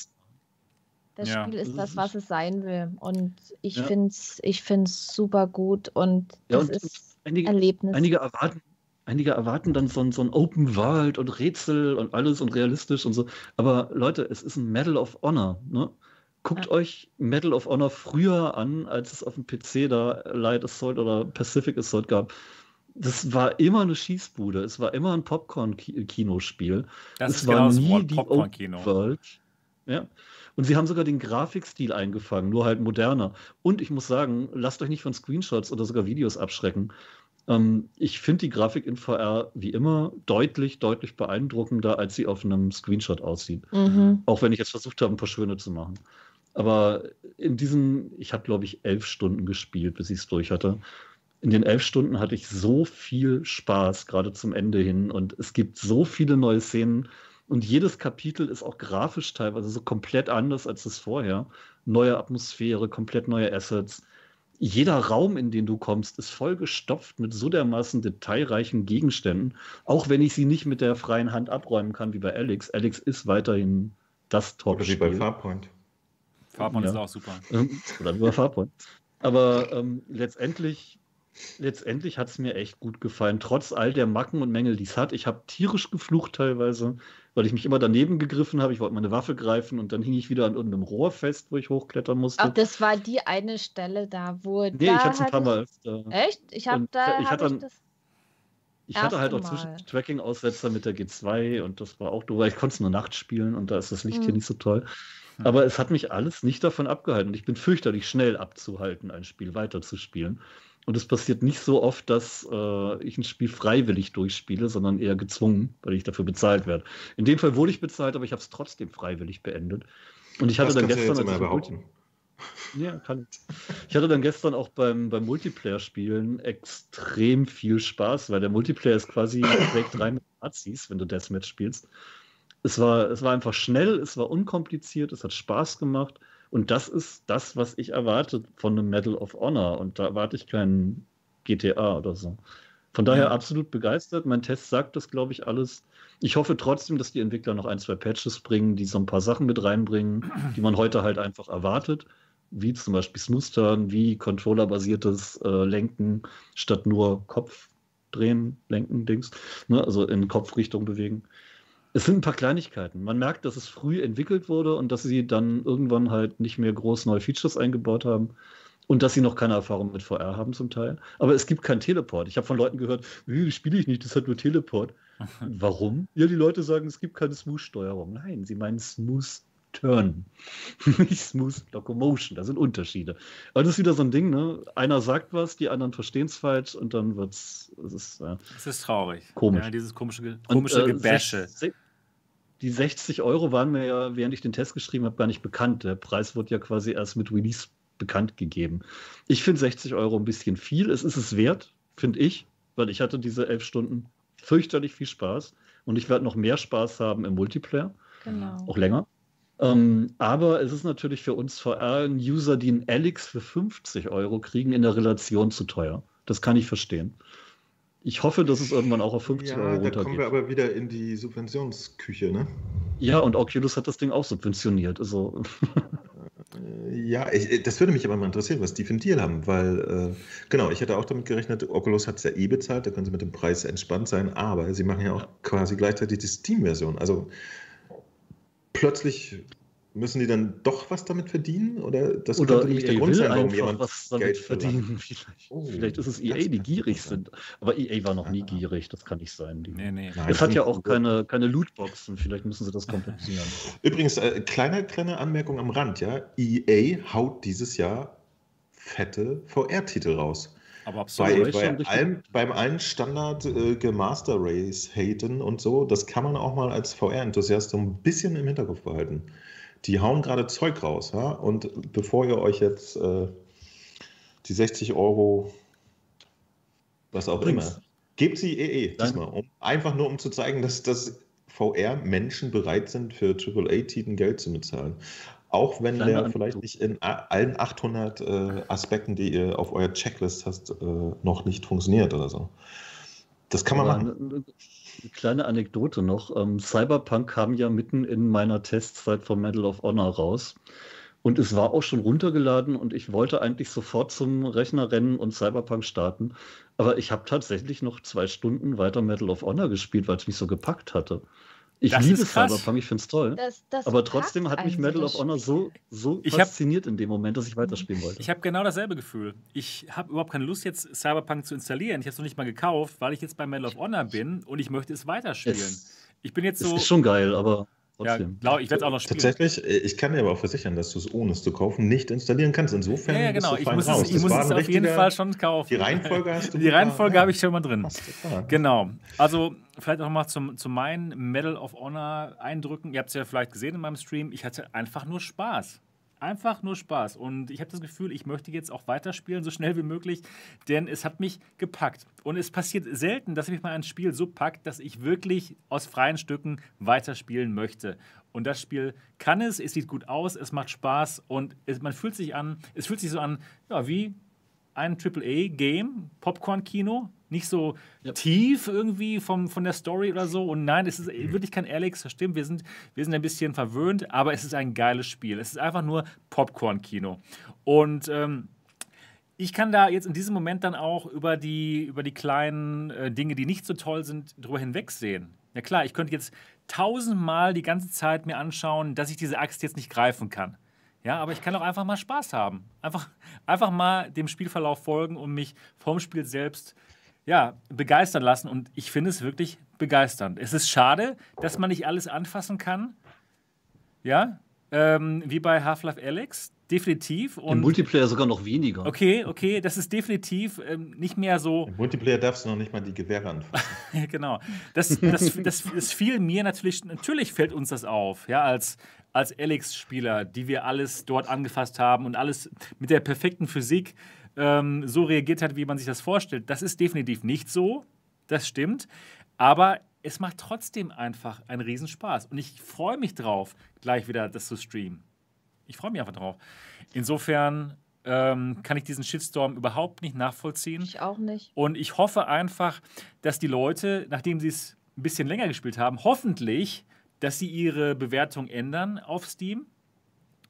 das ja. Spiel ist das, was es sein will. Und ich ja. finde es ich find's super gut und ja, das und ist einige, Erlebnis. Einige erwarten, einige erwarten dann so ein, so ein Open World und Rätsel und alles und realistisch und so. Aber Leute, es ist ein Medal of Honor. Ne? Guckt ja. euch Medal of Honor früher an, als es auf dem PC da Light Assault oder Pacific Assault gab. Das war immer eine Schießbude. Es war immer ein Popcorn-Kinospiel. Das es war genau nie die Open World. Ja. Und sie haben sogar den Grafikstil eingefangen, nur halt moderner. Und ich muss sagen, lasst euch nicht von Screenshots oder sogar Videos abschrecken. Ähm, ich finde die Grafik in VR wie immer deutlich, deutlich beeindruckender, als sie auf einem Screenshot aussieht. Mhm. Auch wenn ich jetzt versucht habe, ein paar schöne zu machen. Aber in diesen, ich habe glaube ich elf Stunden gespielt, bis ich es durch hatte. In den elf Stunden hatte ich so viel Spaß, gerade zum Ende hin. Und es gibt so viele neue Szenen. Und jedes Kapitel ist auch grafisch teilweise so komplett anders als das vorher. Neue Atmosphäre, komplett neue Assets. Jeder Raum, in den du kommst, ist voll gestopft mit so dermaßen detailreichen Gegenständen. Auch wenn ich sie nicht mit der freien Hand abräumen kann, wie bei Alex. Alex ist weiterhin das Top-Spiel. Oder wie bei Farpoint. Farpoint ja. ist auch super. Ähm, oder über Farpoint. Aber ähm, letztendlich, letztendlich hat es mir echt gut gefallen, trotz all der Macken und Mängel, die es hat. Ich habe tierisch geflucht teilweise, weil ich mich immer daneben gegriffen habe. Ich wollte meine Waffe greifen und dann hing ich wieder an irgendeinem Rohr fest, wo ich hochklettern musste. Ach, das war die eine Stelle da, wo. Nee, da ich hatte es ein paar Mal. Äh, echt? Ich habe da. Ich hab hatte das Ich hatte halt auch Tracking-Aussetzer mit der G2 und das war auch doof. Ich konnte es nur nachts spielen und da ist das Licht mhm. hier nicht so toll. Aber es hat mich alles nicht davon abgehalten. Ich bin fürchterlich schnell abzuhalten, ein Spiel weiterzuspielen. Und es passiert nicht so oft, dass äh, ich ein Spiel freiwillig durchspiele, sondern eher gezwungen, weil ich dafür bezahlt werde. In dem Fall wurde ich bezahlt, aber ich habe es trotzdem freiwillig beendet. Und ich hatte das dann gestern. Ja, behaupten. ja, kann ich. Ich hatte dann gestern auch beim, beim Multiplayer-Spielen extrem viel Spaß, weil der Multiplayer ist quasi direkt rein mit Nazis, wenn du Deathmatch spielst. Es war, es war einfach schnell, es war unkompliziert, es hat Spaß gemacht. Und das ist das, was ich erwarte von einem Medal of Honor. Und da erwarte ich keinen GTA oder so. Von daher ja. absolut begeistert. Mein Test sagt das, glaube ich, alles. Ich hoffe trotzdem, dass die Entwickler noch ein, zwei Patches bringen, die so ein paar Sachen mit reinbringen, die man heute halt einfach erwartet. Wie zum Beispiel Smooth Turn, wie Controller-basiertes äh, Lenken statt nur Kopf drehen, lenken, Dings. Ne? Also in Kopfrichtung bewegen. Es sind ein paar Kleinigkeiten. Man merkt, dass es früh entwickelt wurde und dass sie dann irgendwann halt nicht mehr groß neue Features eingebaut haben und dass sie noch keine Erfahrung mit VR haben zum Teil. Aber es gibt keinen Teleport. Ich habe von Leuten gehört, spiele ich nicht, das hat nur Teleport. Warum? Ja, die Leute sagen, es gibt keine Smooth-Steuerung. Nein, sie meinen Smooth Turn, nicht Smooth Locomotion. Da sind Unterschiede. Aber das ist wieder so ein Ding, ne? Einer sagt was, die anderen verstehen es falsch und dann wird es. Es ist, äh, ist traurig. Komisch. Ja, dieses komische, komische und, äh, Gebäsche die 60 Euro waren mir ja, während ich den Test geschrieben habe, gar nicht bekannt. Der Preis wurde ja quasi erst mit Release bekannt gegeben. Ich finde 60 Euro ein bisschen viel. Es ist es wert, finde ich, weil ich hatte diese elf Stunden fürchterlich viel Spaß und ich werde noch mehr Spaß haben im Multiplayer. Genau. Auch länger. Ähm, aber es ist natürlich für uns VR-User, die einen Alex für 50 Euro kriegen, in der Relation zu teuer. Das kann ich verstehen. Ich hoffe, dass es irgendwann auch auf 50 ja, Euro runtergeht. Da kommen wir aber wieder in die Subventionsküche, ne? Ja, und Oculus hat das Ding auch subventioniert. Also. Äh, ja, ich, das würde mich aber mal interessieren, was die für einen Deal haben, weil, äh, genau, ich hätte auch damit gerechnet, Oculus hat es ja eh bezahlt, da können sie mit dem Preis entspannt sein, aber sie machen ja auch quasi gleichzeitig die Steam-Version. Also plötzlich Müssen die dann doch was damit verdienen? Oder das Oder könnte nämlich der Grund sein, warum jemand was damit Geld verdienen. Vielleicht. Oh, Vielleicht ist es EA, die gierig sind. Aber EA war noch nie ja. gierig, das kann nicht sein. Die, nee, nee. es hat ja auch keine, keine Lootboxen, vielleicht müssen sie das kompensieren. Übrigens, äh, kleine, kleine Anmerkung am Rand, ja. EA haut dieses Jahr fette VR-Titel raus. Aber absolut. Bei, bei allem, beim einen Standard äh, Gemaster Race haten und so, das kann man auch mal als VR-Enthusiast so ein bisschen im Hinterkopf behalten die hauen gerade Zeug raus. Ja? Und bevor ihr euch jetzt äh, die 60 Euro, was auch Bring's. immer, gebt sie eh, eh diesmal, um, einfach nur um zu zeigen, dass, dass VR-Menschen bereit sind, für AAA-Titeln Geld zu bezahlen. Auch wenn Kleine der vielleicht nicht in allen 800 äh, Aspekten, die ihr auf eurer Checklist hast, äh, noch nicht funktioniert oder so. Das kann man Aber machen. Eine kleine Anekdote noch. Ähm, Cyberpunk kam ja mitten in meiner Testzeit von Medal of Honor raus. Und es war auch schon runtergeladen und ich wollte eigentlich sofort zum Rechner rennen und Cyberpunk starten. Aber ich habe tatsächlich noch zwei Stunden weiter Medal of Honor gespielt, weil es mich so gepackt hatte. Ich das liebe Cyberpunk, ich finde es toll. Das, das aber trotzdem hat mich Medal of Honor so, so fasziniert hab, in dem Moment, dass ich weiterspielen wollte. Ich habe genau dasselbe Gefühl. Ich habe überhaupt keine Lust, jetzt Cyberpunk zu installieren. Ich habe es noch nicht mal gekauft, weil ich jetzt bei Medal of Honor bin und ich möchte es weiterspielen. Es, ich bin jetzt so. Ist schon geil, aber. Trotzdem. Ja, glaub, ich werde es auch noch spielen. Tatsächlich, ich kann dir aber auch versichern, dass du es ohne es zu kaufen nicht installieren kannst. Insofern. Ja, ja genau. Ich muss, es, ich muss es auf jeden Fall schon kaufen. Die Reihenfolge hast du. Die Reihenfolge habe ich schon mal drin. Genau. Also, vielleicht auch mal zum, zu meinen Medal of Honor Eindrücken. Ihr habt es ja vielleicht gesehen in meinem Stream. Ich hatte einfach nur Spaß. Einfach nur Spaß. Und ich habe das Gefühl, ich möchte jetzt auch weiterspielen, so schnell wie möglich, denn es hat mich gepackt. Und es passiert selten, dass mich mal ein Spiel so packt, dass ich wirklich aus freien Stücken weiterspielen möchte. Und das Spiel kann es, es sieht gut aus, es macht Spaß und es, man fühlt sich an, es fühlt sich so an, ja, wie ein AAA-Game, Popcorn-Kino, nicht so ja. tief irgendwie vom, von der Story oder so. Und nein, es ist mhm. wirklich kein Alex, das stimmt, wir sind, wir sind ein bisschen verwöhnt, aber es ist ein geiles Spiel. Es ist einfach nur Popcorn-Kino. Und ähm, ich kann da jetzt in diesem Moment dann auch über die, über die kleinen äh, Dinge, die nicht so toll sind, drüber hinwegsehen. Ja klar, ich könnte jetzt tausendmal die ganze Zeit mir anschauen, dass ich diese Axt jetzt nicht greifen kann. Ja, aber ich kann auch einfach mal Spaß haben. Einfach, einfach mal dem Spielverlauf folgen und mich vom Spiel selbst ja, begeistern lassen und ich finde es wirklich begeisternd. Es ist schade, dass man nicht alles anfassen kann. Ja, ähm, wie bei Half-Life Alex, definitiv. Und Im Multiplayer sogar noch weniger. Okay, okay, das ist definitiv ähm, nicht mehr so. Im Multiplayer darfst du noch nicht mal die Gewehre anfassen. genau. Das, das, das, das, fiel mir natürlich, natürlich fällt uns das auf, ja, als, als Alex-Spieler, die wir alles dort angefasst haben und alles mit der perfekten Physik ähm, so reagiert hat, wie man sich das vorstellt. Das ist definitiv nicht so, das stimmt. Aber es macht trotzdem einfach einen Riesenspaß. Und ich freue mich drauf, gleich wieder das zu streamen. Ich freue mich einfach drauf. Insofern ähm, kann ich diesen Shitstorm überhaupt nicht nachvollziehen. Ich auch nicht. Und ich hoffe einfach, dass die Leute, nachdem sie es ein bisschen länger gespielt haben, hoffentlich, dass sie ihre Bewertung ändern auf Steam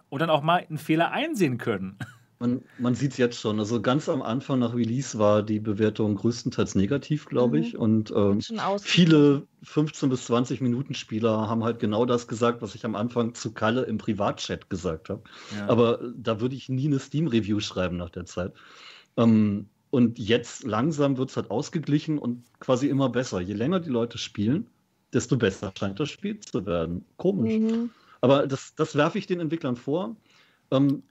und dann auch mal einen Fehler einsehen können. Man, man sieht es jetzt schon. Also ganz am Anfang nach Release war die Bewertung größtenteils negativ, glaube mhm. ich. Und ähm, viele 15 bis 20 Minuten Spieler haben halt genau das gesagt, was ich am Anfang zu Kalle im Privatchat gesagt habe. Ja. Aber da würde ich nie eine Steam-Review schreiben nach der Zeit. Ähm, und jetzt langsam wird es halt ausgeglichen und quasi immer besser. Je länger die Leute spielen, desto besser scheint das Spiel zu werden. Komisch. Mhm. Aber das, das werfe ich den Entwicklern vor. Ähm,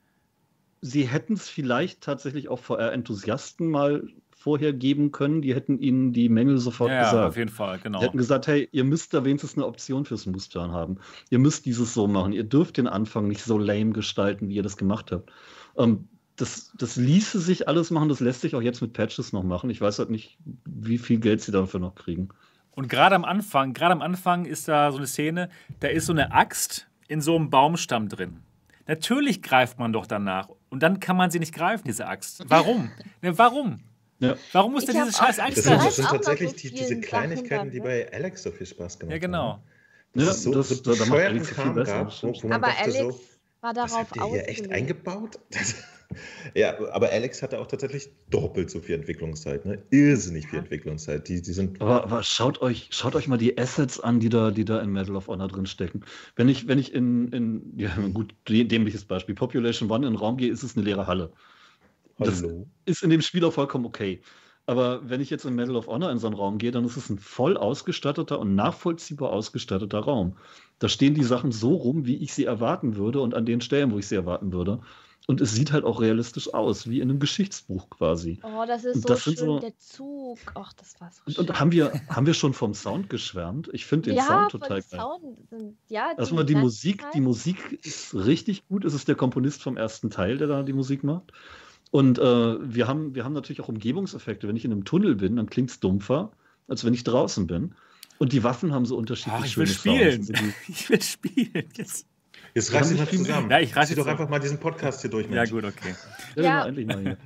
sie hätten es vielleicht tatsächlich auch VR-Enthusiasten mal vorher geben können. Die hätten ihnen die Mängel sofort ja, gesagt. Ja, auf jeden Fall, genau. Die hätten gesagt, hey, ihr müsst da wenigstens eine Option fürs Mustern haben. Ihr müsst dieses so machen. Ihr dürft den Anfang nicht so lame gestalten, wie ihr das gemacht habt. Ähm, das, das ließe sich alles machen, das lässt sich auch jetzt mit Patches noch machen. Ich weiß halt nicht, wie viel Geld sie dafür noch kriegen. Und gerade am Anfang, gerade am Anfang ist da so eine Szene, da ist so eine Axt in so einem Baumstamm drin. Natürlich greift man doch danach. Und dann kann man sie nicht greifen, diese Axt. Warum? ne, warum? Ja. Warum muss denn diese scheiß Axt das sind, das sind tatsächlich so die, diese Kleinigkeiten, die bei Alex so viel Spaß gemacht haben. Ja, genau. Das ja, so, das, so da macht Alex viel besser. Gab, wo, wo Aber Alex so, war darauf das habt ihr hier echt eingebaut? ja, aber Alex hatte auch tatsächlich doppelt so viel Entwicklungszeit, ne? Irrsinnig viel. Entwicklungszeit. Die, die sind aber, aber, schaut, euch, schaut euch mal die Assets an, die da, die da in Medal of Honor drin stecken. Wenn ich, wenn ich in, in ja, gut, dämliches Beispiel, Population One in den Raum gehe, ist es eine leere Halle. Das Hallo. ist in dem Spiel auch vollkommen okay. Aber wenn ich jetzt in Medal of Honor in so einen Raum gehe, dann ist es ein voll ausgestatteter und nachvollziehbar ausgestatteter Raum. Da stehen die Sachen so rum, wie ich sie erwarten würde und an den Stellen, wo ich sie erwarten würde. Und es sieht halt auch realistisch aus, wie in einem Geschichtsbuch quasi. Oh, das ist so das schön, so, der Zug. Ach, das war so schön. Und haben wir, haben wir schon vom Sound geschwärmt? Ich finde den ja, Sound total geil. Sound, ja, Erstmal die Musik, die Musik ist richtig gut. Es ist der Komponist vom ersten Teil, der da die Musik macht. Und äh, wir, haben, wir haben natürlich auch Umgebungseffekte. Wenn ich in einem Tunnel bin, dann klingt es dumpfer, als wenn ich draußen bin. Und die Waffen haben so unterschiedliche Ach, ich will spielen. ich will spielen. Jetzt. Jetzt reiß dich mal zusammen. Ja, ich reiß dich doch einfach mal diesen Podcast hier durch. Mensch. Ja, gut, okay. Ja, endlich mal hier.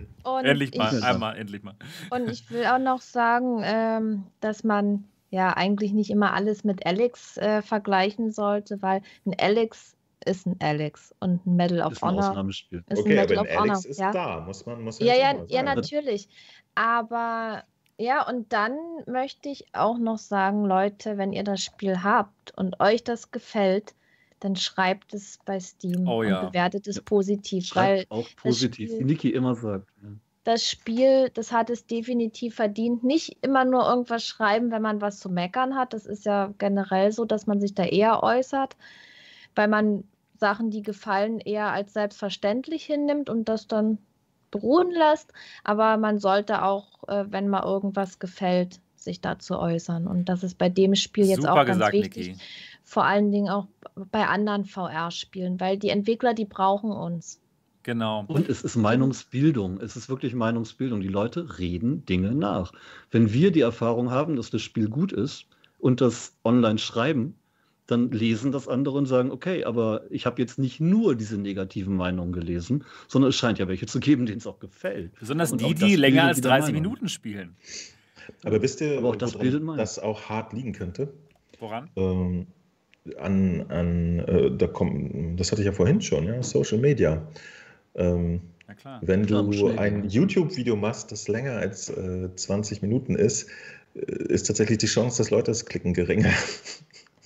endlich mal, ich, einmal, endlich mal. Und ich will auch noch sagen, ähm, dass man ja eigentlich nicht immer alles mit Alex äh, vergleichen sollte, weil ein Alex ist ein Alex und ein Medal of ist ein Honor Ausnahmespiel. ist okay, ein Medal aber ein of Alex Honor. ist ja? da, muss man, muss ja, ja, ja, natürlich. Aber ja, und dann möchte ich auch noch sagen, Leute, wenn ihr das Spiel habt und euch das gefällt, dann schreibt es bei Steam oh, ja. und bewertet es ja. positiv. Schreibt weil auch positiv, Spiel, wie Niki immer sagt. Ja. Das Spiel, das hat es definitiv verdient. Nicht immer nur irgendwas schreiben, wenn man was zu meckern hat. Das ist ja generell so, dass man sich da eher äußert, weil man Sachen, die gefallen, eher als selbstverständlich hinnimmt und das dann beruhen lässt. Aber man sollte auch, äh, wenn mal irgendwas gefällt, sich dazu äußern. Und das ist bei dem Spiel jetzt Super auch ganz gesagt, wichtig. Niki. Vor allen Dingen auch bei anderen VR-Spielen, weil die Entwickler, die brauchen uns. Genau. Und es ist Meinungsbildung. Es ist wirklich Meinungsbildung. Die Leute reden Dinge nach. Wenn wir die Erfahrung haben, dass das Spiel gut ist und das online schreiben, dann lesen das andere und sagen, okay, aber ich habe jetzt nicht nur diese negativen Meinungen gelesen, sondern es scheint ja welche zu geben, denen es auch gefällt. Besonders und die, die länger als 30 Minuten spielen. Aber wisst ihr, aber auch das, das auch hart liegen könnte? Woran? Ähm, an, an äh, da kommt, das hatte ich ja vorhin schon, ja, Social Media. Ähm, wenn du ein YouTube-Video machst, das länger als äh, 20 Minuten ist, äh, ist tatsächlich die Chance, dass Leute es klicken, geringer.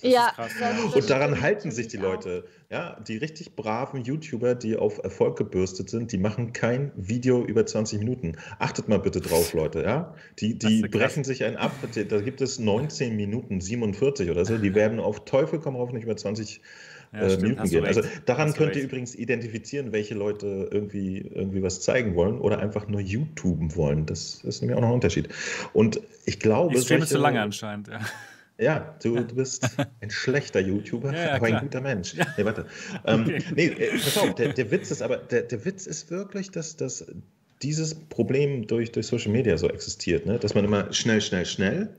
Ja, krass, ja. Und daran halten sich die Leute. Ja, die richtig braven YouTuber, die auf Erfolg gebürstet sind, die machen kein Video über 20 Minuten. Achtet mal bitte drauf, Leute. Ja, die, die brechen sich ein ab. Da gibt es 19 Minuten, 47 oder so. Die werden auf Teufel komm rauf nicht über 20 ja, äh, Minuten gehen. Also daran hast könnt ihr übrigens identifizieren, welche Leute irgendwie, irgendwie was zeigen wollen oder einfach nur YouTuben wollen. Das ist nämlich auch noch ein Unterschied. Und ich glaube. Ich streame zu lange anscheinend, ja. Ja, du, du bist ein schlechter YouTuber, ja, ja, aber klar. ein guter Mensch. Nee, warte. Ähm, okay. nee, äh, pass auf, der, der Witz ist aber, der, der Witz ist wirklich, dass, dass dieses Problem durch, durch Social Media so existiert, ne? dass man immer schnell, schnell, schnell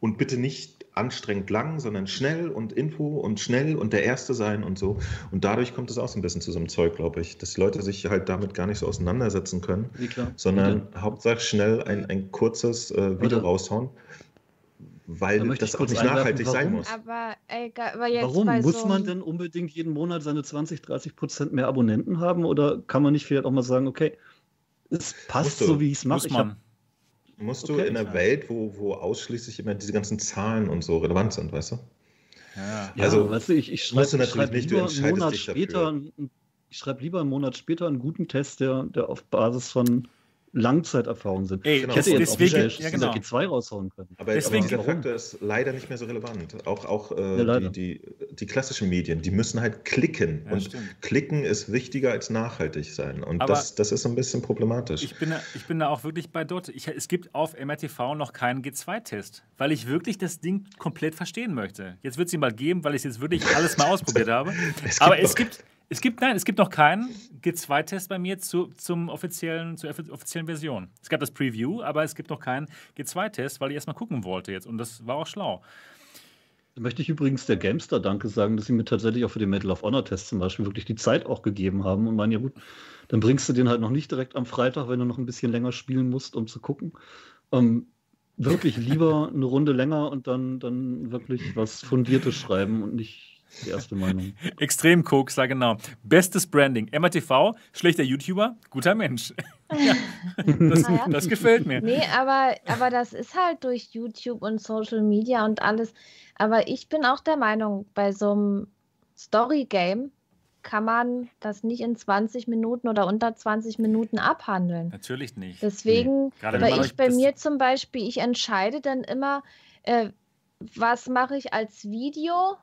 und bitte nicht anstrengend lang, sondern schnell und Info und schnell und der Erste sein und so. Und dadurch kommt es auch so ein bisschen zu so einem Zeug, glaube ich, dass die Leute sich halt damit gar nicht so auseinandersetzen können, sondern Hauptsache schnell ein, ein kurzes äh, Video raushauen weil da das auch nicht nachhaltig sein muss. Aber, ey, aber warum? muss so man denn unbedingt jeden Monat seine 20, 30 Prozent mehr Abonnenten haben? Oder kann man nicht vielleicht auch mal sagen, okay, es passt so, wie ich es mache? Musst du okay, in einer ja. Welt, wo, wo ausschließlich immer diese ganzen Zahlen und so relevant sind, weißt du? Ja, also, ja, weißt du, ich, ich schreibe schreib lieber einen Monat später, ich schreibe lieber einen Monat später einen guten Test, der, der auf Basis von Langzeiterfahrung sind. Ey, genau. Ich hätte jetzt deswegen, auch ja, genau. G2 raushauen können. Aber, deswegen, aber dieser Faktor ist leider nicht mehr so relevant. Auch, auch äh, ja, die, die, die, klassischen Medien, die müssen halt klicken. Ja, und stimmt. klicken ist wichtiger als nachhaltig sein. Und das, das ist ein bisschen problematisch. Ich bin, ich bin da auch wirklich bei dort. Ich, es gibt auf MRTV noch keinen G2-Test, weil ich wirklich das Ding komplett verstehen möchte. Jetzt wird es ihn mal geben, weil ich jetzt wirklich alles mal ausprobiert habe. es aber es gibt es gibt, nein, es gibt noch keinen G2-Test bei mir zu, zum offiziellen, zur offiziellen Version. Es gab das Preview, aber es gibt noch keinen G2-Test, weil ich erstmal gucken wollte jetzt. Und das war auch schlau. Da möchte ich übrigens der Gamester Danke sagen, dass sie mir tatsächlich auch für den Medal of Honor Test zum Beispiel wirklich die Zeit auch gegeben haben und meinen, ja gut, dann bringst du den halt noch nicht direkt am Freitag, wenn du noch ein bisschen länger spielen musst, um zu gucken. Ähm, wirklich lieber eine Runde länger und dann, dann wirklich was Fundiertes schreiben und nicht die erste Meinung. Extrem Kokser, genau. Bestes Branding. MRTV, schlechter YouTuber, guter Mensch. ja, das, ja. das, gefällt mir. Nee, aber, aber das ist halt durch YouTube und Social Media und alles. Aber ich bin auch der Meinung, bei so einem Story-Game kann man das nicht in 20 Minuten oder unter 20 Minuten abhandeln. Natürlich nicht. Deswegen, nee. weil ich bei mir zum Beispiel, ich entscheide dann immer, äh, was mache ich als Video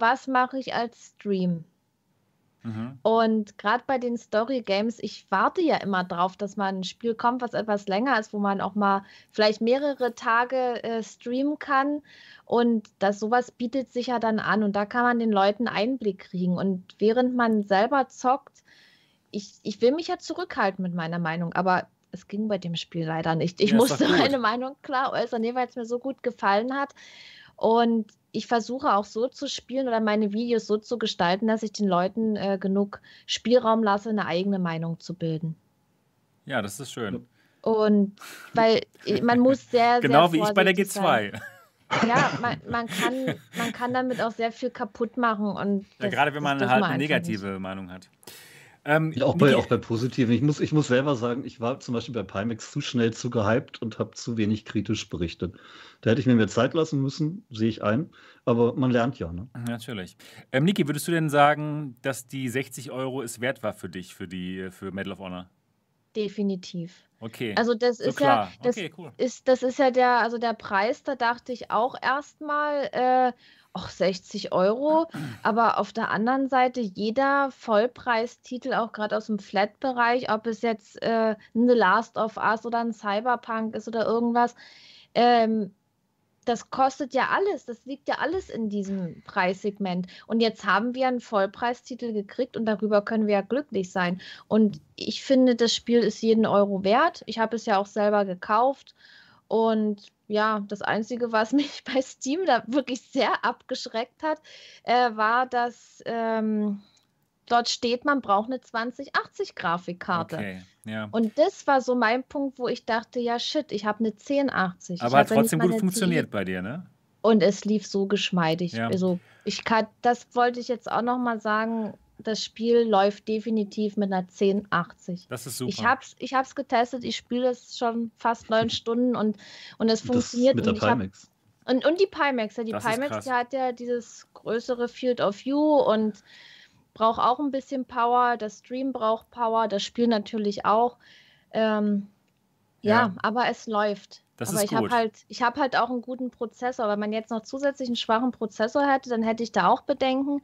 was mache ich als Stream? Mhm. Und gerade bei den Story Games, ich warte ja immer drauf, dass mal ein Spiel kommt, was etwas länger ist, wo man auch mal vielleicht mehrere Tage äh, streamen kann. Und das sowas bietet sich ja dann an und da kann man den Leuten Einblick kriegen. Und während man selber zockt, ich, ich will mich ja zurückhalten mit meiner Meinung, aber es ging bei dem Spiel leider nicht. Ich ja, musste meine Meinung klar äußern, weil es mir so gut gefallen hat. Und ich versuche auch so zu spielen oder meine Videos so zu gestalten, dass ich den Leuten äh, genug Spielraum lasse, eine eigene Meinung zu bilden. Ja, das ist schön. Und weil man muss sehr, genau sehr wie ich bei der G2. Sein. Ja, man, man, kann, man kann damit auch sehr viel kaputt machen. Und ja, gerade wenn man halt eine negative nicht. Meinung hat. Ähm, ja, auch, bei, auch bei positiven. Ich muss, ich muss selber sagen, ich war zum Beispiel bei Pimax zu schnell zu gehypt und habe zu wenig kritisch berichtet. Da hätte ich mir mehr Zeit lassen müssen, sehe ich ein. Aber man lernt ja. Ne? Natürlich. Ähm, Niki, würdest du denn sagen, dass die 60 Euro es wert war für dich, für, die, für Medal of Honor? Definitiv. Okay. Also das so ist klar. ja, das okay, cool. ist, das ist ja der, also der Preis, da dachte ich auch erstmal, äh, auch 60 Euro. Aber auf der anderen Seite, jeder Vollpreistitel, auch gerade aus dem Flat-Bereich, ob es jetzt äh, ein The Last of Us oder ein Cyberpunk ist oder irgendwas, ähm, das kostet ja alles, das liegt ja alles in diesem Preissegment. Und jetzt haben wir einen Vollpreistitel gekriegt und darüber können wir ja glücklich sein. Und ich finde, das Spiel ist jeden Euro wert. Ich habe es ja auch selber gekauft und ja, das Einzige, was mich bei Steam da wirklich sehr abgeschreckt hat, äh, war, dass ähm, dort steht, man braucht eine 2080 Grafikkarte. Okay, ja. Und das war so mein Punkt, wo ich dachte, ja shit, ich habe eine 1080. Aber hat trotzdem gut funktioniert 10. bei dir, ne? Und es lief so geschmeidig. Ja. Also ich kann, das wollte ich jetzt auch noch mal sagen das Spiel läuft definitiv mit einer 1080. Das ist super. Ich habe es ich getestet, ich spiele es schon fast neun Stunden und, und es funktioniert. mit der Pimax. Und, und die Pimax, ja, die das Pimax, die hat ja dieses größere Field of View und braucht auch ein bisschen Power. Das Stream braucht Power, das Spiel natürlich auch. Ähm, ja, ja, aber es läuft. Das aber ich habe halt, ich habe halt auch einen guten Prozessor. Wenn man jetzt noch zusätzlich einen schwachen Prozessor hätte, dann hätte ich da auch Bedenken,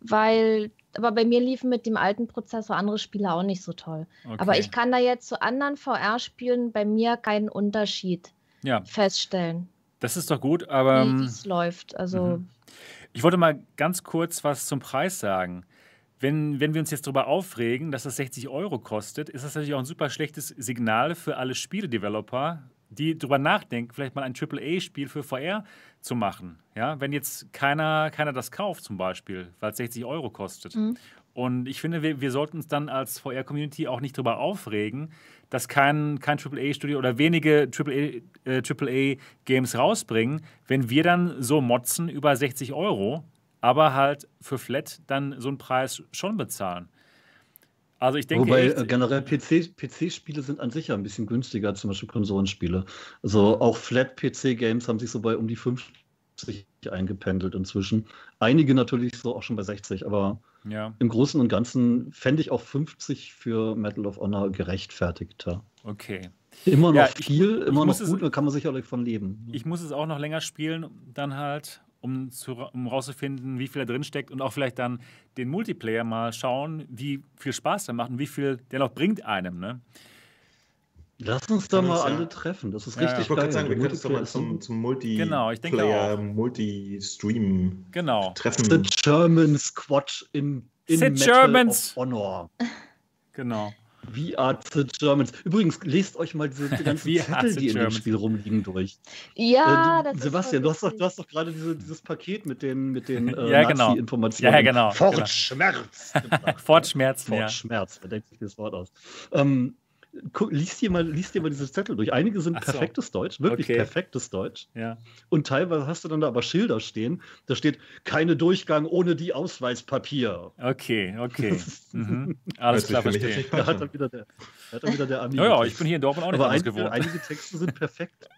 weil, aber bei mir liefen mit dem alten Prozessor andere Spiele auch nicht so toll. Okay. Aber ich kann da jetzt zu anderen VR-Spielen bei mir keinen Unterschied ja. feststellen. Das ist doch gut, aber. Wie ähm, es läuft. Also. Mhm. Ich wollte mal ganz kurz was zum Preis sagen. Wenn, wenn wir uns jetzt darüber aufregen, dass das 60 Euro kostet, ist das natürlich auch ein super schlechtes Signal für alle Spieledeveloper, die darüber nachdenken, vielleicht mal ein AAA-Spiel für VR zu machen. Ja? Wenn jetzt keiner, keiner das kauft, zum Beispiel, weil es 60 Euro kostet. Mhm. Und ich finde, wir, wir sollten uns dann als VR-Community auch nicht darüber aufregen, dass kein, kein AAA-Studio oder wenige AAA-Games äh, AAA rausbringen, wenn wir dann so motzen über 60 Euro, aber halt für Flat dann so einen Preis schon bezahlen. Also ich denke. Wobei echt, äh, generell PC-Spiele PC sind an sich ja ein bisschen günstiger, zum Beispiel Konsolenspiele. Also auch Flat-PC-Games haben sich so bei um die 50 eingependelt inzwischen. Einige natürlich so auch schon bei 60, aber ja. im Großen und Ganzen fände ich auch 50 für Medal of Honor gerechtfertigter. Okay. Immer noch ja, viel, ich, immer ich noch gut, da kann man sicherlich von leben. Ich muss es auch noch länger spielen, dann halt um, zu, um rauszufinden, wie viel da drin steckt und auch vielleicht dann den Multiplayer mal schauen, wie viel Spaß der macht und wie viel der noch bringt einem. Ne? Lass uns da mal alle treffen. Das ist ja, richtig Ich wollte gerade sagen, wir können uns doch mal zum, zum Multiplayer, genau, ich denke Multi-Stream genau. treffen. The German Squad in, in Metal Germans. of Honor. Genau. We are the Germans. Übrigens, lest euch mal diese, die ganzen Zettel, die in dem Spiel rumliegen, durch. Ja, äh, du, das Sebastian, ist so du, hast doch, doch gerade diese, dieses Paket mit den, mit den äh, ja, genau. Nazi-Informationen. Ja, genau. Fort genau. Schmerz. Fort Schmerz, Fort ja. Schmerz, wer denkt sich das Wort aus? Ähm, liest dir mal, liest dir mal diese Zettel durch. Einige sind so. perfektes Deutsch, wirklich okay. perfektes Deutsch. Ja. Und teilweise hast du dann da aber Schilder stehen. Da steht keine Durchgang ohne die Ausweispapier. Okay, okay. mhm. Alles klar, verstehe. Da hat dann wieder der, hat dann wieder der Ami. Ja, ja, ich bin hier in Dortmund auch nicht aber einige, gewohnt. einige Texte sind perfekt.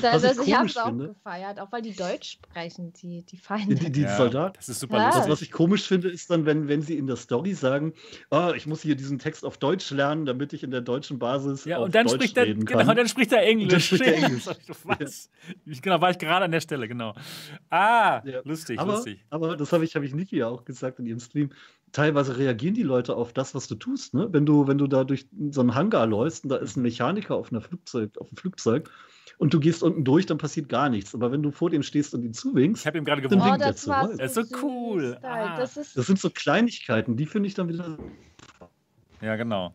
Das, das, ich habe es auch finde, gefeiert, auch weil die Deutsch sprechen, die, die Feinde. Die, die ja, Soldaten. Das ist super ja. lustig. Was ich komisch finde, ist dann, wenn, wenn sie in der Story sagen, oh, ich muss hier diesen Text auf Deutsch lernen, damit ich in der deutschen Basis ja, und dann Deutsch spricht er, reden genau, kann. Genau, dann spricht er Englisch. Dann spricht er Englisch. Was? Ja. Genau, war ich gerade an der Stelle, genau. Ah, ja. lustig, aber, lustig. Aber das habe ich, hab ich Niki ja auch gesagt in ihrem Stream teilweise reagieren die Leute auf das, was du tust. Ne? Wenn, du, wenn du da durch so einen Hangar läufst und da ist ein Mechaniker auf, einer Flugzeug, auf einem Flugzeug und du gehst unten durch, dann passiert gar nichts. Aber wenn du vor dem stehst und ihn zuwinkst, ich habe ihm gerade gewunken. Oh, das, war so das ist so cool. Ah. Das, ist das sind so Kleinigkeiten, die finde ich dann wieder. Ja, genau.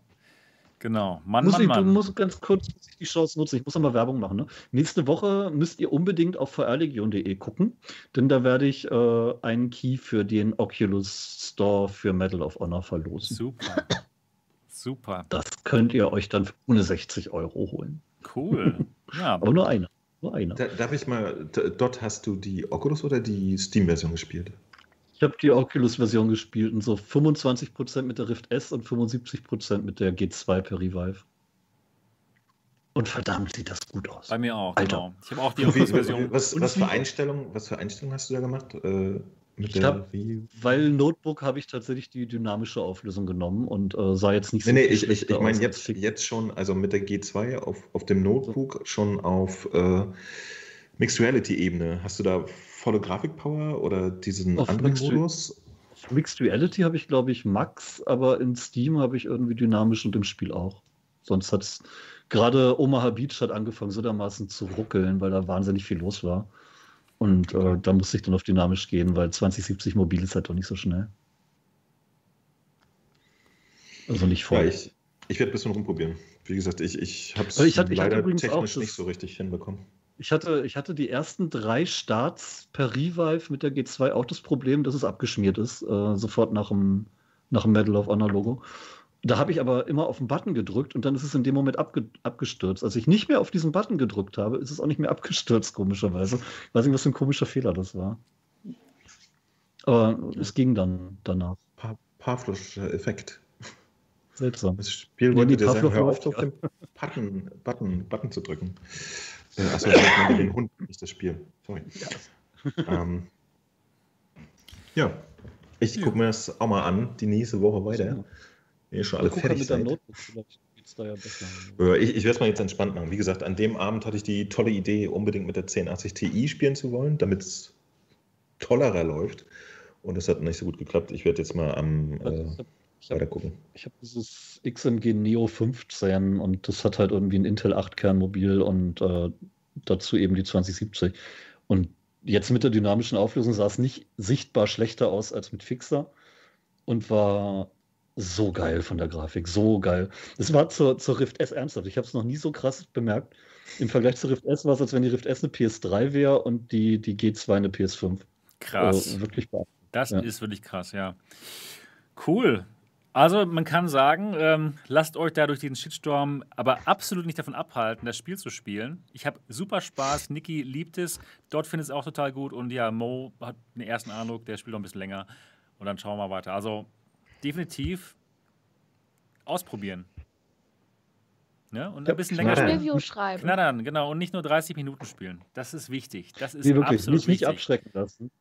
Genau. Mann, muss Mann, ich, Mann. Du musst ganz kurz die Chance nutzen. Ich muss nochmal Werbung machen. Ne? Nächste Woche müsst ihr unbedingt auf vrlegion.de gucken, denn da werde ich äh, einen Key für den Oculus Store für Medal of Honor verlosen. Super. Super. Das könnt ihr euch dann für ohne 60 Euro holen. Cool. Ja. Aber nur einer. Nur einer. Da, darf ich mal, dort hast du die Oculus oder die Steam-Version gespielt? Ich habe die Oculus-Version gespielt und so 25% mit der Rift S und 75% mit der G2 per Revive. Und verdammt sieht das gut aus. Bei mir auch, Alter. genau. Ich habe auch die Oculus-Version. Was, was, für Einstellungen, was für Einstellungen hast du da gemacht? Äh, ich hab, weil Notebook habe ich tatsächlich die dynamische Auflösung genommen und äh, sah jetzt nicht so Nee, nee, ich, ich, ich meine jetzt, jetzt schon, also mit der G2 auf, auf dem Notebook schon auf äh, Mixed Reality-Ebene. Hast du da volle Grafikpower oder diesen auf anderen Mixed Modus? Auf Mixed Reality habe ich, glaube ich, Max, aber in Steam habe ich irgendwie dynamisch und im Spiel auch. Sonst hat es gerade Omaha Beach hat angefangen, so dermaßen zu ruckeln, weil da wahnsinnig viel los war. Und äh, da musste ich dann auf dynamisch gehen, weil 2070 mobil ist halt doch nicht so schnell. Also nicht voll. Ja, ich, ich werde ein bisschen rumprobieren. Wie gesagt, ich, ich habe es leider technisch nicht so richtig hinbekommen. Ich hatte, ich hatte die ersten drei Starts per Revive mit der G2 auch das Problem, dass es abgeschmiert ist, äh, sofort nach dem, nach dem Medal of Honor Logo. Da habe ich aber immer auf den Button gedrückt und dann ist es in dem Moment abge abgestürzt. Als ich nicht mehr auf diesen Button gedrückt habe, ist es auch nicht mehr abgestürzt, komischerweise. Ich weiß nicht, was für ein komischer Fehler das war. Aber es ging dann danach. Pa Pavlovscher Effekt. Seltsam. Das Spiel wollte dir sagen, hör auf, auf den Button, Button, Button zu drücken. Äh, achso, den Hund, nicht das Spiel. Sorry. Ja, ähm, ja. ich gucke mir das auch mal an, die nächste Woche weiter. Wenn ihr schon alle fertig mit seid. Notebook, da ja besser. Ich, ich werde es mal jetzt entspannt machen. Wie gesagt, an dem Abend hatte ich die tolle Idee, unbedingt mit der 1080 Ti spielen zu wollen, damit es tollerer läuft. Und das hat nicht so gut geklappt. Ich werde jetzt mal am äh, ich hab, weiter gucken. Ich habe dieses XMG Neo 15 und das hat halt irgendwie ein Intel 8-Kern Mobil und äh, dazu eben die 2070. Und jetzt mit der dynamischen Auflösung sah es nicht sichtbar schlechter aus als mit Fixer und war so geil von der Grafik, so geil. Es war zur, zur Rift S ernsthaft. Ich habe es noch nie so krass bemerkt. Im Vergleich zur Rift S war es, als wenn die Rift S eine PS3 wäre und die, die G2 eine PS5. Krass. Also wirklich Das ja. ist wirklich krass, ja. Cool. Also man kann sagen, ähm, lasst euch da durch diesen Shitstorm aber absolut nicht davon abhalten, das Spiel zu spielen. Ich habe super Spaß, Niki liebt es, dort findet es auch total gut und ja, Mo hat den ersten Eindruck, der spielt noch ein bisschen länger und dann schauen wir weiter. Also definitiv ausprobieren. Ne? Und ein bisschen länger spielen. Review schreiben. Knattern, genau. Und nicht nur 30 Minuten spielen. Das ist wichtig. Das ist nee, wirklich, absolut nicht, nicht abschrecken lassen.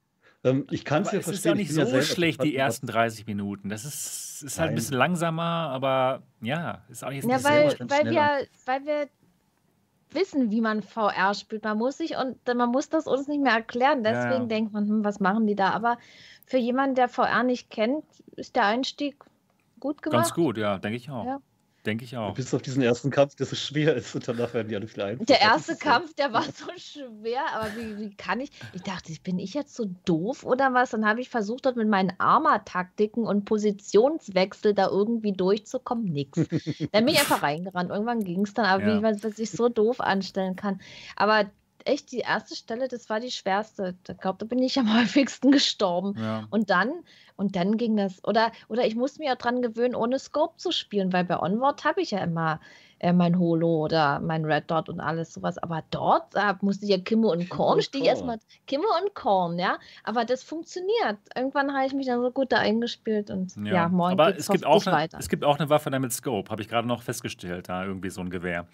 Ähm, ich kann es ja verstehen. Es ist ja nicht so ja schlecht, die ersten 30 Minuten. Das ist, ist halt ein bisschen langsamer, aber ja, ist auch jetzt ja, weil, weil wir, weil wir wissen, wie man VR spielt. Man muss sich und man muss das uns nicht mehr erklären. Deswegen ja. denkt man, hm, was machen die da? Aber für jemanden, der VR nicht kennt, ist der Einstieg gut gemacht. Ganz gut, ja, denke ich auch. Ja. Denke ich auch. Bis auf diesen ersten Kampf, der so schwer ist und danach werden die alle viel einfacher. Der erste Kampf, der war so schwer, aber wie, wie kann ich? Ich dachte, bin ich jetzt so doof oder was? Dann habe ich versucht, dort mit meinen Arma-Taktiken und Positionswechsel da irgendwie durchzukommen. Nix. Dann bin ich einfach reingerannt. Irgendwann ging es dann, aber ja. wie man sich so doof anstellen kann. Aber echt die erste Stelle, das war die schwerste. Da glaube, da bin ich am häufigsten gestorben. Ja. Und dann, und dann ging das. Oder, oder ich musste mir ja dran gewöhnen, ohne Scope zu spielen, weil bei Onward habe ich ja immer äh, mein Holo oder mein Red Dot und alles sowas. Aber dort da musste ich ja Kimme und Korn, stehe ich erstmal Kimme und Korn, ja. Aber das funktioniert. Irgendwann habe ich mich dann so gut da eingespielt und ja, ja morgen geht es gibt auch eine, weiter. Es gibt auch eine Waffe mit Scope, habe ich gerade noch festgestellt, da irgendwie so ein Gewehr.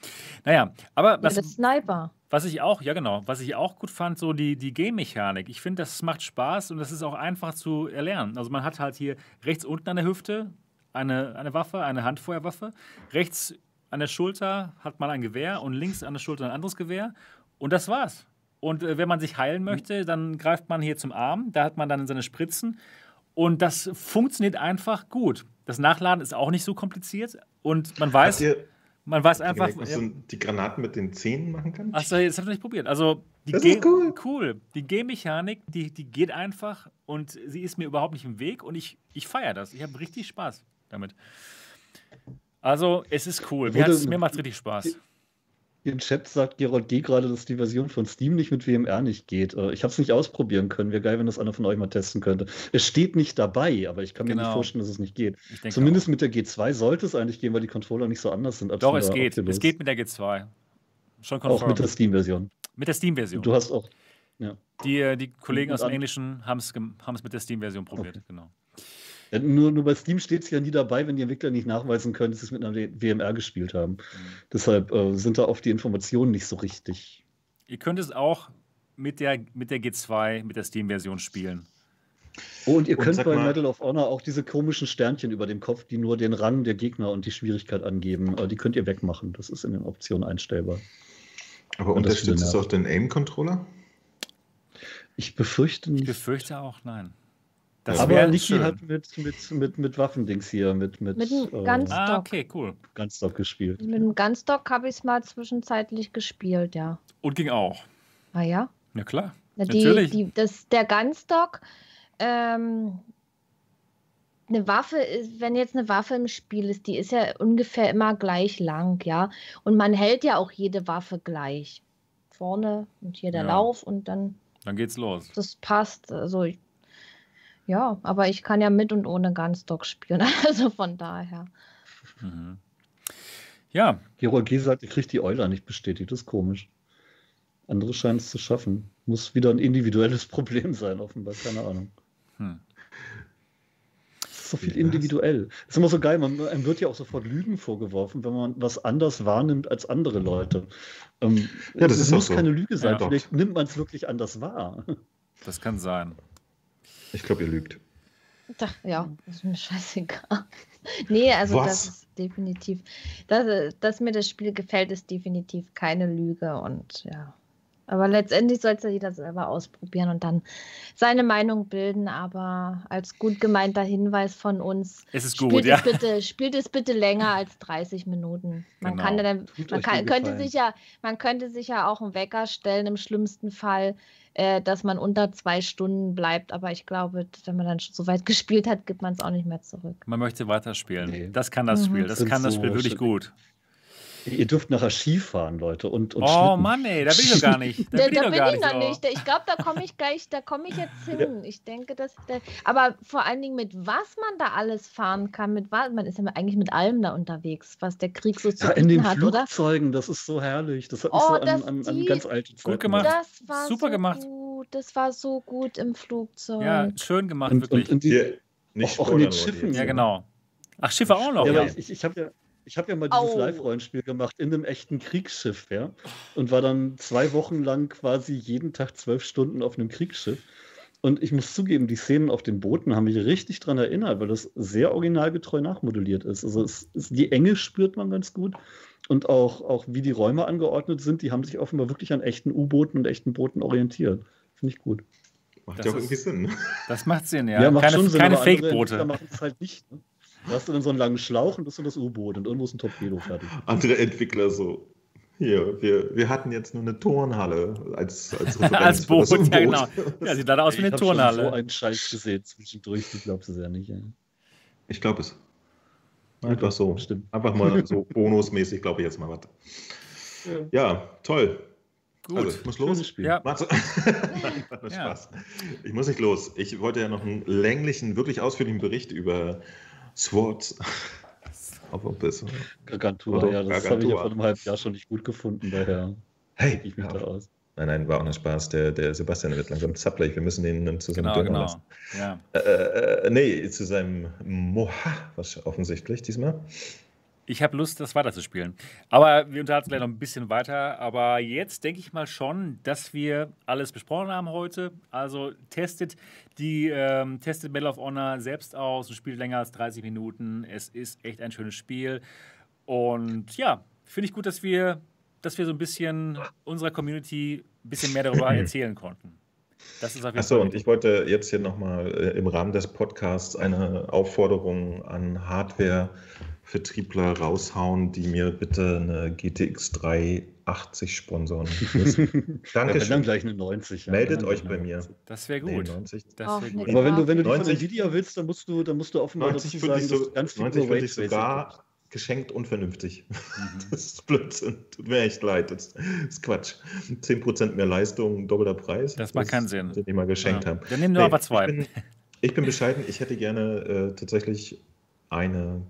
Naja, aber was, ja, das Sniper. Was ich auch, ja genau, was ich auch gut fand, so die, die Game-Mechanik. Ich finde, das macht Spaß und das ist auch einfach zu erlernen. Also man hat halt hier rechts unten an der Hüfte eine, eine Waffe, eine Handfeuerwaffe. Rechts an der Schulter hat man ein Gewehr und links an der Schulter ein anderes Gewehr. Und das war's. Und äh, wenn man sich heilen möchte, dann greift man hier zum Arm. Da hat man dann seine Spritzen. Und das funktioniert einfach gut. Das Nachladen ist auch nicht so kompliziert. Und man weiß. Man weiß einfach. Gemerkt, dass du die Granaten mit den Zähnen machen kannst? Achso, jetzt habe ich nicht probiert. Also, die das ist cool. cool. Die Game-Mechanik, die, die geht einfach und sie ist mir überhaupt nicht im Weg und ich, ich feiere das. Ich habe richtig Spaß damit. Also, es ist cool. Mir, mir macht es richtig Spaß. Im Chat sagt Gerold D. gerade, dass die Version von Steam nicht mit WMR nicht geht. Äh, ich habe es nicht ausprobieren können. Wäre geil, wenn das einer von euch mal testen könnte. Es steht nicht dabei, aber ich kann mir nicht genau. vorstellen, dass es nicht geht. Zumindest auch. mit der G2 sollte es eigentlich gehen, weil die Controller nicht so anders sind. Als Doch, es geht. Optimus. Es geht mit der G2. Schon confirmed. Auch mit der Steam-Version. Mit der Steam-Version. Du hast auch. Ja. Die, äh, die Kollegen aus dem Englischen haben es mit der Steam-Version probiert, okay. genau. Ja, nur, nur bei Steam steht es ja nie dabei, wenn die Entwickler nicht nachweisen können, dass sie es mit einer WMR gespielt haben. Mhm. Deshalb äh, sind da oft die Informationen nicht so richtig. Ihr könnt es auch mit der, mit der G2, mit der Steam-Version spielen. Oh, und ihr und könnt bei mal, Medal of Honor auch diese komischen Sternchen über dem Kopf, die nur den Rang der Gegner und die Schwierigkeit angeben, äh, die könnt ihr wegmachen. Das ist in den Optionen einstellbar. Aber unterstützt es auch den Aim-Controller? Ich befürchte nicht. Ich befürchte auch, nein. Das Aber Niki hat mit, mit, mit, mit Waffendings hier, mit, mit, mit einem äh, Gunstock. Ah, okay, cool. Gunstock gespielt. Mit einem Gunstock habe ich es mal zwischenzeitlich gespielt, ja. Und ging auch. Ah ja? Ja, klar. Ja, die, Natürlich. Die, das, der Gunstock, ähm, eine Waffe ist, wenn jetzt eine Waffe im Spiel ist, die ist ja ungefähr immer gleich lang, ja. Und man hält ja auch jede Waffe gleich. Vorne und hier der ja. Lauf und dann. Dann geht's los. Das passt. Also ich ja, aber ich kann ja mit und ohne Gunstock spielen, also von daher. Mhm. Ja. Gerold G. sagt, ich kriege die Euler nicht bestätigt, das ist komisch. Andere scheinen es zu schaffen. Muss wieder ein individuelles Problem sein, offenbar, keine Ahnung. Hm. so viel individuell. Das ist immer so geil, man, einem wird ja auch sofort Lügen vorgeworfen, wenn man was anders wahrnimmt als andere Leute. Ähm, ja, das, das muss so. keine Lüge sein, ja, vielleicht nimmt man es wirklich anders wahr. Das kann sein. Ich glaube, ihr lügt. Ach, ja, das ist mir scheißegal. nee, also was? das ist definitiv, dass, dass mir das Spiel gefällt, ist definitiv keine Lüge und ja. Aber letztendlich soll es ja jeder selber ausprobieren und dann seine Meinung bilden. Aber als gut gemeinter Hinweis von uns, es ist gut, ja. es bitte, spielt es bitte länger als 30 Minuten. Man, genau. kann dann, man kann, könnte sich ja, man könnte sich ja auch einen Wecker stellen, im schlimmsten Fall, äh, dass man unter zwei Stunden bleibt. Aber ich glaube, wenn man dann schon so weit gespielt hat, gibt man es auch nicht mehr zurück. Man möchte weiterspielen. Nee. Das kann das mhm. Spiel. Das kann das Spiel wirklich gut. Ihr dürft nachher Skifahren, Leute. Und, und oh Schlitten. Mann, ey, da bin ich doch gar nicht. Da, da bin, da bin ich noch nicht. Ich glaube, da komme ich gleich, da komme ich jetzt hin. Ich denke, dass. Da, aber vor allen Dingen mit was man da alles fahren kann, mit was, man ist ja eigentlich mit allem da unterwegs, was der Krieg so zu ja, in den hat, Flugzeugen, oder? das ist so herrlich. Das hat mich oh, so an, an, an ganz alte Zeit. Gut gemacht. Das war Super so gemacht. Gut. Das war so gut im Flugzeug. Ja, schön gemacht, und, wirklich. Und, und die, nicht auch, auch in den Schiffen. Ja, genau. Ach, Schiffe auch noch. Ja, ja. ich, ich habe ja ich habe ja mal dieses Live-Rollenspiel gemacht in einem echten Kriegsschiff, ja. Und war dann zwei Wochen lang quasi jeden Tag zwölf Stunden auf einem Kriegsschiff. Und ich muss zugeben, die Szenen auf den Booten haben mich richtig daran erinnert, weil das sehr originalgetreu nachmodelliert ist. Also es, es, die Enge spürt man ganz gut. Und auch, auch wie die Räume angeordnet sind, die haben sich offenbar wirklich an echten U-Booten und echten Booten orientiert. Finde ich gut. Macht ja auch irgendwie Sinn. Das macht Sinn, ja. ja macht keine keine Fake-Boote. machen es halt nicht. Ne? Da hast du dann so einen langen Schlauch und bist du das U-Boot und irgendwo ist ein Torpedo fertig. Andere Entwickler so. Hier, wir, wir hatten jetzt nur eine Turnhalle als, als als Boot, ja genau. Ja, sieht leider aus wie eine Turnhalle. Ich habe so einen Scheiß gesehen zwischendurch, du glaubst es ja nicht. Ja. Ich glaube es. Einfach so. Stimmt. Einfach mal so bonusmäßig, glaube ich jetzt mal was. Ja. ja, toll. Gut. Also, ich muss los. Spiel. Ja. Nein, Spaß. Ja. Ich muss nicht los. Ich wollte ja noch einen länglichen, wirklich ausführlichen Bericht über Swords. Aber besser. Gargantua, ja, das habe ich ja vor einem halben Jahr schon nicht gut gefunden, daher hey, ich mich ja. da aus. Nein, nein, war auch ein Spaß. Der, der Sebastian wird langsam zappelig. Wir müssen ihn zu seinem genau, genau. lassen. Ja. Äh, äh, nee, zu seinem Moha, was offensichtlich diesmal. Ich habe Lust, das weiterzuspielen. Aber wir unterhalten gleich noch ein bisschen weiter. Aber jetzt denke ich mal schon, dass wir alles besprochen haben heute. Also testet die ähm, testet Medal of Honor selbst aus und spielt länger als 30 Minuten. Es ist echt ein schönes Spiel. Und ja, finde ich gut, dass wir, dass wir so ein bisschen unserer Community ein bisschen mehr darüber erzählen konnten. Das ist Achso, und ich wollte jetzt hier nochmal äh, im Rahmen des Podcasts eine Aufforderung an Hardware Vertriebler raushauen, die mir bitte eine GTX 380 sponsoren. Danke ja, dann gleich eine 90. Ja, Meldet euch bei mir. Das wäre gut. Nee, 90. Das wär gut. Aber wenn du, wenn du 90, die von Nvidia willst, dann musst du, dann musst du offenbar 90 dazu sagen, so, ganz 90 würde ich sogar geschenkt unvernünftig. Mhm. Das ist Blödsinn. Tut mir echt leid. Das ist Quatsch. 10% mehr Leistung, doppelter Preis. Das macht keinen Sinn. Den mal geschenkt ja. haben. Dann nehmen wir nee, aber zwei. Ich bin, ich bin bescheiden. Ich hätte gerne äh, tatsächlich eine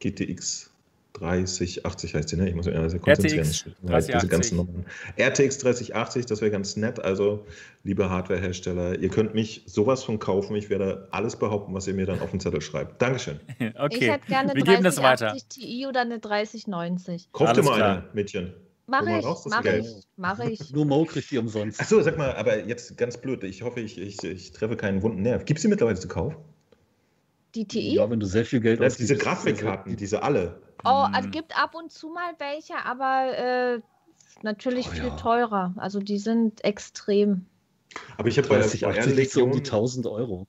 GTX 3080 heißt die, ne? Ich muss mich also konzentrieren. RTX 3080. Diese ganzen Nummern. RTX 3080, das wäre ganz nett. Also, liebe Hardwarehersteller, ihr könnt mich sowas von kaufen. Ich werde alles behaupten, was ihr mir dann auf den Zettel schreibt. Dankeschön. okay. Ich hätte gerne eine 3080 Ti oder eine 3090. Kauft dir mal klar. eine, Mädchen. Mach ich, raus, mach ich, mach ich. Nur Mo kriegt die umsonst. Achso, sag mal, aber jetzt ganz blöd. Ich hoffe, ich, ich, ich treffe keinen wunden Nerv. Gibt es die mittlerweile zu kaufen? Die TI? Ja, wenn du sehr viel Geld hast. Diese Grafikkarten, diese alle. Oh, es hm. gibt ab und zu mal welche, aber äh, natürlich oh, viel ja. teurer. Also die sind extrem. Aber ich habe bei der VR so um die 1000 Euro.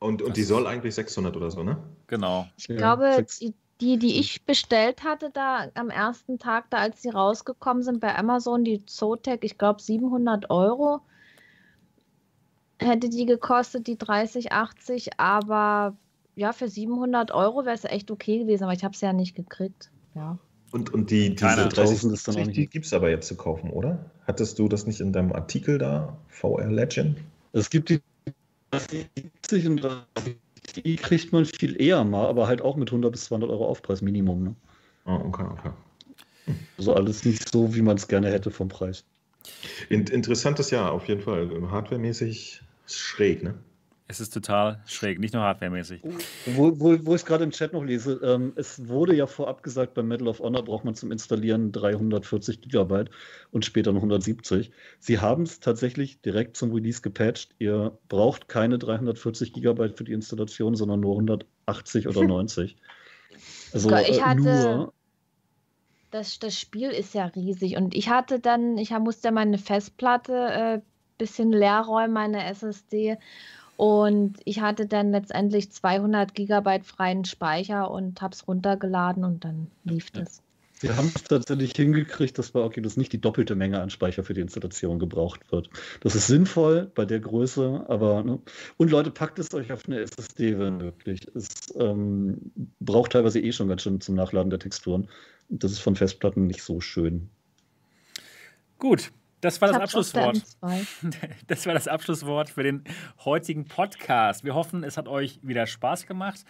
Und, und die soll eigentlich 600 oder so, ne? Genau. Ich ja, glaube, die, die, die ich bestellt hatte, da am ersten Tag, da als sie rausgekommen sind bei Amazon, die Zotac, ich glaube 700 Euro hätte die gekostet, die 30, 80, aber ja, für 700 Euro wäre es echt okay gewesen, aber ich habe es ja nicht gekriegt. Ja. Und, und die, diese 30, die gibt es aber jetzt zu kaufen, oder? Hattest du das nicht in deinem Artikel da, VR Legend? Es gibt die 70 und die kriegt man viel eher mal, aber halt auch mit 100 bis 200 Euro Aufpreis Minimum. Ne? Oh, okay, okay. Also alles nicht so, wie man es gerne hätte vom Preis. In, interessantes Jahr auf jeden Fall. Hardwaremäßig schräg, ne? Es ist total schräg, nicht nur hardwaremäßig. Wo, wo, wo ich es gerade im Chat noch lese, ähm, es wurde ja vorab gesagt, beim Medal of Honor braucht man zum Installieren 340 Gigabyte und später noch 170. Sie haben es tatsächlich direkt zum Release gepatcht. Ihr braucht keine 340 Gigabyte für die Installation, sondern nur 180 oder 90. Also ich äh, hatte, nur. Das, das Spiel ist ja riesig und ich hatte dann, ich musste meine Festplatte äh, bisschen leer räumen, meine SSD und ich hatte dann letztendlich 200 Gigabyte freien Speicher und habe es runtergeladen und dann lief das. Wir haben es tatsächlich hingekriegt, dass bei Oculus nicht die doppelte Menge an Speicher für die Installation gebraucht wird. Das ist sinnvoll bei der Größe, aber ne? und Leute, packt es euch auf eine SSD, wenn möglich. Es ähm, braucht teilweise eh schon ganz schön zum Nachladen der Texturen. Das ist von Festplatten nicht so schön. Gut, das war das Abschlusswort. Das war das Abschlusswort für den heutigen Podcast. Wir hoffen, es hat euch wieder Spaß gemacht.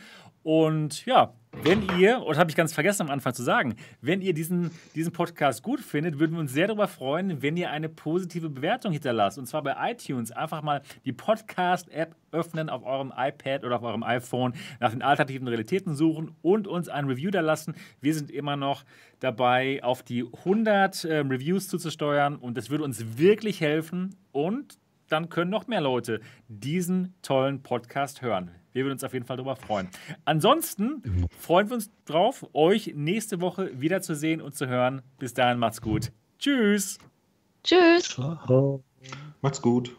Und ja, wenn ihr, und habe ich ganz vergessen am Anfang zu sagen, wenn ihr diesen, diesen Podcast gut findet, würden wir uns sehr darüber freuen, wenn ihr eine positive Bewertung hinterlasst. Und zwar bei iTunes. Einfach mal die Podcast-App öffnen auf eurem iPad oder auf eurem iPhone, nach den alternativen Realitäten suchen und uns ein Review da lassen. Wir sind immer noch dabei, auf die 100 äh, Reviews zuzusteuern und das würde uns wirklich helfen. Und dann können noch mehr Leute diesen tollen Podcast hören. Wir würden uns auf jeden Fall darüber freuen. Ansonsten freuen wir uns drauf, euch nächste Woche wiederzusehen und zu hören. Bis dahin, macht's gut. Tschüss. Tschüss. Ciao. Macht's gut.